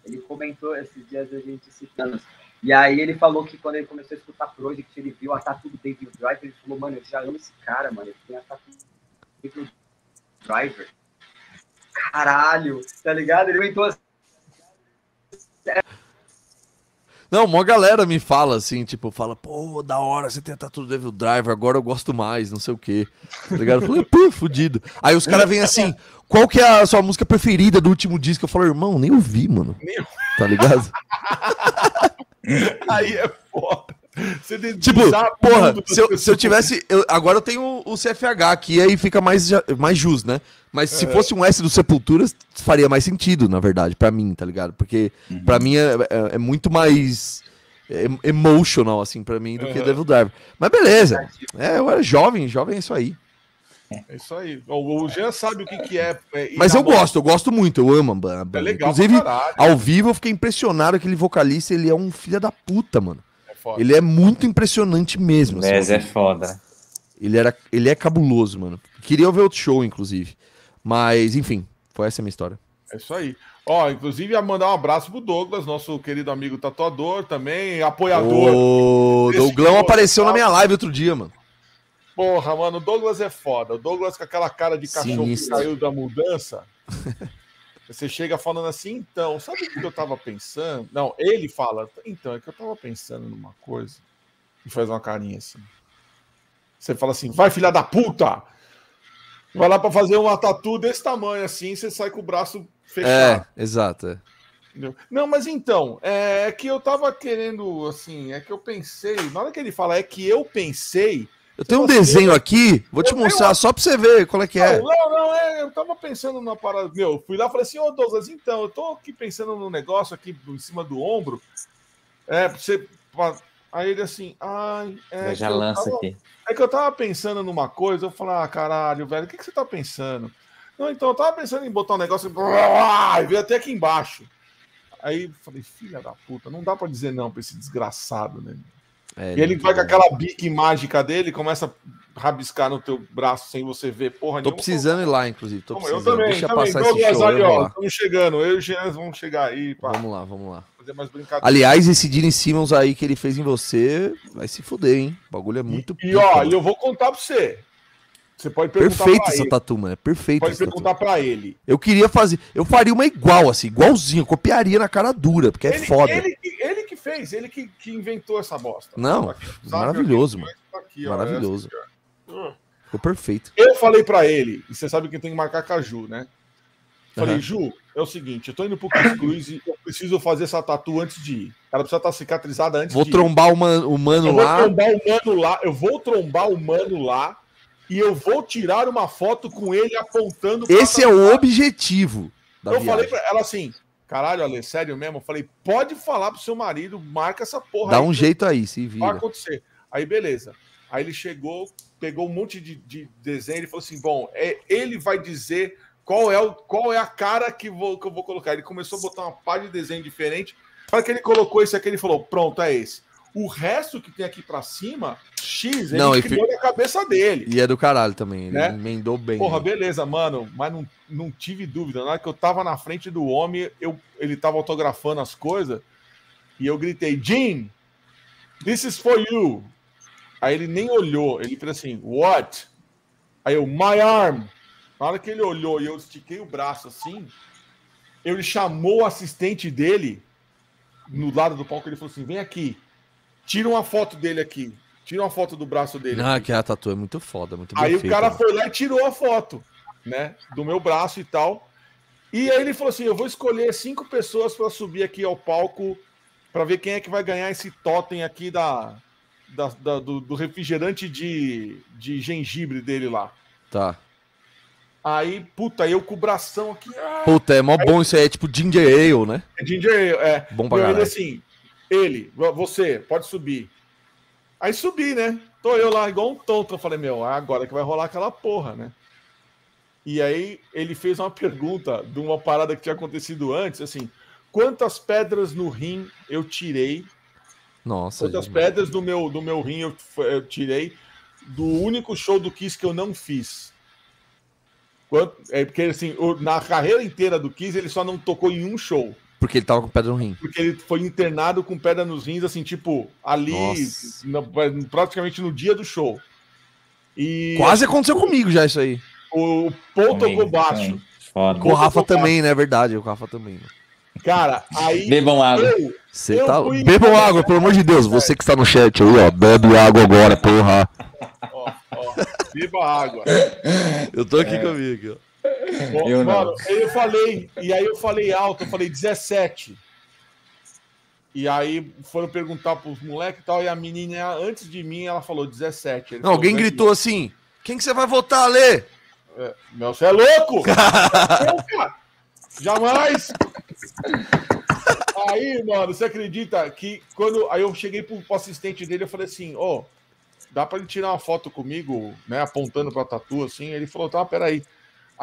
ele comentou esses dias a gente citando. E aí ele falou que quando ele começou a escutar Project, ele viu a tatu do David Drive, ele falou, mano, eu já amo esse cara, mano. Ele tem a tatu do driver. Caralho, tá ligado? Ele inventou assim. Não, uma galera me fala assim, tipo, fala, pô, da hora, você tem tudo Devil Driver, agora eu gosto mais, não sei o quê. Tá ligado? Eu falei, pô, fudido. Aí os caras vêm assim, qual que é a sua música preferida do último disco? Eu falo, irmão, nem ouvi, mano. Tá ligado? Aí é foda. tipo, porra, se eu, se eu tivesse. Eu, agora eu tenho o CFH aqui, aí fica mais, mais justo, né? Mas se é. fosse um S do Sepultura, faria mais sentido, na verdade, para mim, tá ligado? Porque uhum. para mim é, é, é, muito mais emotional, assim, para mim, do uhum. que Devil Driver. Mas beleza. É, eu era jovem, jovem é isso aí. É isso aí. O, Jean sabe o que, que é. é Mas eu gosto, eu gosto muito, eu amo a banda. É legal Inclusive, ao vivo eu fiquei impressionado aquele vocalista, ele é um filho da puta, mano. Foda. Ele é muito impressionante mesmo. Assim, Bez é foda. Ele, era, ele é cabuloso, mano. Queria ver outro show, inclusive. Mas, enfim, foi essa a minha história. É isso aí. Ó, inclusive, ia mandar um abraço pro Douglas, nosso querido amigo tatuador também, apoiador. O Douglão apareceu na minha live outro dia, mano. Porra, mano, o Douglas é foda. O Douglas com aquela cara de cachorro Sinistro. que caiu da mudança. Você chega falando assim, então, sabe o que eu tava pensando? Não, ele fala, então, é que eu tava pensando numa coisa. E faz uma carinha assim. Você fala assim, vai filha da puta! Vai lá para fazer uma tatu desse tamanho assim, você sai com o braço fechado. É, exato. É. Não, mas então, é que eu tava querendo, assim, é que eu pensei, na hora que ele fala é que eu pensei. Eu tenho um desenho aqui, vou te mostrar uma... só pra você ver qual é que é. Não, não, é, eu tava pensando numa parada. Meu, fui lá e falei assim, ô Douglas, então, eu tô aqui pensando no negócio aqui em cima do ombro. É, pra você. Pra... Aí ele assim, ai. É, já lança tava... aqui. É que eu tava pensando numa coisa, eu falei, ah, caralho, velho, o que, que você tá pensando? Não, então, eu tava pensando em botar um negócio e veio até aqui embaixo. Aí falei, filha da puta, não dá para dizer não pra esse desgraçado, né? É, e ele vai com aquela bique mágica dele, começa a rabiscar no teu braço sem você ver porra Tô nenhuma. precisando ir lá, inclusive. Tô precisando. Eu também, Deixa também. passar esse show. Ali, ó, estamos chegando. Eu e o Jean vamos chegar aí. Pá. Vamos lá, vamos lá. Aliás, esse Dini Simmons aí que ele fez em você vai se fuder, hein? O bagulho é muito E, e ó, e eu vou contar pra você. Você pode perguntar Perfeito essa ele. tatu, mano. É perfeito. Pode perguntar para ele. Eu queria fazer. Eu faria uma igual, assim, igualzinho. Copiaria na cara dura, porque é ele, foda. Ele, fez, ele que, que inventou essa bosta. Não, aqui, maravilhoso, mano. Aqui, maravilhoso. Ó, Ficou perfeito. Eu falei para ele, e você sabe que tem que marcar Caju, né? Falei, uhum. Ju, é o seguinte, eu tô indo pro Chris Cruz e eu preciso fazer essa tatu antes de ir. Ela precisa estar tá cicatrizada antes vou de ir. Vou trombar o, man, o mano eu lá. Vou trombar o mano lá. Eu vou trombar o mano lá e eu vou tirar uma foto com ele apontando. Esse é o objetivo. eu viagem. falei pra ela assim: caralho, Ale, sério mesmo? Eu falei: pode falar pro seu marido, marca essa porra. Dá aí, um jeito aí, se vira. Vai acontecer. Aí, beleza. Aí ele chegou, pegou um monte de, de desenho e falou assim: bom, é, ele vai dizer qual é, o, qual é a cara que, vou, que eu vou colocar. Ele começou a botar uma pá de desenho diferente. Para que ele colocou esse aqui, ele falou: pronto, é esse. O resto que tem aqui para cima, X, ele não, criou na cabeça dele. E é do caralho também, ele né? emendou bem. Porra, né? beleza, mano, mas não, não tive dúvida. Na hora que eu tava na frente do homem, eu, ele tava autografando as coisas, e eu gritei, Jim, this is for you. Aí ele nem olhou, ele fez assim, what? Aí eu, my arm. Na hora que ele olhou e eu estiquei o braço assim, ele chamou o assistente dele no lado do palco, ele falou assim, vem aqui. Tira uma foto dele aqui. Tira uma foto do braço dele. Ah, aqui. que a tatu é muito foda, muito Aí o cara foi lá e tirou a foto, né? Do meu braço e tal. E aí ele falou assim: eu vou escolher cinco pessoas para subir aqui ao palco para ver quem é que vai ganhar esse totem aqui da, da, da do, do, refrigerante de, de gengibre dele lá. Tá. Aí, puta, eu com o bração aqui. Ah, puta, é mó aí, bom isso aí, é tipo ginger ale, né? É ginger ale, é. Bom pra caralho. Ele assim, ele, você, pode subir. Aí subi, né? Tô eu lá igual um tonto. Eu falei, meu, agora que vai rolar aquela porra, né? E aí ele fez uma pergunta de uma parada que tinha acontecido antes, assim, quantas pedras no rim eu tirei? Nossa. Quantas gente, pedras do meu, do meu rim eu, eu, tirei do único show do Kiss que eu não fiz? Quanto, é porque assim, na carreira inteira do Kiss ele só não tocou em um show. Porque ele tava com pedra no rim. Porque ele foi internado com pedra nos rins, assim, tipo, ali, no, praticamente no dia do show. E, Quase aconteceu comigo já isso aí. O Paul tocou baixo. Foda. Com o Rafa também, né? É verdade, o Rafa também. Cara, aí. Bebam água. Você tá... Bebam água, pelo amor de Deus. Você que está no chat aí, ó. Bebe água agora, porra. Ó, ó. Beba água. Eu tô aqui é. comigo, ó. Eu Mano, não. eu falei, e aí eu falei alto, eu falei 17. E aí foram perguntar pros moleques e tal, e a menina, antes de mim, ela falou 17. Não, falou, alguém gritou assim: quem que você vai votar, Lê? É, meu, você é louco? Jamais! aí, mano, você acredita que quando. Aí eu cheguei pro, pro assistente dele, eu falei assim: ó, oh, dá pra ele tirar uma foto comigo, né, apontando pra tatu assim? Ele falou: tá, peraí.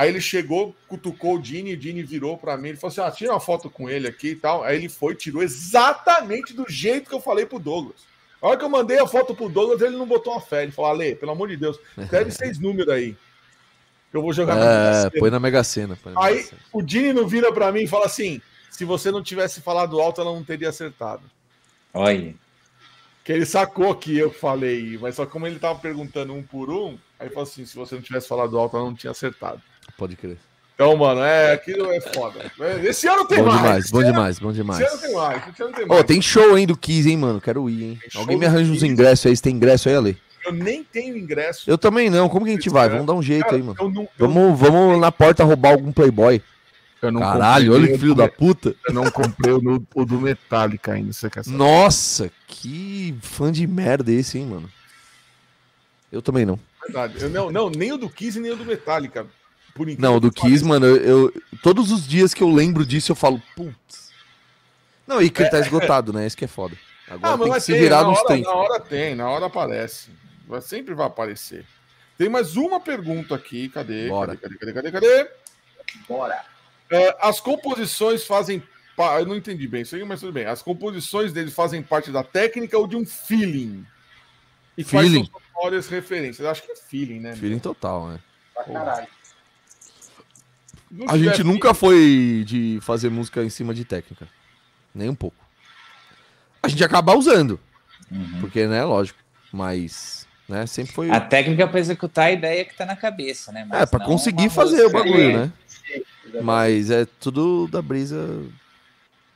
Aí ele chegou, cutucou o Dini, o Dini virou para mim, ele falou assim: ah, tira uma foto com ele aqui e tal. Aí ele foi, tirou exatamente do jeito que eu falei pro Douglas. A hora que eu mandei a foto pro Douglas, ele não botou uma fé. Ele falou, Ale, pelo amor de Deus, escreve seis números aí. Eu vou jogar é, na Mega Sena. Põe na Mega Sena. Na aí o Dini não vira pra mim e fala assim: se você não tivesse falado alto, ela não teria acertado. Olha. Que ele sacou que eu falei, mas só como ele tava perguntando um por um, aí falou assim: se você não tivesse falado alto, ela não tinha acertado. Pode crer. Então, mano, é, aquilo é foda. Esse ano tem bom mais. Demais, bom demais, bom demais. Esse ano tem mais. Esse ano tem mais. Oh, tem show aí do Kiss, hein, mano? Quero ir, hein? Alguém me arranja uns ingressos aí. Você tem ingresso aí, Ale? Eu nem tenho ingresso. Eu também não. Como que a gente vai? Vamos dar um jeito Cara, aí, mano. Eu não, eu... Vamos, vamos na porta roubar algum Playboy. Caralho, olha que filho da puta. Eu não comprei o, o do Metallica ainda, você quer saber? Nossa, que fã de merda esse, hein, mano? Eu também não. Verdade. Eu, não, não, nem o do Kiss nem o do Metallica. Por não, o do Kiss, mano, eu, eu, todos os dias que eu lembro disso, eu falo, putz. Não, e que ele tá é. esgotado, né? Isso que é foda. Agora ah, tem que se virar nos tempos. Na hora tem, na hora aparece. Sempre vai aparecer. Tem mais uma pergunta aqui. Cadê? Bora. Cadê, cadê, cadê, cadê? Bora. É, as composições fazem. Eu não entendi bem isso aí, mas tudo bem. As composições dele fazem parte da técnica ou de um feeling? E feeling. quais são referências? Eu acho que é feeling, né? Feeling total, né? Pra caralho. A gente nunca foi de fazer música em cima de técnica. Nem um pouco. A gente acaba usando. Uhum. Porque, né, lógico. Mas, né, sempre foi. A técnica para executar a ideia que tá na cabeça, né? Mas é, para conseguir fazer o bagulho, né? Mas é tudo da brisa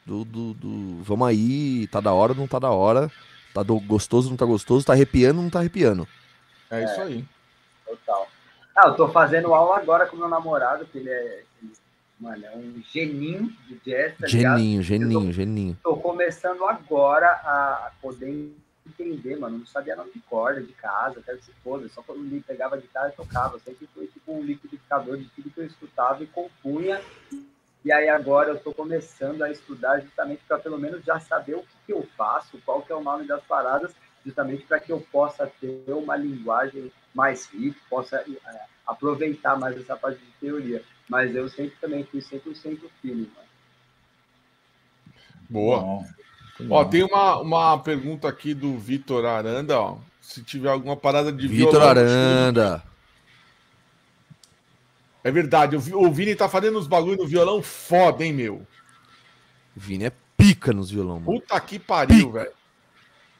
do, do, do, Vamos aí, tá da hora, não tá da hora. Tá do, gostoso, não tá gostoso, tá arrepiando, não tá arrepiando. É isso aí. Total. Ah, eu tô fazendo aula agora com meu namorado, que ele é. Mano, é um geninho de jazz, tá Geninho, geninho, tô, geninho. Tô começando agora a poder entender, mano. Não sabia nome de corda, de casa, até se foda. Só quando ele pegava a guitarra e tocava. Sempre foi tipo um liquidificador de tudo que eu escutava e compunha. E aí agora eu estou começando a estudar justamente para pelo menos já saber o que, que, eu faço, qual que é o nome das paradas, justamente para que eu possa ter uma linguagem mais rica, possa é, aproveitar mais essa parte de teoria. Mas eu sempre também fui 100% feeling, mano. Boa. Bom. Ó, tem uma, uma pergunta aqui do Vitor Aranda, ó. Se tiver alguma parada de Vitor Aranda. É verdade, o Vini tá fazendo uns bagulho no violão foda, hein, meu? O Vini é pica nos violão, mano. Puta que pariu, velho.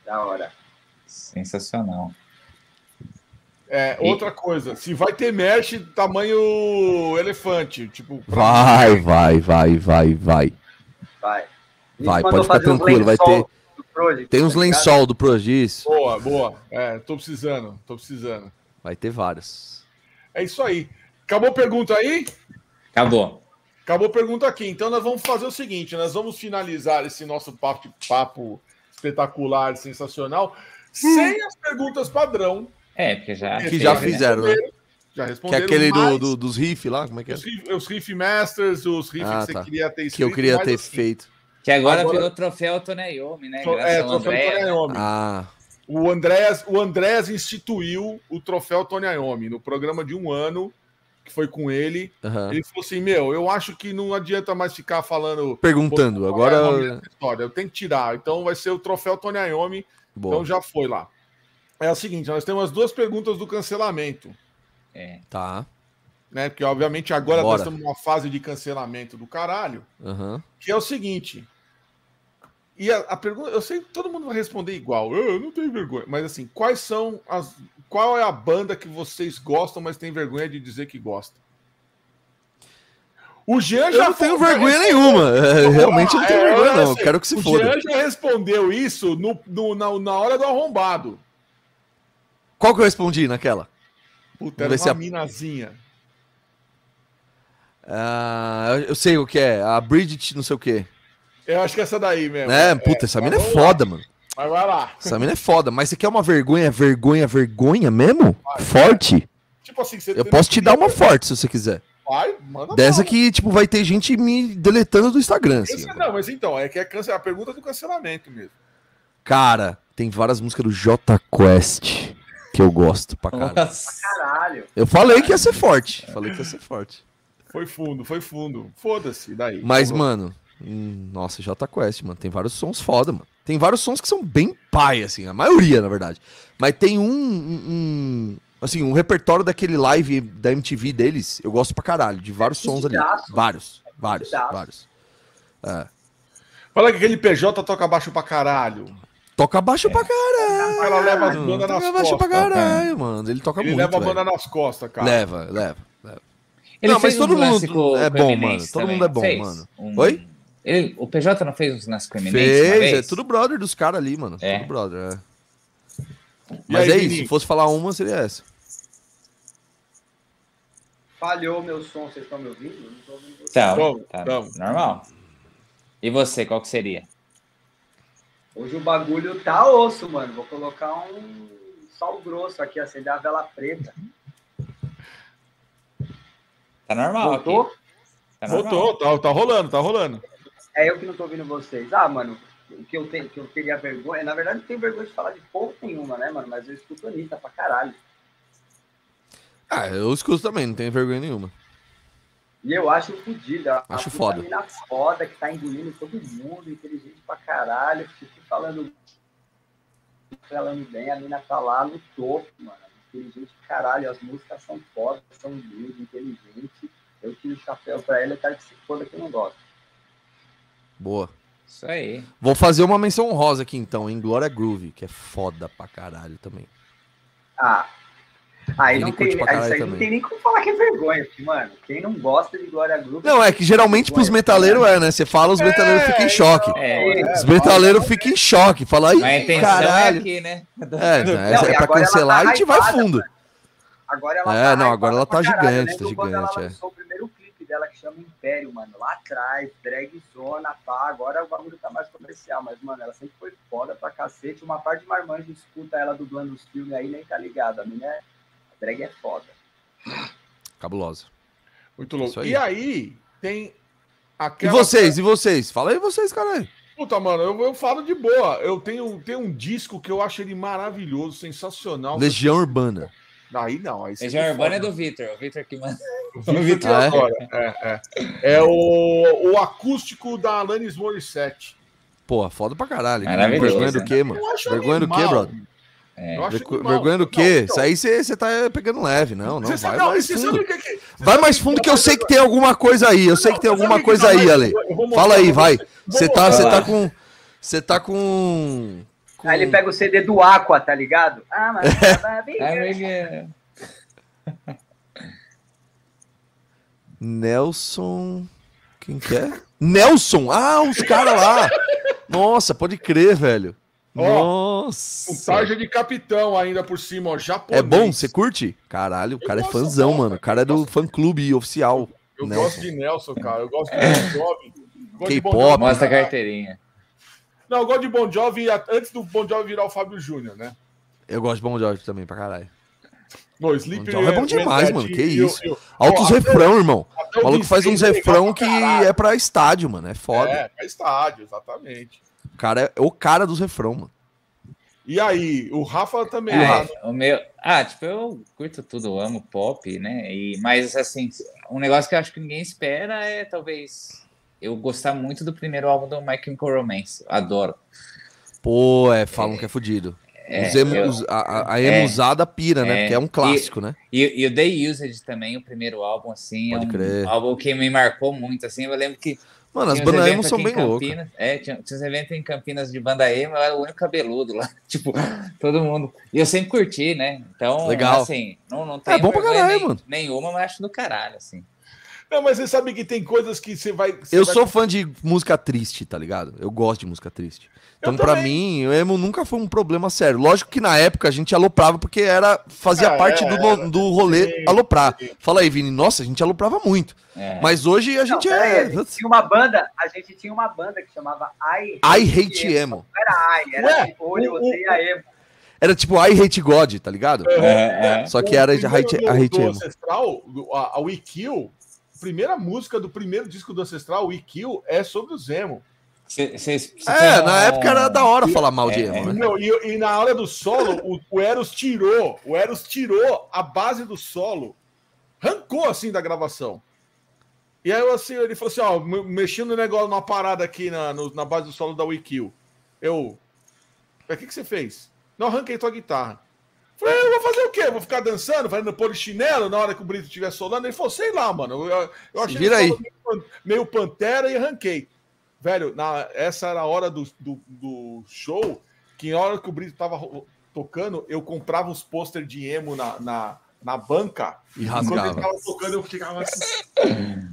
Da hora. Sensacional. É, e... outra coisa, se vai ter mesh tamanho elefante, tipo. Vai, vai, vai, vai, vai. Vai. Vai, pode ficar tranquilo, vai ter. Tem uns tá lençol do Progis. Boa, boa. É, tô precisando, tô precisando. Vai ter vários. É isso aí. Acabou a pergunta aí? Acabou. Acabou a pergunta aqui. Então nós vamos fazer o seguinte: nós vamos finalizar esse nosso papo, papo espetacular, sensacional, sem as perguntas padrão. É, porque já. Que já fizeram, né? Já responderam. Que é aquele do, do, dos riff lá? Como é que é? Os riff, os riff Masters, os riffs ah, que tá. você queria ter escrito, Que eu queria ter assim, feito. Que agora, agora... virou troféu Toneyomi, né? Graças é, troféu Toneyomi. Ah. O Andréas, o Andréas instituiu o troféu Tony Iommi no programa de um ano que foi com ele. Uhum. Ele falou assim: Meu, eu acho que não adianta mais ficar falando. Perguntando. Agora. História. Eu tenho que tirar. Então vai ser o troféu Tony Iommi. Então já foi lá. É o seguinte: nós temos as duas perguntas do cancelamento. É. Tá. Né? Porque, obviamente, agora Bora. nós estamos numa fase de cancelamento do caralho. Uhum. Que é o seguinte: e a, a, pergunta, eu sei que todo mundo vai responder igual, eu não tenho vergonha, mas assim, quais são as. Qual é a banda que vocês gostam, mas tem vergonha de dizer que gosta? O Jean já. Eu não tenho vergonha nenhuma. É, realmente não tenho é, vergonha, não. Assim, quero que se o foda. O Jean já respondeu isso no, no, na, na hora do arrombado. Qual que eu respondi naquela? Puta, era uma a... minazinha. Ah, eu sei o que é. A Bridget, não sei o que. Eu acho que é essa daí mesmo. É, puta, essa mina é foda, mano. Mas vai lá. Essa mina é foda. Mas você quer uma vergonha, vergonha, vergonha mesmo? Vai, forte? Tipo assim, você Eu posso te dar uma forte se você quiser. Vai, manda Dessa mal. que, tipo, vai ter gente me deletando do Instagram. Assim, não, mas então, é que é cance... a pergunta do cancelamento mesmo. Cara, tem várias músicas do J Quest que eu gosto pra caralho. Nossa. caralho. Eu falei que ia ser forte. Falei que ia ser forte. Foi fundo, foi fundo. Foda-se, daí. Mas, mano, Hum, nossa, J Quest, mano. Tem vários sons foda, mano. Tem vários sons que são bem pai, assim, a maioria, na verdade. Mas tem um, um, assim, um repertório daquele live da MTV deles, eu gosto pra caralho, de vários sons ali. Vários, vários, vários. É. Fala que aquele PJ toca baixo pra caralho. Toca baixo é. pra caralho. Cara leva as bandas nas toca baixo pra caralho, mano. Ele toca ele muito. Ele leva a banda nas costas, cara. Leva, leva, leva. Ele não, mas todo mundo é bom, mano. Todo também. mundo é bom, fez mano. Um... Oi? Ele, o PJ não fez uns nas Fez, é tudo brother dos caras ali, mano. É. Tudo brother, é. Mas aí, é isso, se fosse falar uma, seria essa. Falhou meu som, vocês estão me ouvindo? Não tô ouvindo então, tá, normal. E você, qual que seria? Hoje o bagulho tá osso, mano. Vou colocar um sal grosso aqui, acender a vela preta. Tá normal Voltou? aqui. Tá Voltou, tá, tá rolando, tá rolando. É eu que não tô ouvindo vocês. Ah, mano, o que eu, tenho, que eu teria vergonha... Na verdade, não tenho vergonha de falar de porra nenhuma, né, mano? Mas eu escuto Anitta pra caralho. Ah, eu escuto também, não tenho vergonha nenhuma. E eu acho fodida. Acho foda. foda que tá engolindo todo mundo, inteligente pra caralho. Fico falando, falando bem, a mina tá lá no topo, mano. Inteligente pra caralho. As músicas são fodas, são lindas, inteligentes. Eu tiro o chapéu pra ela e quero que se foda que eu não gosto. Boa. Isso aí. Vou fazer uma menção honrosa aqui então, em Glória Groove, que é foda pra caralho também. Ah, Aí não tem, aí não tem nem como falar que é vergonha, porque, mano, quem não gosta de Glória Groove. Não, é que geralmente pros metaleiros é, né? Você fala, os metaleiros é, ficam em choque. É, é, os metaleiros ficam em choque. Fala aí, é caralho. É aqui, né? É, não, é, pra cancelar tá a gente vai fundo. Agora ela é, tá não, agora ela tá gigante, tá gigante. Ela lançou o primeiro clipe dela que chama Império, mano. Lá atrás, drag zona, pá. Agora o bagulho tá mais comercial, mas, mano, ela sempre foi foda pra cacete. Uma parte de marmanjo escuta ela dublando os filmes aí, nem tá ligado. A minha é drag é foda. Cabulosa. Muito louco. Aí. E aí, tem aquela. E vocês, e vocês? Fala aí vocês, caralho. Puta, mano, eu, eu falo de boa. Eu tenho, tenho um disco que eu acho ele maravilhoso, sensacional. Legião Urbana. Aí não. Aí Legião Urbana é do Vitor. O Vitor que manda. O Vitor ah, é? agora. É, é. é o, o acústico da Alanis Morissette. Pô, foda pra caralho. Vergonha do quê, mano? Vergonha do quê, brother? É. Vergonha do quê? Isso aí você tá pegando leve, não, não. Vai mais fundo. Vai mais fundo que eu sei que tem alguma coisa aí. Eu sei que tem alguma coisa aí, Ale. Fala aí, vai. Você tá, você tá com. Você tá com. Aí ele pega o CD do Aqua, tá ligado? Ah, mas. Nelson. Quem que é? Nelson! Ah, os caras lá! Nossa, pode crer, velho. Nossa! Um tarja de capitão ainda por cima, ó, japonês. É bom? Você curte? Caralho, o cara é fãzão, mano. O cara é do fã clube oficial. Eu Nelson. gosto de Nelson, cara. Eu gosto de Bon Jovi. K-pop. Mostra a carteirinha. Não, eu gosto de Bon Jovi antes do Bon Jovi virar o Fábio Júnior, né? Eu gosto de Bon Jovi também, pra caralho. No, Sleep bon é, é bom demais, mano. Que isso. Eu, eu, Altos refrão, irmão. O maluco faz uns refrão que é pra estádio, mano. É foda. É, pra estádio, exatamente. O cara é o cara dos refrão, mano. E aí, o Rafa também. É, o meu. Ah, tipo, eu curto tudo, amo pop, né? E, mas, assim, um negócio que eu acho que ninguém espera é talvez eu gostar muito do primeiro álbum do My Chemical Romance. Adoro. Pô, é, falam é, que é fodido. É, emo, eu, a, a emusada é, pira, né? Porque é um clássico, e, né? E, e, o Day Used também, o primeiro álbum, assim, Pode é um crer. álbum que me marcou muito, assim. Eu lembro que Mano, as bandas emo são bem loucas. É, tinha, tinha uns eventos em Campinas de banda emo, eu era o único cabeludo lá. Tipo, todo mundo. E eu sempre curti, né? Então, Legal. assim, não, não tem é bom pra caralho, nem, mano. nenhuma, mas acho do caralho, assim. Não, mas você sabe que tem coisas que você vai. Você eu vai... sou fã de música triste, tá ligado? Eu gosto de música triste. Então, para mim, o emo nunca foi um problema sério. Lógico que na época a gente aloprava porque era fazia é, parte do, é, do rolê sim, aloprar. Sim. Fala aí, Vini. Nossa, a gente aloprava muito. É. Mas hoje a gente Não, é. a gente tinha uma banda, a gente tinha uma banda que chamava I Hate, I hate Emo. Não era I, era Ué, tipo, eu odeia emo. Era tipo I Hate God, tá ligado? É, é. Só que era de hate, do, hate Emo. Ancestral, a, a We Kill, a primeira música do primeiro disco do Ancestral, We Kill, é sobre o Zemo. Cê, cê, cê é, na época era da hora falar mal de emo. É, né? e, e, na hora do solo, o, o, Eros tirou, o Eros tirou a base do solo, arrancou assim da gravação. E aí assim, ele falou assim: ó, mexendo no negócio, numa parada aqui na, no, na base do solo da Wikill. Eu. O que, que você fez? Não arranquei tua guitarra. Falei, eu vou fazer o quê? vou ficar dançando, fazendo polichinelo na hora que o Brito estiver solando? Ele falou, sei lá, mano. Eu, eu achei Vira aí. Meio, meio, pantera e arranquei. Velho, na, essa era a hora do, do, do show, que na hora que o Brito tava tocando, eu comprava os pôster de emo na, na, na banca. E rasgava. Quando ele tava tocando, eu ficava assim.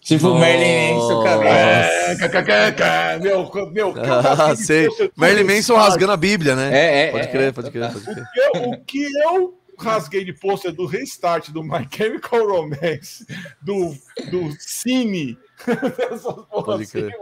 Tipo o Merlin Manson, cara. É, meu, meu. Ah, sei. Merlin Manson rasgando a Bíblia, né? É, é. Pode crer, é, pode crer. Pode crer. O, que eu, o que eu rasguei de pôster do Restart, do My Chemical Romance, do, do Cine. Pode assim, crer.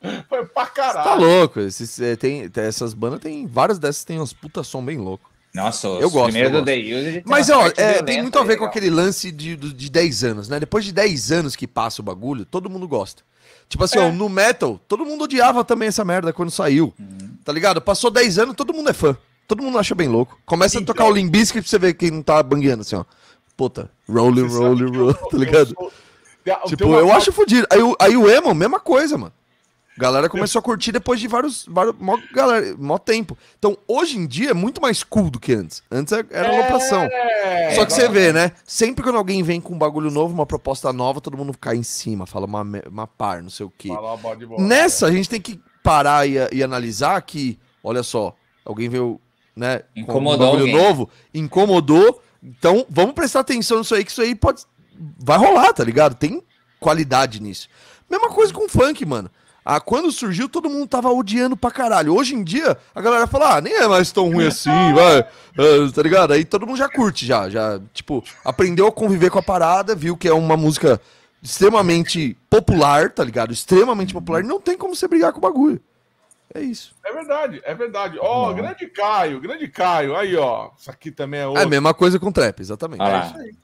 Foi pra caralho. Você tá louco. Esses, é, tem, essas bandas tem. Várias dessas tem uns puta som bem louco. Nossa, eu gosto. Primeiro do The Use, Mas, ó, é, tem muito a ver com aquele lance de, de 10 anos, né? Depois de 10 anos que passa o bagulho, todo mundo gosta. Tipo assim, é. ó, no metal, todo mundo odiava também essa merda quando saiu. Uhum. Tá ligado? Passou 10 anos, todo mundo é fã. Todo mundo acha bem louco. Começa então, a tocar o Limbiskit pra você ver quem não tá bangueando, assim, ó. Puta, rolling, rolling, rolling, tá ligado? Eu sou... Tipo, eu acho fodido. Aí, aí o emo, mesma coisa, mano. Galera começou a curtir depois de vários, vários mó, galera, mó tempo. Então, hoje em dia é muito mais cool do que antes. Antes era é. É, Só que você vê, né? Sempre quando alguém vem com um bagulho novo, uma proposta nova, todo mundo cai em cima, fala uma, uma par, não sei o quê. Nessa, a gente tem que parar e, e analisar que, olha só, alguém veio, né, incomodou com um bagulho alguém. novo, incomodou. Então, vamos prestar atenção nisso aí, que isso aí pode. Vai rolar, tá ligado? Tem qualidade nisso. Mesma coisa com funk, mano. Ah, quando surgiu, todo mundo tava odiando pra caralho. Hoje em dia, a galera fala, ah, nem é mais tão ruim assim, vai. Ah, tá ligado? Aí todo mundo já curte, já. Já, tipo, aprendeu a conviver com a parada, viu que é uma música extremamente popular, tá ligado? Extremamente popular. Não tem como você brigar com o bagulho. É isso. É verdade, é verdade. Ó, oh, grande Caio, grande Caio. Aí, ó. Isso aqui também é outro. É a mesma coisa com trap, exatamente. Ah, é isso aí.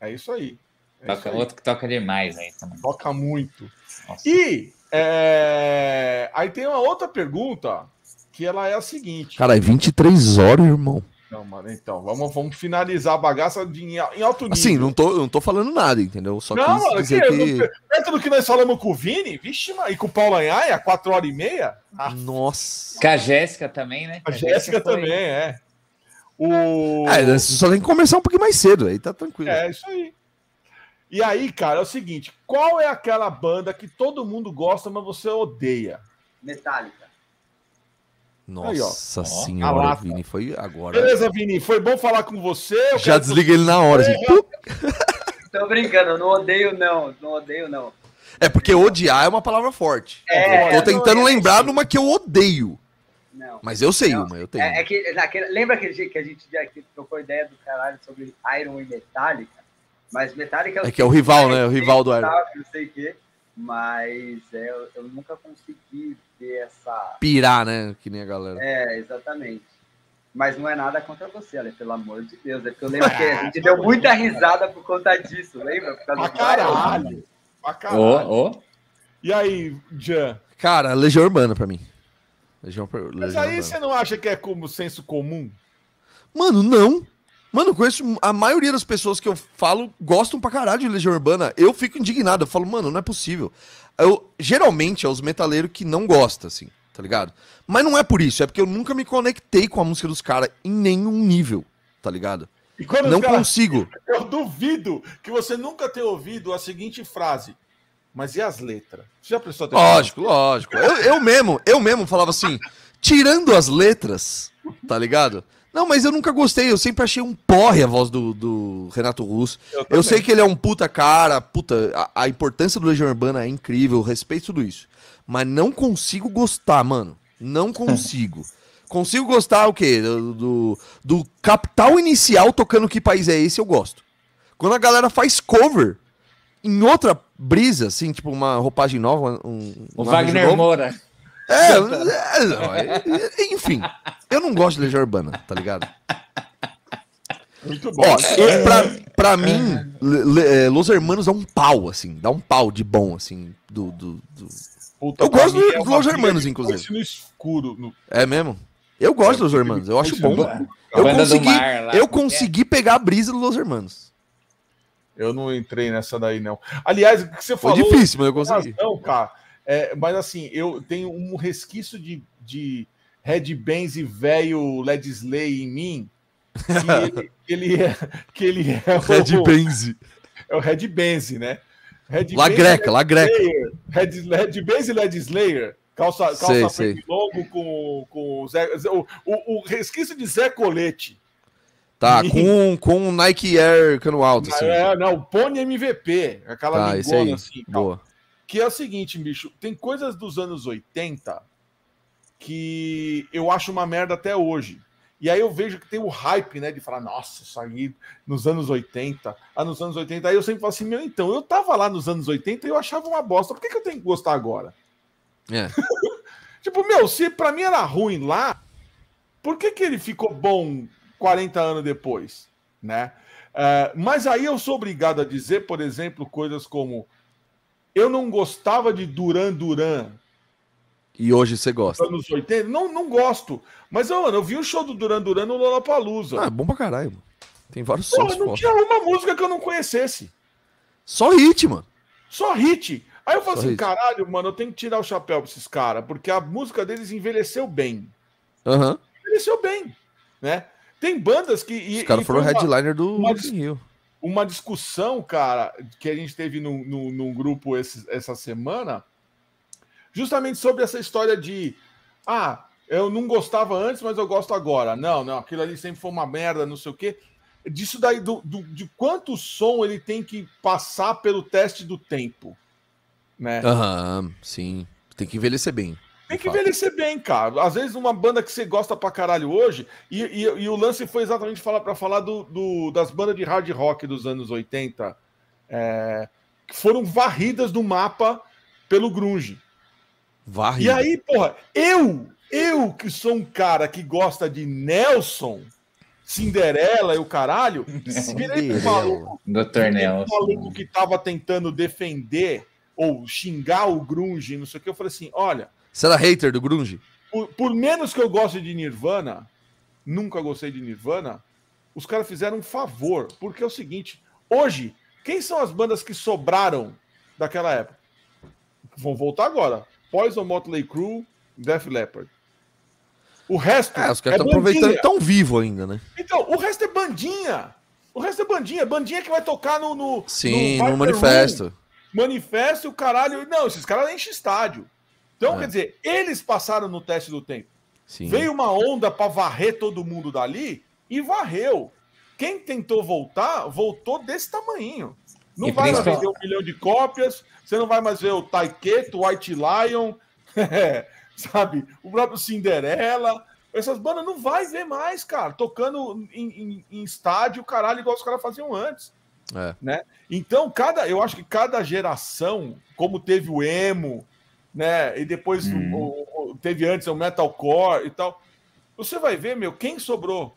É isso aí. É toca. Outro que toca demais aí também. Toca muito. Nossa. E é... Aí tem uma outra pergunta que ela é a seguinte. Cara, é 23 horas, irmão. Não, mano, então, vamos, vamos finalizar a bagaça de, em alto nível. Assim, não tô, não tô falando nada, entendeu? Só não, mano, dizer que, que... Perto do que nós falamos com o Vini, vixe, e com o Paulo Anhaia, 4 horas e meia. Ah. Nossa. Com a Jéssica também, né? A, a Jéssica foi... também, é. O... É, só tem que começar um pouquinho mais cedo, aí tá tranquilo. É, isso aí. E aí, cara, é o seguinte: qual é aquela banda que todo mundo gosta, mas você odeia? Metallica. Nossa aí, senhora, Vini, foi agora. Beleza, Vini, foi bom falar com você. Já desliga ele na hora. Assim. Tô brincando, eu não odeio, não. Não odeio, não. É porque odiar é uma palavra forte. É, eu tô tentando lembrar de uma que eu odeio. Não. Mas eu sei não. uma, eu tenho. É, é que, naquele, lembra aquele dia que a gente já trocou ideia do caralho sobre Iron e Metallica? Mas Metallica é, é que é o rival, né? O rival do Iron. Não sei o quê. Mas é, eu, nunca consegui ver essa. Pirar, né? Que nem a galera. É, exatamente. Mas não é nada contra você, Ale, pelo amor de Deus. É porque eu lembro que a gente deu muita risada por conta disso, lembra? Por causa pra caralho! Pra caralho. Oh, oh. E aí, Jan? Cara, Legião Urbana pra mim. Legião, Legião Mas aí Urbana. você não acha que é como senso comum? Mano, não. Mano, eu conheço a maioria das pessoas que eu falo gostam pra caralho de Legião Urbana. Eu fico indignado. Eu falo, mano, não é possível. Eu, geralmente é os metaleiros que não gostam, assim, tá ligado? Mas não é por isso, é porque eu nunca me conectei com a música dos caras em nenhum nível, tá ligado? não cara, consigo. Eu duvido que você nunca tenha ouvido a seguinte frase. Mas e as letras? Você já prestou atenção? Lógico, lógico. Eu, eu mesmo, eu mesmo falava assim, tirando as letras, tá ligado? Não, mas eu nunca gostei, eu sempre achei um porre a voz do, do Renato Russo. Eu, eu, sei que ele é um puta cara, puta, a, a, importância do Legião Urbana é incrível, respeito tudo isso. Mas não consigo gostar, mano. Não consigo. consigo gostar o quê? Do, do, do, capital inicial tocando Que País é Esse, eu gosto. Quando a galera faz cover em outra brisa, assim, tipo uma roupagem nova. Um, o Wagner Moura. É, é, é, enfim, eu não gosto de Legião Urbana, tá ligado? Muito bom. Ó, pra, pra mim, é, Los Hermanos dá um pau, assim, dá um pau de bom, assim, do... do, do... Puta, eu gosto dos é Los Hermanos, inclusive. No escuro. No... É mesmo? Eu gosto dos Los Hermanos, eu acho bom. Eu consegui, eu consegui pegar a brisa dos Los Hermanos. Eu não entrei nessa daí, não. Aliás, o que você falou... Foi difícil, mas eu consegui. Não, cara É, mas assim, eu tenho um resquício de, de Red Benz e velho Led Slay em mim. Que ele, ele é. Que ele é Red Benz. É o Red Benz, né? Red La Greca, La Greca. Red, Red Benz e Led Slayer. Calça, calça sei, sei. longo com, com Zé, o, o, o, resquício de Zé Colete. Tá, e... com, com Nike Air cano alto. Assim. É, não, Pony MVP, aquela tá, assim. Boa. Que é o seguinte, bicho, tem coisas dos anos 80 que eu acho uma merda até hoje. E aí eu vejo que tem o hype, né, de falar, nossa, isso aí nos anos 80, ah, nos anos 80. Aí eu sempre falo assim, meu, então, eu tava lá nos anos 80 e eu achava uma bosta, por que, que eu tenho que gostar agora? É. tipo, meu, se pra mim era ruim lá, por que, que ele ficou bom 40 anos depois, né? Uh, mas aí eu sou obrigado a dizer, por exemplo, coisas como eu não gostava de Duran Duran e hoje você gosta? Anos 80? Não, não gosto. Mas, mano, eu vi o show do Duran Duran no Lollapalooza. Ah, é bom pra caralho, mano. Tem vários Pô, sons. Não tinha uma música que eu não conhecesse. Só hit, mano. Só hit. Aí eu falo Só assim, hit. caralho, mano, eu tenho que tirar o chapéu pra esses caras, porque a música deles envelheceu bem. Uhum. Envelheceu bem, né? Tem bandas que... E, Os caras foram headliner do uma, Rio. Uma discussão, cara, que a gente teve num, no no grupo esse, essa semana justamente sobre essa história de ah, eu não gostava antes, mas eu gosto agora. Não, não, aquilo ali sempre foi uma merda, não sei o quê. Disso daí, do, do, de quanto som ele tem que passar pelo teste do tempo. Né? Aham, sim. Tem que envelhecer bem. Tem que envelhecer bem, cara. Às vezes uma banda que você gosta pra caralho hoje, e, e, e o lance foi exatamente falar para falar do, do, das bandas de hard rock dos anos 80, é, que foram varridas do mapa pelo grunge. Varre. E aí, porra, eu, eu que sou um cara que gosta de Nelson, Cinderela e o caralho, virei pro maluco, Dr. Nelson. maluco que tava tentando defender ou xingar o grunge, não sei o que, eu falei assim, olha... Você era hater do grunge? Por, por menos que eu goste de Nirvana, nunca gostei de Nirvana, os caras fizeram um favor, porque é o seguinte, hoje, quem são as bandas que sobraram daquela época? Vão voltar agora. Poison, Motley Crue, Def Leppard. O resto. É, os caras estão é aproveitando tão vivo ainda, né? Então, o resto é bandinha. O resto é bandinha. Bandinha que vai tocar no. no Sim, no, no manifesto. Room. Manifesto e o caralho. Não, esses caras enchem estádio. Então, é. quer dizer, eles passaram no teste do tempo. Sim. Veio uma onda para varrer todo mundo dali e varreu. Quem tentou voltar, voltou desse tamanho. Não e vai mais vender um milhão de cópias, você não vai mais ver o Taiketo, o White Lion, sabe? O próprio Cinderela. Essas bandas não vai ver mais, cara, tocando em, em, em estádio, caralho, igual os caras faziam antes. É. Né? Então, cada, eu acho que cada geração, como teve o emo, né? E depois hum. o, o, teve antes o metalcore e tal. Você vai ver, meu, quem sobrou?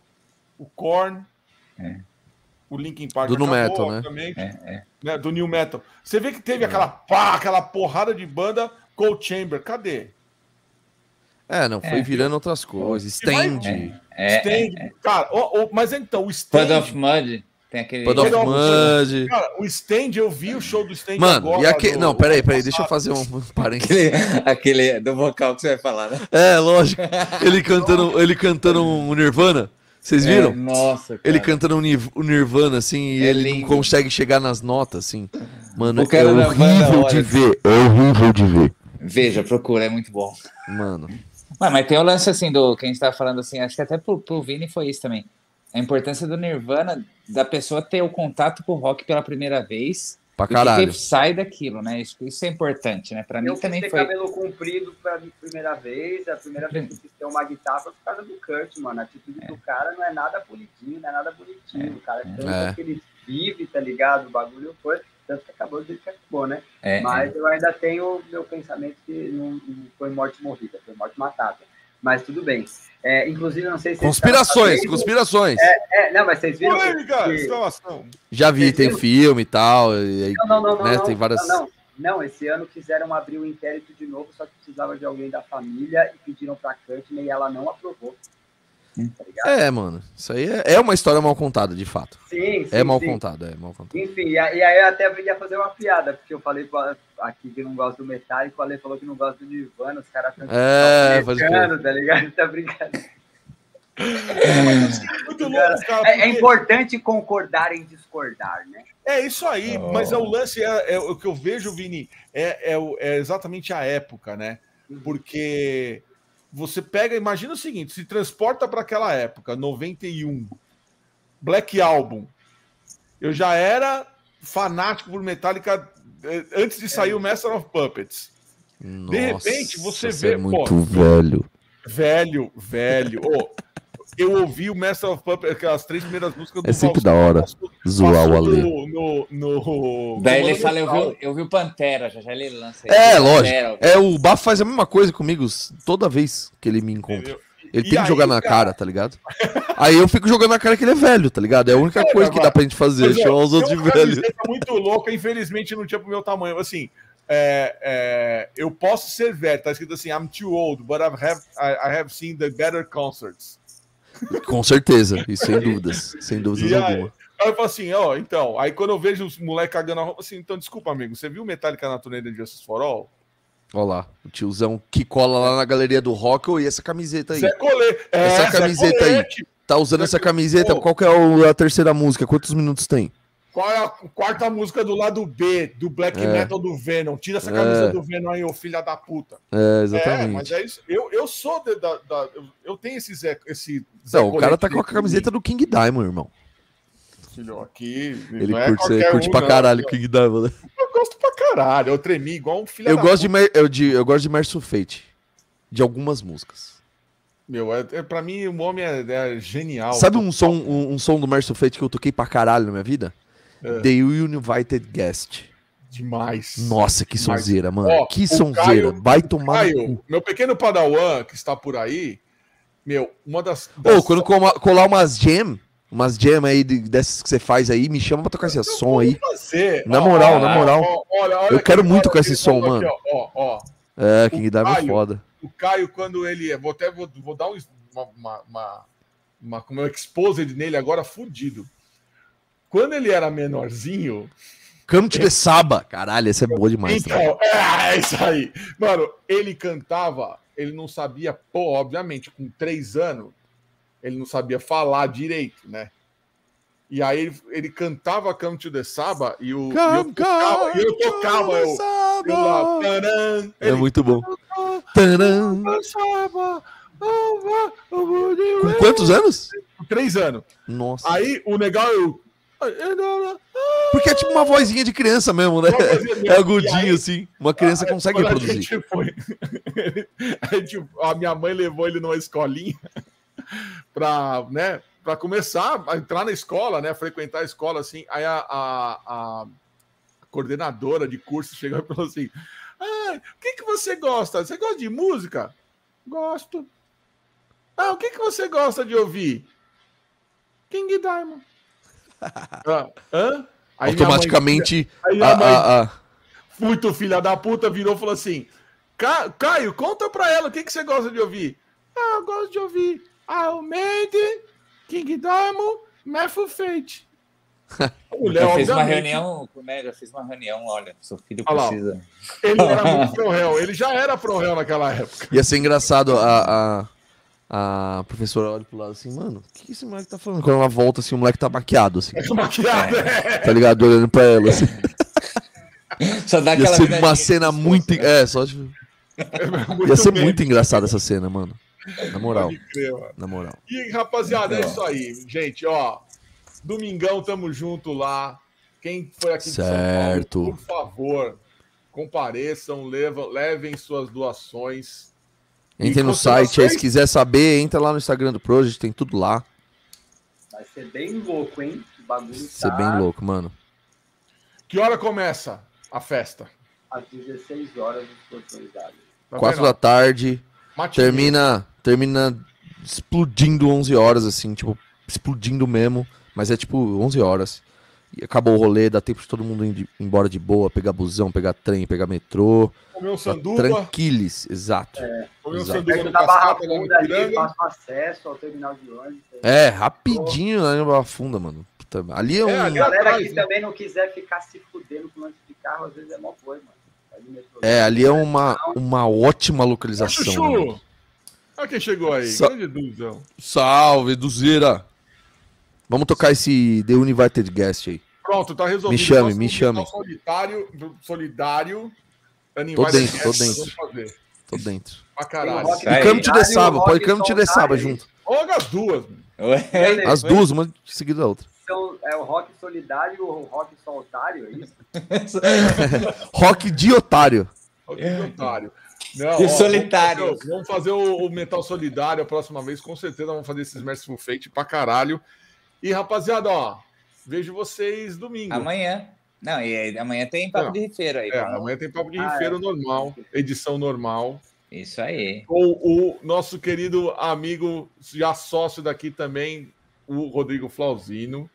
O Korn, é o Linkin Park do acabou, metal, né? É, é. né? Do New Metal. Você vê que teve é. aquela pá, aquela porrada de banda Cold Chamber, cadê? É, não, foi é. virando outras coisas. Stand. É, stand. Cara, oh, oh, mas então, o Stand. Of Mud. Tem aquele. Of Mud. Cara, o Stand, eu vi o show do Stand Mano, agora. E aquele... Do... Não, peraí, peraí, deixa eu fazer um parênteses. Aquele, aquele do vocal que você vai falar, né? É, lógico. Ele cantando, ele cantando um Nirvana. Vocês viram? É, nossa, cara. Ele cantando o Nirvana, assim, e é ele lindo. não consegue chegar nas notas, assim. Mano, é horrível de ver. É horrível de ver. Veja, procura, é muito bom. Mano. Mas, mas tem o lance, assim, do que a gente tava falando, assim, acho que até pro, pro Vini foi isso também. A importância do Nirvana, da pessoa ter o contato com o rock pela primeira vez Pra caralho. Que sai daquilo, né? Isso, isso é importante, né? Pra mim também ter foi. cabelo comprido pela primeira vez, a primeira vez que eu quis ter uma guitarra foi por causa do Kurt, mano. A atitude é. do cara não é nada polidinho, não é nada bonitinho. É. O cara tanto é. que ele vive, tá ligado? O bagulho foi. Tanto que acabou do jeito que acabou, né? É, Mas é. eu ainda tenho meu pensamento que não, não foi morte morrida, foi morte matada. Mas tudo bem. É, inclusive, não sei se. Conspirações, conspirações. É, é, não, mas vocês viram. Polêmica, que... Já vi, vocês tem viram? filme e tal. E, não, não, não, né, não, tem várias... não, não. Não, esse ano quiseram abrir o um inquérito de novo, só que precisava de alguém da família e pediram para a Courtney e ela não aprovou. Tá é, mano. Isso aí é, é, uma história mal contada, de fato. Sim, sim É mal sim. contada, é mal contada. Enfim, e aí eu até ia fazer uma piada, porque eu falei aqui que não gosto do Metallica, o Ale falou que não gosta do Nirvana, os caras estão é, tá ligado? Tá brincando. É, é, é, importante concordar em discordar, né? É isso aí, oh. mas é o lance, é, é, o que eu vejo, Vini, é, é, é exatamente a época, né? Uhum. Porque você pega, imagina o seguinte, se transporta para aquela época, 91, Black Album. Eu já era fanático por Metallica eh, antes de sair o Master of Puppets. Nossa, de repente você vê, é muito pô, velho. Velho, velho. Oh, eu ouvi o Master of Puppets, aquelas três primeiras músicas do É sempre da hora zoar o Ale. No, no, no, Daí ele fala, eu vi, eu vi o Pantera, já já ele lança. É, lógico. Pantera, é, o Bafo faz a mesma coisa comigo toda vez que ele me encontra. Ele e tem aí, que jogar na cara, cara, tá ligado? Aí eu fico jogando na cara que ele é velho, tá ligado? É a única é, coisa que dá pra gente fazer, chamar os outros de velho. muito louca, infelizmente não tinha pro meu tamanho. Assim, é, é, eu posso ser velho, tá escrito assim, I'm too old, but I have, I, I have seen the better concerts. Com certeza, e sem dúvidas, sem dúvidas alguma. Aí eu falo assim, ó, então, aí quando eu vejo os moleques cagando a roupa, assim, então, desculpa, amigo, você viu Metallica na turnê de Justice for All? Olha lá, o tiozão que cola lá na galeria do rock, e essa camiseta aí. Zé Colê. É, essa camiseta aí. Tá usando essa camiseta, qual que é a terceira música? Quantos minutos tem? Qual é a quarta música do lado B do black é. metal do Venom? Tira essa camisa é. do Venom aí, ô filha da puta. É, exatamente. É, mas é isso. Eu, eu sou de, da, da, eu tenho esse Zé. Esse Zé Não, o cara tá com a camiseta do King Diamond, irmão. Filho, aqui. Ele é curte, é curte um, pra caralho o King Diamond. Né? Eu gosto pra caralho. Eu tremi igual um filho eu da gosto puta. De, eu, de, eu gosto de Mercy Fate. De algumas músicas. Meu, é, é, pra mim o homem é, é genial. Sabe um som, um, um som do Mercy Fate que eu toquei pra caralho na minha vida? É. The Uninvited Guest. Demais. Nossa, que Demais. sonzeira, mano. Ó, que sonzeira. Caio, Vai tomar. Caio, meu pequeno padawan que está por aí, meu, uma das. das... Oh, quando colar umas jam, umas jam aí dessas que você faz aí, me chama pra tocar esse som aí. Fazer. Na moral, ó, na moral. Ó, olha, olha eu quero muito tocar esse som, mano. Aqui, ó, ó, É, King Diamond é foda. O Caio, quando ele. Vou até vou, vou dar um, uma, uma, uma, uma, como é exposed nele agora, fudido. Quando ele era menorzinho. Cante de Saba. Caralho, essa é boa demais. Então, é, é isso aí. Mano, ele cantava, ele não sabia, pô, obviamente, com três anos, ele não sabia falar direito, né? E aí ele, ele cantava Come to the Saba e, o, come, e eu tocava, eu, tocava eu, eu lá, taran, É muito bom. Taran. Com quantos anos? Com três anos. Nossa. Aí o legal eu porque é tipo uma vozinha de criança mesmo, né? É agudinho, assim. Uma criança consegue reproduzir. A, foi... a, gente, a minha mãe levou ele numa escolinha para né, pra começar a entrar na escola, né? Frequentar a escola, assim. Aí a, a, a coordenadora de curso chegou e falou assim: ah, o que, que você gosta? Você gosta de música? Gosto. Ah, o que, que você gosta de ouvir? King Diamond. Ah, hã? Aí Automaticamente. Mãe, aí mãe, a, a... muito filha da puta, virou e falou assim: Caio, conta pra ela o que, que você gosta de ouvir. Ah, eu gosto de ouvir Iron Maiden, King Diamond, Matthew Fate. eu fiz uma reunião com o eu fiz uma reunião, olha, seu filho precisa. Ele era muito pro réu, ele já era pro réu naquela época. Ia ser engraçado a, a a professora olha pro lado assim, mano, o que esse moleque tá falando? Quando ela volta assim, o moleque tá maquiado, assim. É maquiado, é. Tá ligado? Olhando pra ela, assim. Só dá aquela Ia ser uma cena muito. É, só de. É Ia ser bem. muito engraçada essa cena, mano. Na moral. Crer, mano. Na moral. E, rapaziada, é isso aí. Gente, ó. Domingão, tamo junto lá. Quem foi aqui certo. Paulo, por favor, compareçam, levam, levem suas doações Entrem no site aí, se quiser saber, entra lá no Instagram do Project, tem tudo lá. Vai ser bem louco, hein? O bagulho Vai ser tá... bem louco, mano. Que hora começa a festa? Às 16 horas autorizado. Tá 4 da tarde. Termina, termina explodindo 11 horas, assim, tipo, explodindo mesmo. Mas é tipo 11 horas. E acabou o rolê, dá tempo de todo mundo ir embora de boa, pegar busão, pegar trem, pegar metrô. Comer um sanduba. Tranquiles, exato. É, comer um sanduba no cascata, ali, faço acesso ao terminal de ônibus. É, rapidinho lá na Barra Funda, mano. Ali é, é um... É, a galera que né? também não quiser ficar se fudendo com lance de carro, às vezes é mó coisa, mano. É, ali é uma, uma ótima localização. Chuchu! Né? Olha quem chegou aí, Sa grande Duzão. Salve, Duzeira! Vamos tocar esse The Uninvited Guest aí. Pronto, tá resolvido. Me chame, me chame. Solitário, solidário. Tô dentro, tô dentro. Tô dentro. Pra caralho. E Camo de Dessaba, pode Camo de Dessaba junto. Ou as duas. As duas, uma seguida da outra. Então, é o rock solidário e o rock solitário, é isso? rock de otário. Rock de otário. Não, e ó, solitário. Vamos fazer, vamos fazer o, o, Metal Solidário a próxima vez, com certeza vamos fazer esses Merciful Fate pra caralho. E rapaziada, ó, vejo vocês domingo. Amanhã. Não, e amanhã tem papo Não, de rifeiro aí. É, amanhã tem papo de ah, rifeiro é. normal, edição normal. Isso aí. Com o nosso querido amigo, já sócio daqui também, o Rodrigo Flauzino.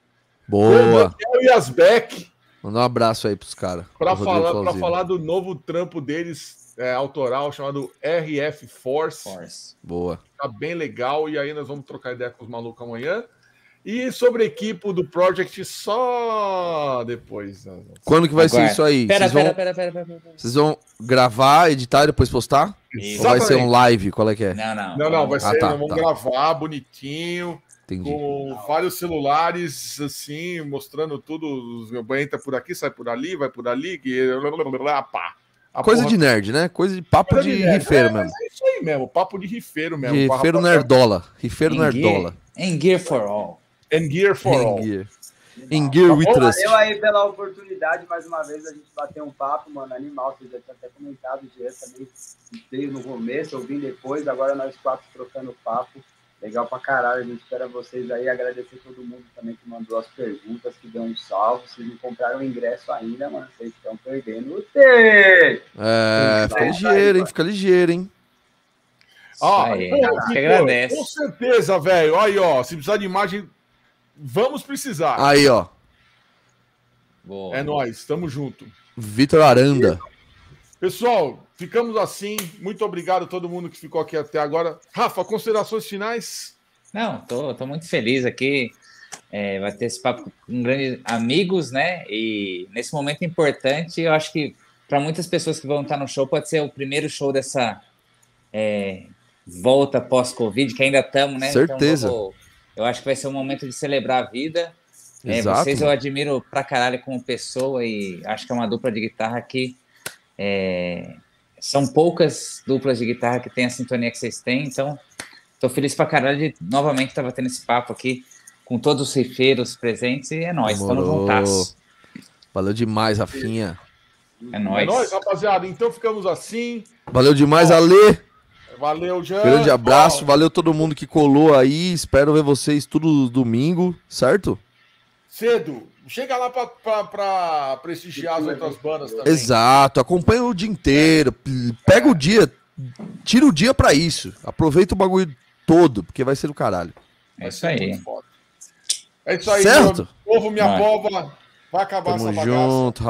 Boa. O e Asbeck. Manda um abraço aí pros caras. Para falar, pra falar do novo trampo deles, é, autoral, chamado RF Force. Force. Boa. Tá bem legal. E aí nós vamos trocar ideia com os malucos amanhã. E sobre a equipe do Project só depois. Né? Quando que vai Agora. ser isso aí? Pera, pera, vão... pera, pera, pera, pera, Vocês vão gravar, editar e depois postar? Isso. Ou vai ser um live? Qual é que é? Não, não. Não, não, vai ah, ser. Tá, vamos tá. gravar bonitinho. Entendi. Com vários celulares, assim, mostrando tudo. Meu banho entra por aqui, sai por ali, vai por ali. Que... Pá. A Coisa porra... de nerd, né? Coisa de papo Coisa de, de rifeiro é, mesmo. É isso aí mesmo, papo de rifeiro mesmo. Rifeiro nerdola. Rifeiro nerdola. Em gear for all. And gear for all. Gear. In gear we trust. Valeu aí pela oportunidade, mais uma vez, a gente bater um papo, mano, animal. Você já tinha até comentado, o Jean também veio no começo, ouvindo depois, agora nós quatro trocando papo. Legal pra caralho, a gente espera vocês aí, agradecer todo mundo também que mandou as perguntas, que deu um salve. Vocês não compraram ingresso ainda, mano, vocês estão perdendo o tempo. É, fica ligeiro, hein, fica ligeiro, hein. Ó, aí, que agradece. Com certeza, velho. Aí, ó, se precisar de imagem, vamos precisar. Aí, ó. Boa. É nós, tamo junto. Vitor Aranda. Pessoal, ficamos assim. Muito obrigado a todo mundo que ficou aqui até agora. Rafa, considerações finais? Não, tô, tô muito feliz aqui. É, vai ter esse papo com grandes amigos, né? E nesse momento importante, eu acho que para muitas pessoas que vão estar no show, pode ser o primeiro show dessa é, volta pós-Covid, que ainda estamos, né? Então, Certeza. Então, eu acho que vai ser um momento de celebrar a vida. É, vocês eu admiro pra caralho como pessoa e acho que é uma dupla de guitarra que é, são poucas duplas de guitarra que tem a sintonia que vocês têm, então tô feliz pra caralho de novamente estar tendo esse papo aqui com todos os rifeiros presentes e é nóis, estamos juntas. Valeu demais, Rafinha. É nóis. É nóis, rapaziada. Então ficamos assim. Valeu demais, Ale. Valeu, Jean. Grande abraço, valeu todo mundo que colou aí. Espero ver vocês tudo domingo, certo? Cedo. Chega lá para prestigiar as outras bandas também. Exato, acompanha o dia inteiro. Pega o dia, tira o dia para isso. Aproveita o bagulho todo, porque vai ser do caralho. É isso aí. É isso aí, certo? Meu povo, minha pova. Vai acabar Tamo essa bagaça. junto,